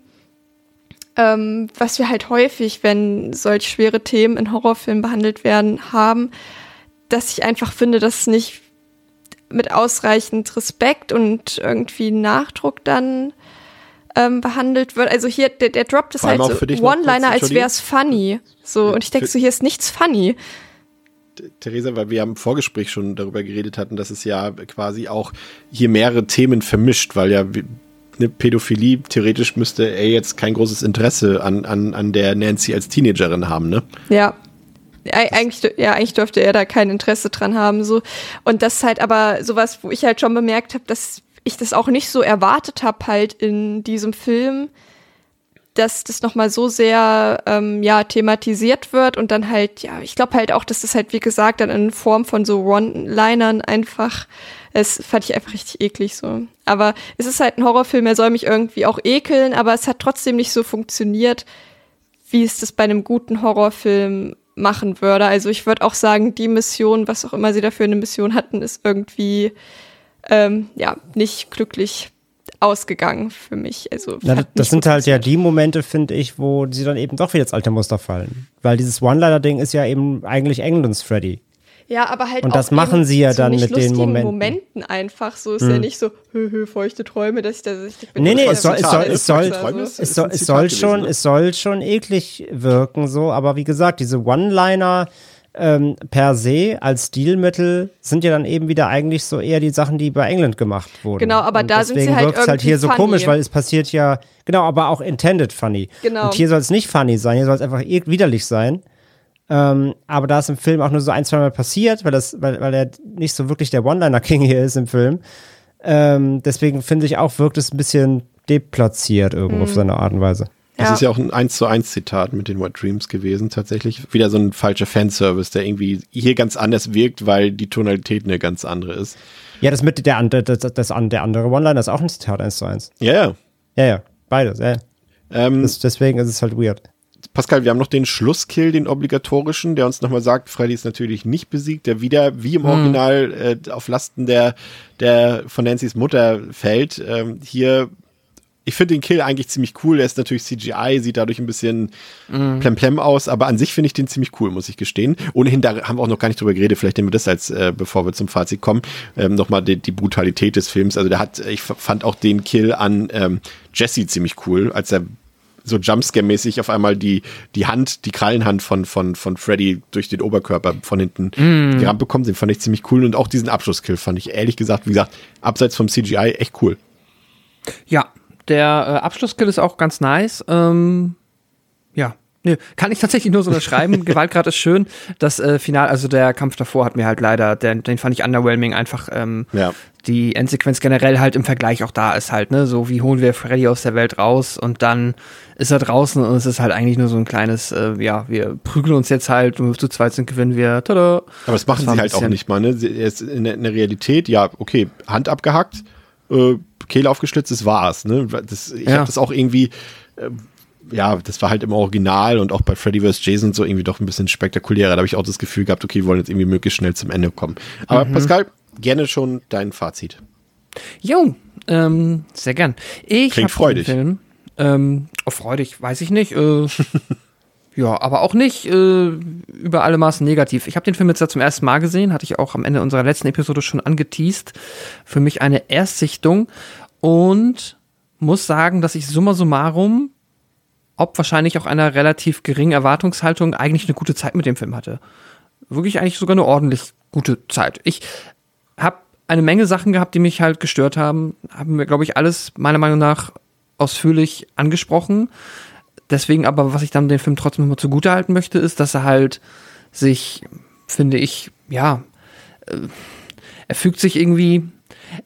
ähm, was wir halt häufig, wenn solch schwere Themen in Horrorfilmen behandelt werden, haben, dass ich einfach finde, dass es nicht mit ausreichend Respekt und irgendwie Nachdruck dann ähm, behandelt wird. Also hier, der, der droppt es halt so One-Liner, als wäre es funny. So, Ja, und ich denke so, hier ist nichts funny. Theresa, weil wir im Vorgespräch schon darüber geredet hatten, dass es ja quasi auch hier mehrere Themen vermischt, weil ja eine Pädophilie, theoretisch müsste er jetzt kein großes Interesse an, an, an der Nancy als Teenagerin haben, ne? Ja. Eig- Eigentlich, ja, eigentlich dürfte er da kein Interesse dran haben. So. Und das ist halt aber sowas, wo ich halt schon bemerkt habe, dass ich das auch nicht so erwartet habe, halt in diesem Film, dass das nochmal so sehr ähm, ja, thematisiert wird und dann halt, ja, ich glaube halt auch, dass das halt, wie gesagt, dann in Form von so One-Linern einfach, es fand ich einfach richtig eklig so. Aber es ist halt ein Horrorfilm, er soll mich irgendwie auch ekeln, aber es hat trotzdem nicht so funktioniert, wie es das bei einem guten Horrorfilm machen würde. Also ich würde auch sagen, die Mission, was auch immer sie dafür eine Mission hatten, ist irgendwie ähm, ja nicht glücklich ausgegangen für mich. Also Na, das sind halt ja die Momente, finde ich, wo sie dann eben doch wieder ins alte Muster fallen. Weil dieses One-Liner-Ding ist ja eben eigentlich Englands Freddy. Ja, aber halt Und auch das machen sie ja dann nicht mit den lustigen Momenten. Momenten einfach. So ist ja nicht so hö, hö, feuchte Träume, dass ich da ich bin Nee, nee, es soll, es soll, es soll, es soll, es schon, ne? es soll schon eklig wirken, so, aber wie gesagt, diese One-Liner ähm, per se als Stilmittel sind ja dann eben wieder eigentlich so eher die Sachen, die bei England gemacht wurden. Genau, aber Und da sind sie deswegen halt wirkt's halt hier irgendwie so funny. komisch, weil es passiert ja, genau, aber auch intended funny. Genau. Und hier soll es nicht funny sein, hier soll es einfach eh widerlich sein. Ähm, aber da es im Film auch nur so ein, zwei Mal passiert, weil, das, weil, weil er nicht so wirklich der One-Liner-King hier ist im Film, ähm, deswegen finde ich auch, wirkt es ein bisschen deplatziert irgendwo auf seine Art und Weise. Das Ja. ist ja auch ein 1 zu 1 Zitat mit den What Dreams gewesen, tatsächlich. Wieder so ein falscher Fanservice, der irgendwie hier ganz anders wirkt, weil die Tonalität eine ganz andere ist. Ja, das mit der, andere- das, das, das, der andere One-Liner ist auch ein Zitat eins zu eins. Ja, ja. Ja, ja, beides. Ja. Ähm, Das, deswegen ist es halt weird. Pascal, wir haben noch den Schlusskill, den obligatorischen, der uns nochmal sagt, Freddy ist natürlich nicht besiegt, der wieder wie im Original äh, auf Lasten der, der von Nancy's Mutter fällt. Ähm, hier, ich finde den Kill eigentlich ziemlich cool. Der ist natürlich CGI, sieht dadurch ein bisschen plemplem aus, aber an sich finde ich den ziemlich cool, muss ich gestehen. Ohnehin, da haben wir auch noch gar nicht drüber geredet, vielleicht nehmen wir das als, äh, bevor wir zum Fazit kommen, ähm, nochmal die, die Brutalität des Films. Also der hat, ich fand auch den Kill an ähm, Jesse ziemlich cool, als er so Jumpscare-mäßig auf einmal die, die Hand, die Krallenhand von, von, von Freddy durch den Oberkörper von hinten gerammt bekommt. Den fand ich ziemlich cool und auch diesen Abschlusskill fand ich ehrlich gesagt, wie gesagt, abseits vom CGI echt cool. Ja, der äh, Abschlusskill ist auch ganz nice. Ähm, ja, Nö, kann ich tatsächlich nur so unterschreiben. Gewaltgrad ist schön. Das äh, Final, also der Kampf davor hat mir halt leider, den, den fand ich underwhelming. Einfach ähm, Ja. die Endsequenz generell halt im Vergleich auch da ist halt, ne, so wie holen wir Freddy aus der Welt raus und dann ist er draußen und es ist halt eigentlich nur so ein kleines, äh, ja, wir prügeln uns jetzt halt und zu zweit sind gewinnen wir. Tada. Aber das machen war sie halt auch nicht mal, ne? In der, in der Realität, ja, okay, Hand abgehackt, äh, Kehle aufgeschlitzt, das war's, ne? Das, ich Ja. habe das auch irgendwie, äh, ja, das war halt im Original und auch bei Freddy vs. Jason so irgendwie doch ein bisschen spektakulärer. Da habe ich auch das Gefühl gehabt, okay, wir wollen jetzt irgendwie möglichst schnell zum Ende kommen. Aber Mhm. Pascal, gerne schon dein Fazit. Jo, ähm, sehr gern. Ich Klingt freudig. Film, ähm, oh, freudig, weiß ich nicht. Äh, ja, aber auch nicht äh, über alle Maßen negativ. Ich habe den Film jetzt ja zum ersten Mal gesehen, hatte ich auch am Ende unserer letzten Episode schon angeteased. Für mich eine Erstsichtung und muss sagen, dass ich summa summarum, ob wahrscheinlich auch einer relativ geringen Erwartungshaltung, eigentlich eine gute Zeit mit dem Film hatte. Wirklich eigentlich sogar eine ordentlich gute Zeit. Ich habe eine Menge Sachen gehabt, die mich halt gestört haben. Haben wir, glaube ich, alles meiner Meinung nach ausführlich angesprochen. Deswegen aber, was ich dann dem Film trotzdem noch mal zugute halten möchte, ist, dass er halt sich, finde ich, ja, äh, er fügt sich irgendwie,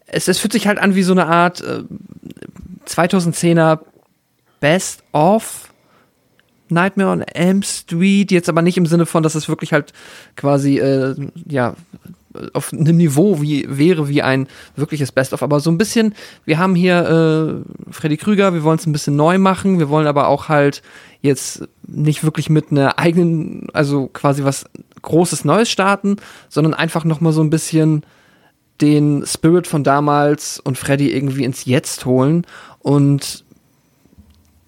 es, es fühlt sich halt an wie so eine Art äh, 2010er Best of Nightmare on Elm Street, jetzt aber nicht im Sinne von, dass es wirklich halt quasi, äh, ja, auf einem Niveau wie wäre wie ein wirkliches Best-of, aber so ein bisschen, wir haben hier äh, Freddy Krüger, wir wollen es ein bisschen neu machen, wir wollen aber auch halt jetzt nicht wirklich mit einer eigenen, also quasi was Großes Neues starten, sondern einfach noch mal so ein bisschen den Spirit von damals und Freddy irgendwie ins Jetzt holen. Und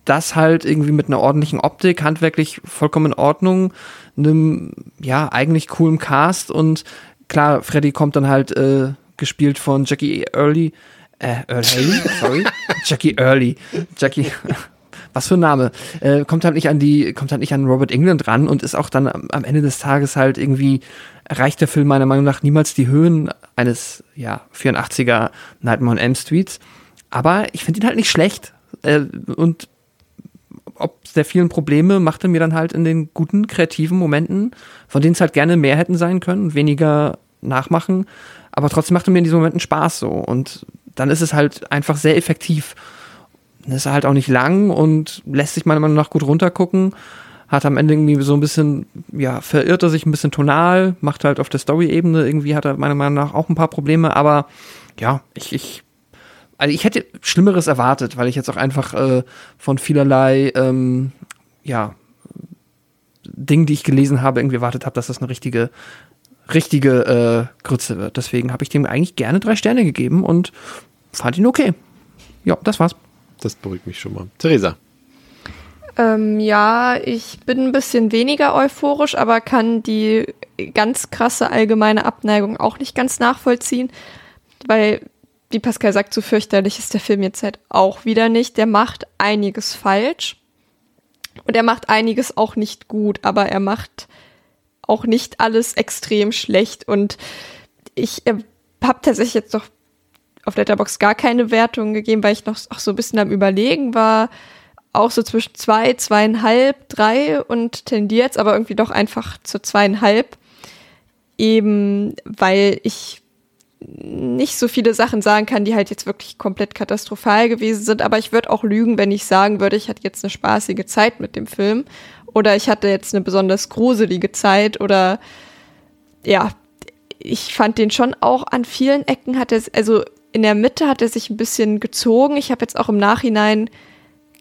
das halt irgendwie mit einer ordentlichen Optik, handwerklich vollkommen in Ordnung, einem, ja, eigentlich coolen Cast und klar, Freddy kommt dann halt äh, gespielt von Jackie Early, äh, Early, sorry, Jackie Early, Jackie, was für ein Name, äh, kommt halt nicht an die, kommt halt nicht an Robert England ran und ist auch dann am, am Ende des Tages halt irgendwie, erreicht der Film meiner Meinung nach niemals die Höhen eines, ja, 84er Nightmare on Elm Streets, aber ich finde ihn halt nicht schlecht äh, und ob der vielen Probleme macht er mir dann halt in den guten, kreativen Momenten, von denen es halt gerne mehr hätten sein können, weniger nachmachen. Aber trotzdem macht er mir in diesen Momenten Spaß so. Und dann ist es halt einfach sehr effektiv. Dann ist halt auch nicht lang und lässt sich meiner Meinung nach gut runtergucken. Hat am Ende irgendwie so ein bisschen, ja, verirrt er sich ein bisschen tonal, macht halt auf der Story-Ebene irgendwie, hat er meiner Meinung nach auch ein paar Probleme, aber ja, ich, ich also ich hätte Schlimmeres erwartet, weil ich jetzt auch einfach äh, von vielerlei, ähm, ja, Dingen, die ich gelesen habe, irgendwie erwartet habe, dass das eine richtige, richtige äh, Grütze wird. Deswegen habe ich dem eigentlich gerne drei Sterne gegeben und fand ihn okay. Ja, das war's. Das beruhigt mich schon mal. Theresa. Ähm, ja, ich bin ein bisschen weniger euphorisch, aber kann die ganz krasse allgemeine Abneigung auch nicht ganz nachvollziehen, weil, wie Pascal sagt, so fürchterlich ist der Film jetzt halt auch wieder nicht. Der macht einiges falsch und er macht einiges auch nicht gut, aber er macht auch nicht alles extrem schlecht und ich äh, habe tatsächlich jetzt noch auf Letterbox gar keine Wertung gegeben, weil ich noch auch so ein bisschen am Überlegen war, auch so zwischen zwei, zweieinhalb, drei und tendiere jetzt aber irgendwie doch einfach zu zweieinhalb. Eben weil ich nicht so viele Sachen sagen kann, die halt jetzt wirklich komplett katastrophal gewesen sind. Aber ich würde auch lügen, wenn ich sagen würde, ich hatte jetzt eine spaßige Zeit mit dem Film. Oder ich hatte jetzt eine besonders gruselige Zeit. Oder ja, ich fand den schon auch an vielen Ecken hat er, also in der Mitte hat er sich ein bisschen gezogen. Ich habe jetzt auch im Nachhinein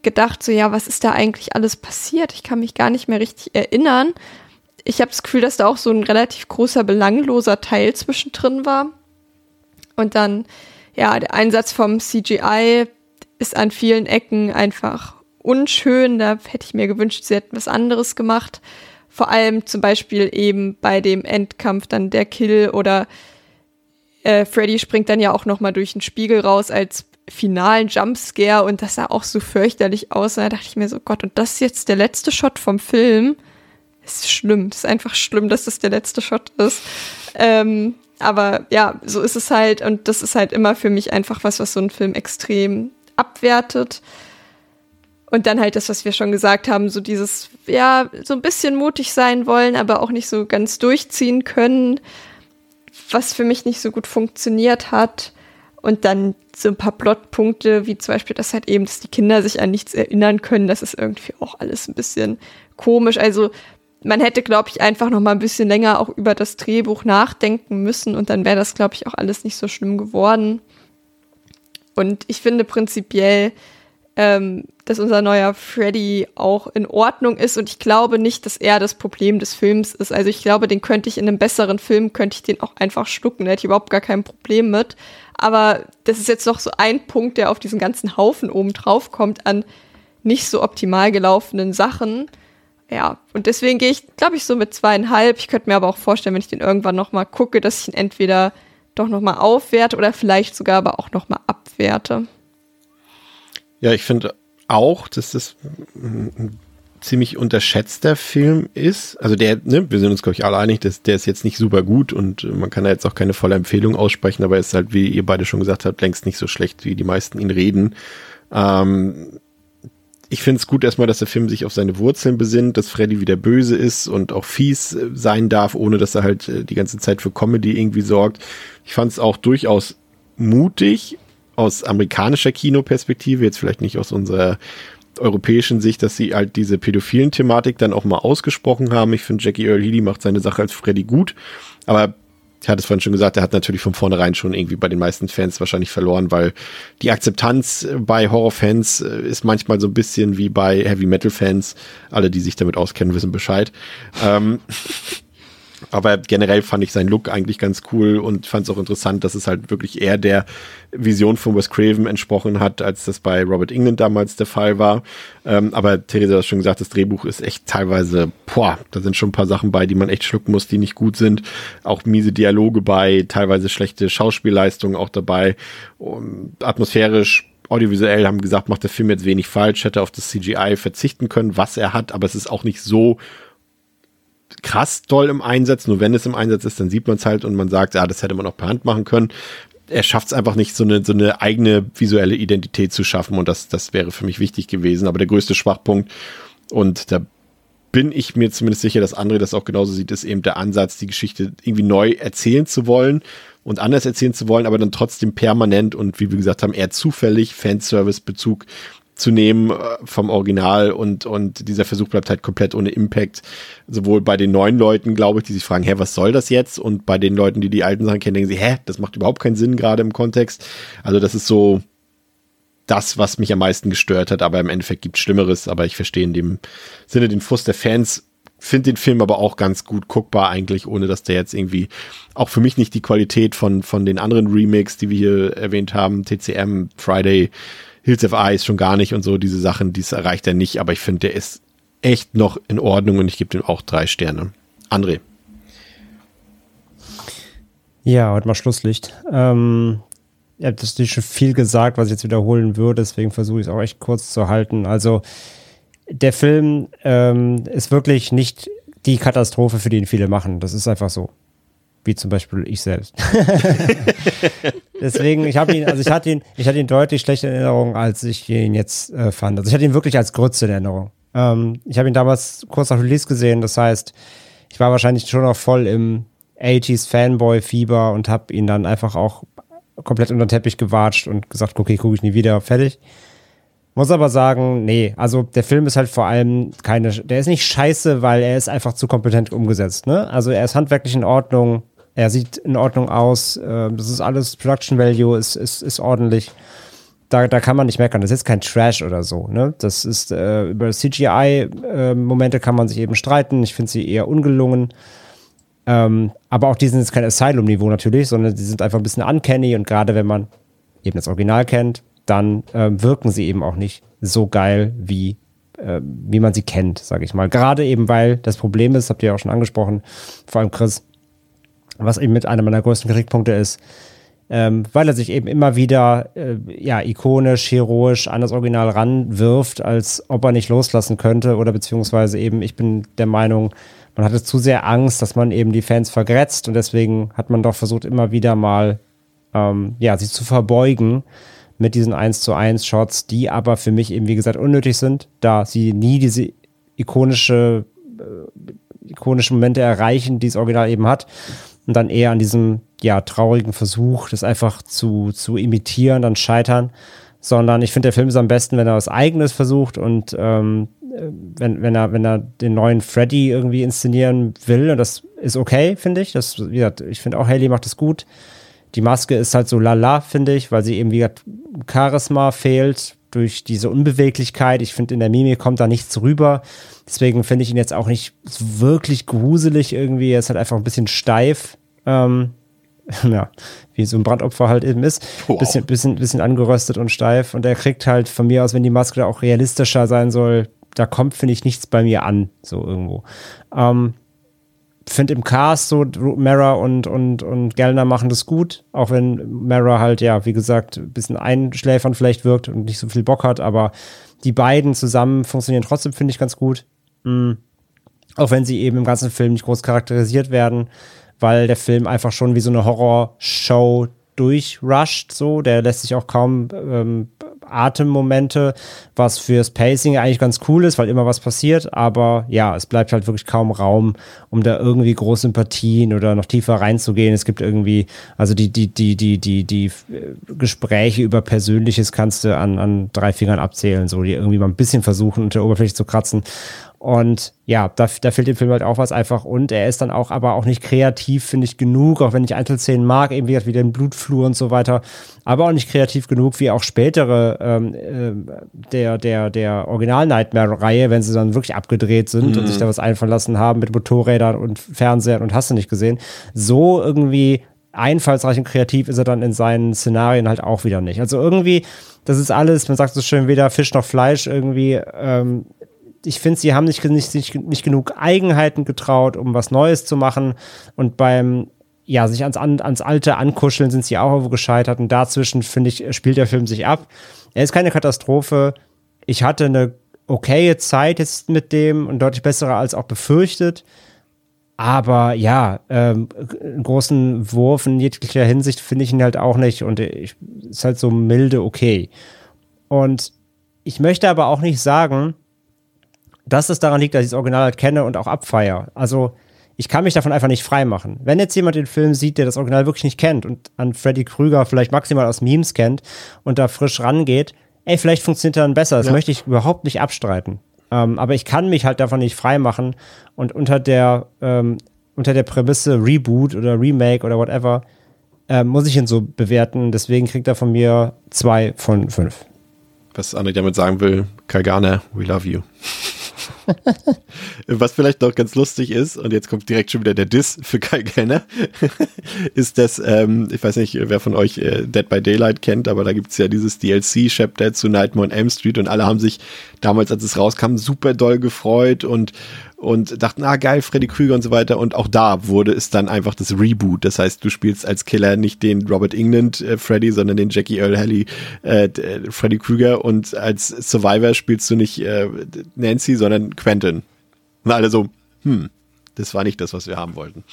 gedacht, so ja, was ist da eigentlich alles passiert? Ich kann mich gar nicht mehr richtig erinnern. Ich habe das Gefühl, dass da auch so ein relativ großer belangloser Teil zwischendrin war. Und dann, ja, der Einsatz vom CGI ist an vielen Ecken einfach unschön. Da hätte ich mir gewünscht, sie hätten was anderes gemacht. Vor allem zum Beispiel eben bei dem Endkampf dann der Kill oder äh, Freddy springt dann ja auch noch mal durch den Spiegel raus als finalen Jumpscare und das sah auch so fürchterlich aus. Und da dachte ich mir so, Gott, und das ist jetzt der letzte Shot vom Film. Das ist schlimm. Das ist einfach schlimm, dass das der letzte Shot ist. Ähm, aber ja, so ist es halt. Und das ist halt immer für mich einfach was, was so ein Film extrem abwertet. Und dann halt das, was wir schon gesagt haben, so dieses, ja, so ein bisschen mutig sein wollen, aber auch nicht so ganz durchziehen können, was für mich nicht so gut funktioniert hat. Und dann so ein paar Plotpunkte, wie zum Beispiel, dass halt eben, dass die Kinder sich an nichts erinnern können, das ist irgendwie auch alles ein bisschen komisch. Also man hätte, glaube ich, einfach noch mal ein bisschen länger auch über das Drehbuch nachdenken müssen und dann wäre das, glaube ich, auch alles nicht so schlimm geworden. Und ich finde prinzipiell, ähm, dass unser neuer Freddy auch in Ordnung ist und ich glaube nicht, dass er das Problem des Films ist. Also ich glaube, den könnte ich in einem besseren Film, könnte ich den auch einfach schlucken, da hätte ich überhaupt gar kein Problem mit. Aber das ist jetzt noch so ein Punkt, der auf diesen ganzen Haufen oben drauf kommt an nicht so optimal gelaufenen Sachen. Ja, und deswegen gehe ich, glaube ich, so mit zweieinhalb. Ich könnte mir aber auch vorstellen, wenn ich den irgendwann noch mal gucke, dass ich ihn entweder doch noch mal aufwerte oder vielleicht sogar aber auch noch mal abwerte. Ja, ich finde auch, dass das ein ziemlich unterschätzter Film ist. Also der, ne, wir sind uns, glaube ich, alle einig, dass der ist jetzt nicht super gut und man kann da jetzt auch keine volle Empfehlung aussprechen, aber er ist halt, wie ihr beide schon gesagt habt, längst nicht so schlecht, wie die meisten ihn reden. Ähm, ich finde es gut erstmal, dass der Film sich auf seine Wurzeln besinnt, dass Freddy wieder böse ist und auch fies sein darf, ohne dass er halt äh, die ganze Zeit für Comedy irgendwie sorgt. Ich fand es auch durchaus mutig aus amerikanischer Kinoperspektive, jetzt vielleicht nicht aus unserer europäischen Sicht, dass sie halt diese pädophilen Thematik dann auch mal ausgesprochen haben. Ich finde, Jackie Earl Healy macht seine Sache als Freddy gut, aber ich hatte es vorhin schon gesagt, er hat natürlich von vornherein schon irgendwie bei den meisten Fans wahrscheinlich verloren, weil die Akzeptanz bei Horrorfans äh, ist manchmal so ein bisschen wie bei Heavy Metal Fans. Alle, die sich damit auskennen, wissen Bescheid. Ähm, aber generell fand ich seinen Look eigentlich ganz cool und fand es auch interessant, dass es halt wirklich eher der Vision von Wes Craven entsprochen hat, als das bei Robert England damals der Fall war. Ähm, aber Theresa hat schon gesagt, das Drehbuch ist echt teilweise, boah, da sind schon ein paar Sachen bei, die man echt schlucken muss, die nicht gut sind. Auch miese Dialoge bei, teilweise schlechte Schauspielleistungen auch dabei. Und atmosphärisch audiovisuell haben gesagt, macht der Film jetzt wenig falsch, hätte auf das CGI verzichten können, was er hat, aber es ist auch nicht so krass toll im Einsatz. Nur wenn es im Einsatz ist, dann sieht man es halt und man sagt, ja, das hätte man auch per Hand machen können. Er schafft es einfach nicht, so eine, so eine eigene visuelle Identität zu schaffen und das, das wäre für mich wichtig gewesen. Aber der größte Schwachpunkt und da bin ich mir zumindest sicher, dass André das auch genauso sieht, ist eben der Ansatz, die Geschichte irgendwie neu erzählen zu wollen und anders erzählen zu wollen, aber dann trotzdem permanent und wie wir gesagt haben, eher zufällig Fanservice-Bezug zu nehmen äh, vom Original und, und dieser Versuch bleibt halt komplett ohne Impact. Sowohl bei den neuen Leuten, glaube ich, die sich fragen, hä, was soll das jetzt? Und bei den Leuten, die die alten Sachen kennen, denken sie, hä, das macht überhaupt keinen Sinn gerade im Kontext. Also das ist so das, was mich am meisten gestört hat, aber im Endeffekt gibt Schlimmeres, aber ich verstehe in dem Sinne den Frust der Fans, finde den Film aber auch ganz gut guckbar eigentlich, ohne dass der jetzt irgendwie auch für mich nicht die Qualität von, von den anderen Remakes, die wir hier erwähnt haben, TCM, Friday, Hills of Ice schon gar nicht und so, diese Sachen, dies erreicht er nicht, aber ich finde, der ist echt noch in Ordnung und ich gebe dem auch drei Sterne. André. Ja, heute mal Schlusslicht. Ähm, ihr habt natürlich schon viel gesagt, was ich jetzt wiederholen würde, deswegen versuche ich es auch echt kurz zu halten. Also, der Film ähm, ist wirklich nicht die Katastrophe, für den viele machen. Das ist einfach so wie zum Beispiel ich selbst. Deswegen, ich habe ihn, also ich hatte ihn, ich hatte ihn deutlich schlechter in Erinnerung, als ich ihn jetzt äh, fand. Also ich hatte ihn wirklich als Grütze in Erinnerung. Ähm, ich habe ihn damals kurz nach Release gesehen, das heißt, ich war wahrscheinlich schon noch voll im 80s Fanboy-Fieber und habe ihn dann einfach auch komplett unter den Teppich gewatscht und gesagt, okay, gucke ich nie wieder, fertig. Muss aber sagen, nee, also der Film ist halt vor allem keine, der ist nicht scheiße, weil er ist einfach zu kompetent umgesetzt, ne? Also er ist handwerklich in Ordnung, er sieht in Ordnung aus. Äh, das ist alles Production Value, ist, ist, ist ordentlich. Da, da kann man nicht meckern. Das ist jetzt kein Trash oder so. Ne? Das ist äh, über CGI-Momente äh, kann man sich eben streiten. Ich finde sie eher ungelungen. Ähm, aber auch die sind jetzt kein Asylum-Niveau natürlich, sondern sie sind einfach ein bisschen uncanny und gerade wenn man eben das Original kennt, dann äh, wirken sie eben auch nicht so geil wie äh, wie man sie kennt, sage ich mal. Gerade eben, weil das Problem ist, habt ihr ja auch schon angesprochen, vor allem Chris, was eben mit einer meiner größten Kritikpunkte ist, ähm, weil er sich eben immer wieder äh, ja, ikonisch, heroisch an das Original ranwirft, als ob er nicht loslassen könnte oder beziehungsweise eben, ich bin der Meinung, man hatte zu sehr Angst, dass man eben die Fans vergrätzt und deswegen hat man doch versucht, immer wieder mal ähm, ja, sich zu verbeugen, mit diesen 1 zu 1 Shots, die aber für mich eben, wie gesagt, unnötig sind, da sie nie diese ikonische, äh, ikonischen Momente erreichen, die das Original eben hat. Und dann eher an diesem, ja, traurigen Versuch, das einfach zu, zu imitieren, dann scheitern. Sondern ich finde, der Film ist am besten, wenn er was Eigenes versucht und ähm, wenn, wenn, er, wenn er den neuen Freddy irgendwie inszenieren will. Und das ist okay, finde ich. Das, wie gesagt, ich finde auch, Haley macht das gut. Die Maske ist halt so lala, finde ich, weil sie eben, wie gesagt, Charisma fehlt durch diese Unbeweglichkeit. Ich finde, in der Mimik kommt da nichts rüber. Deswegen finde ich ihn jetzt auch nicht wirklich gruselig irgendwie. Er ist halt einfach ein bisschen steif. Ähm, ja, wie so ein Brandopfer halt eben ist. Wow. Bisschen, bisschen, bisschen angeröstet und steif. Und er kriegt halt von mir aus, wenn die Maske da auch realistischer sein soll, da kommt, finde ich, nichts bei mir an, so irgendwo. Ähm, finde im Cast so Mara und, und, und Gellner machen das gut, auch wenn Mara halt, ja, wie gesagt, ein bisschen einschläfern vielleicht wirkt und nicht so viel Bock hat, aber die beiden zusammen funktionieren trotzdem, finde ich, ganz gut. Mhm. Auch wenn sie eben im ganzen Film nicht groß charakterisiert werden, weil der Film einfach schon wie so eine Horrorshow durchrusht, so. Der lässt sich auch kaum ähm, Atemmomente, was fürs Pacing eigentlich ganz cool ist, weil immer was passiert. Aber ja, es bleibt halt wirklich kaum Raum, um da irgendwie große Sympathien oder noch tiefer reinzugehen. Es gibt irgendwie, also die, die, die, die, die, die äh, Gespräche über Persönliches kannst du an, an drei Fingern abzählen, so, die irgendwie mal ein bisschen versuchen, unter der Oberfläche zu kratzen. Und ja, da, da fehlt dem Film halt auch was einfach. Und er ist dann auch aber auch nicht kreativ, finde ich, genug, auch wenn ich Einzelszenen mag, eben wie, wie den Blutflur und so weiter. Aber auch nicht kreativ genug, wie auch spätere ähm, äh, der, der, der Original-Nightmare-Reihe, wenn sie dann wirklich abgedreht sind mhm. und sich da was einfallen lassen haben mit Motorrädern und Fernsehern und hast du nicht gesehen. So irgendwie einfallsreich und kreativ ist er dann in seinen Szenarien halt auch wieder nicht. Also irgendwie, das ist alles, man sagt so schön, weder Fisch noch Fleisch irgendwie. Ähm, ich finde, sie haben nicht, nicht, nicht, genug Eigenheiten getraut, um was Neues zu machen. Und beim ja, sich ans, ans Alte ankuscheln, sind sie auch irgendwo gescheitert. Und dazwischen, finde ich, spielt der Film sich ab. Er ist keine Katastrophe. Ich hatte eine okaye Zeit jetzt mit dem und deutlich bessere als auch befürchtet. Aber ja, ähm, einen großen Wurf in jeglicher Hinsicht finde ich ihn halt auch nicht. Und ich, ist halt so milde okay. Und ich möchte aber auch nicht sagen, dass es daran liegt, dass ich das Original halt kenne und auch abfeier. Also ich kann mich davon einfach nicht freimachen. Wenn jetzt jemand den Film sieht, der das Original wirklich nicht kennt und an Freddy Krüger vielleicht maximal aus Memes kennt und da frisch rangeht, ey, vielleicht funktioniert er dann besser. Das ja. möchte ich überhaupt nicht abstreiten. Ähm, aber ich kann mich halt davon nicht freimachen und unter der, ähm, unter der Prämisse Reboot oder Remake oder whatever, äh, muss ich ihn so bewerten. Deswegen kriegt er von mir zwei von fünf. Was André damit sagen will, Kagane, we love you. Was vielleicht noch ganz lustig ist, und jetzt kommt direkt schon wieder der Diss für Kai Kenner, ist dass, ähm, ich weiß nicht, wer von euch äh, Dead by Daylight kennt, aber da gibt es ja dieses DLC Chapter zu Nightmare on Elm Street und alle haben sich damals, als es rauskam, super doll gefreut und und dachten, ah geil, Freddy Krüger und so weiter. Und auch da wurde es dann einfach das Reboot. Das heißt, du spielst als Killer nicht den Robert England äh, Freddy, sondern den Jackie Earl Haley äh, äh, Freddy Krüger. Und als Survivor spielst du nicht äh, Nancy, sondern Quentin. Und alle so, hm, das war nicht das, was wir haben wollten.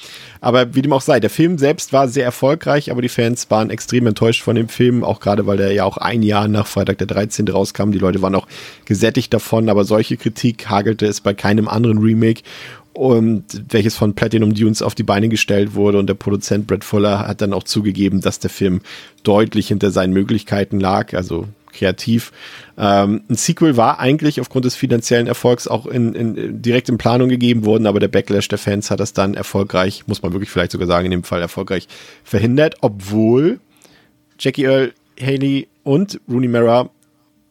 Aber wie dem auch sei, der Film selbst war sehr erfolgreich, aber die Fans waren extrem enttäuscht von dem Film, auch gerade weil der ja auch ein Jahr nach Freitag der 13. rauskam. Die Leute waren auch gesättigt davon, aber solche Kritik hagelte es bei keinem anderen Remake und welches von Platinum Dunes auf die Beine gestellt wurde und der Produzent Brett Fuller hat dann auch zugegeben, dass der Film deutlich hinter seinen Möglichkeiten lag, also kreativ. Ähm, ein Sequel war eigentlich aufgrund des finanziellen Erfolgs auch in, in, direkt in Planung gegeben worden, aber der Backlash der Fans hat das dann erfolgreich, muss man wirklich vielleicht sogar sagen, in dem Fall erfolgreich verhindert, obwohl Jackie Earl Haley und Rooney Mara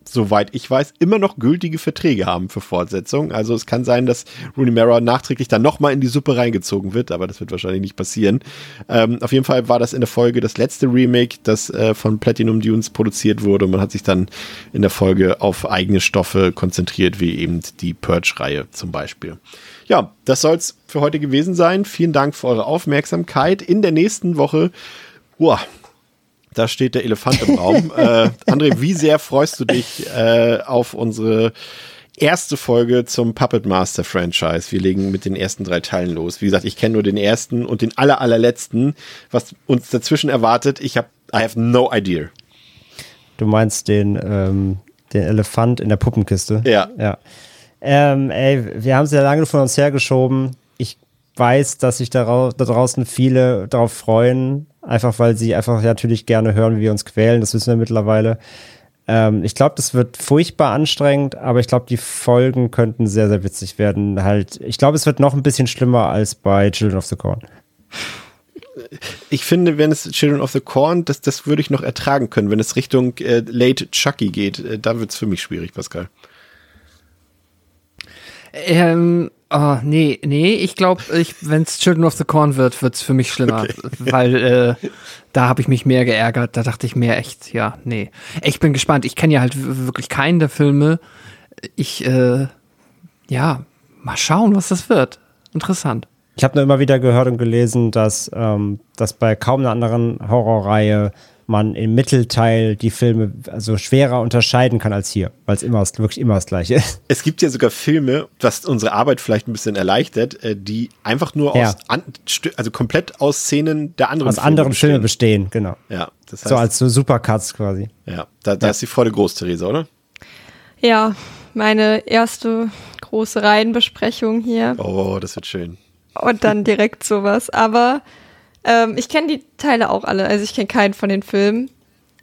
soweit ich weiß, immer noch gültige Verträge haben für Fortsetzung. Also es kann sein, dass Rooney Mara nachträglich dann nochmal in die Suppe reingezogen wird, aber das wird wahrscheinlich nicht passieren. Ähm, auf jeden Fall war das in der Folge das letzte Remake, das äh, von Platinum Dunes produziert wurde und man hat sich dann in der Folge auf eigene Stoffe konzentriert, wie eben die Purge-Reihe zum Beispiel. Ja, das soll's für heute gewesen sein. Vielen Dank für eure Aufmerksamkeit. In der nächsten Woche, boah, da steht der Elefant im Raum. äh, André, wie sehr freust du dich äh, auf unsere erste Folge zum Puppet Master Franchise? Wir legen mit den ersten drei Teilen los. Wie gesagt, ich kenne nur den ersten und den aller allerletzten. Was uns dazwischen erwartet, ich habe I have no idea. Du meinst den, ähm, den Elefant in der Puppenkiste. Ja. Ja. Ähm, ey, wir haben es ja lange von uns hergeschoben. Ich weiß, dass sich da, da draußen viele darauf freuen, einfach weil sie einfach natürlich gerne hören, wie wir uns quälen. Das wissen wir mittlerweile. Ähm, ich glaube, das wird furchtbar anstrengend, aber ich glaube, die Folgen könnten sehr, sehr witzig werden. Halt, ich glaube, es wird noch ein bisschen schlimmer als bei Children of the Corn. Ich finde, wenn es Children of the Corn, das, das würde ich noch ertragen können. Wenn es Richtung äh, Late Chucky geht, äh, da wird es für mich schwierig, Pascal. Ähm, oh, nee, nee, ich glaube, ich, wenn es Children of the Corn wird, wird es für mich schlimmer, okay. weil äh, da habe ich mich mehr geärgert. Da dachte ich mir echt, ja, nee. Ich bin gespannt. Ich kenne ja halt wirklich keinen der Filme. Ich, äh, ja, mal schauen, was das wird. Interessant. Ich habe nur immer wieder gehört und gelesen, dass, ähm, dass bei kaum einer anderen Horrorreihe man im Mittelteil die Filme also schwerer unterscheiden kann als hier, weil es immer wirklich immer das gleiche ist. Es gibt ja sogar Filme, was unsere Arbeit vielleicht ein bisschen erleichtert, äh, die einfach nur ja. aus an, also komplett aus Szenen der anderen aus Filme anderen bestehen. Filme bestehen, genau. Ja, das heißt, so als so Supercuts quasi. Ja, da, da ja. ist die Freude groß, Theresa, oder? Ja, meine erste große Reihenbesprechung hier. Oh, das wird schön. Und dann direkt sowas, aber ähm, ich kenne die Teile auch alle, also ich kenne keinen von den Filmen.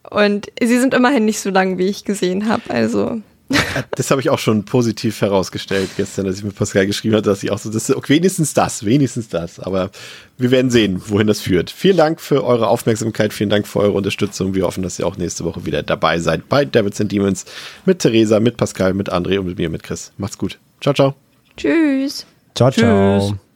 Und sie sind immerhin nicht so lang, wie ich gesehen habe. Also. Das habe ich auch schon positiv herausgestellt gestern, als ich mit Pascal geschrieben habe, dass ich auch so, das ist wenigstens das, wenigstens das. Aber wir werden sehen, wohin das führt. Vielen Dank für eure Aufmerksamkeit, vielen Dank für eure Unterstützung. Wir hoffen, dass ihr auch nächste Woche wieder dabei seid bei Devils and Demons mit Theresa, mit Pascal, mit André und mit mir, mit Chris. Macht's gut. Ciao, ciao. Tschüss. Ciao, ciao. Tschüss.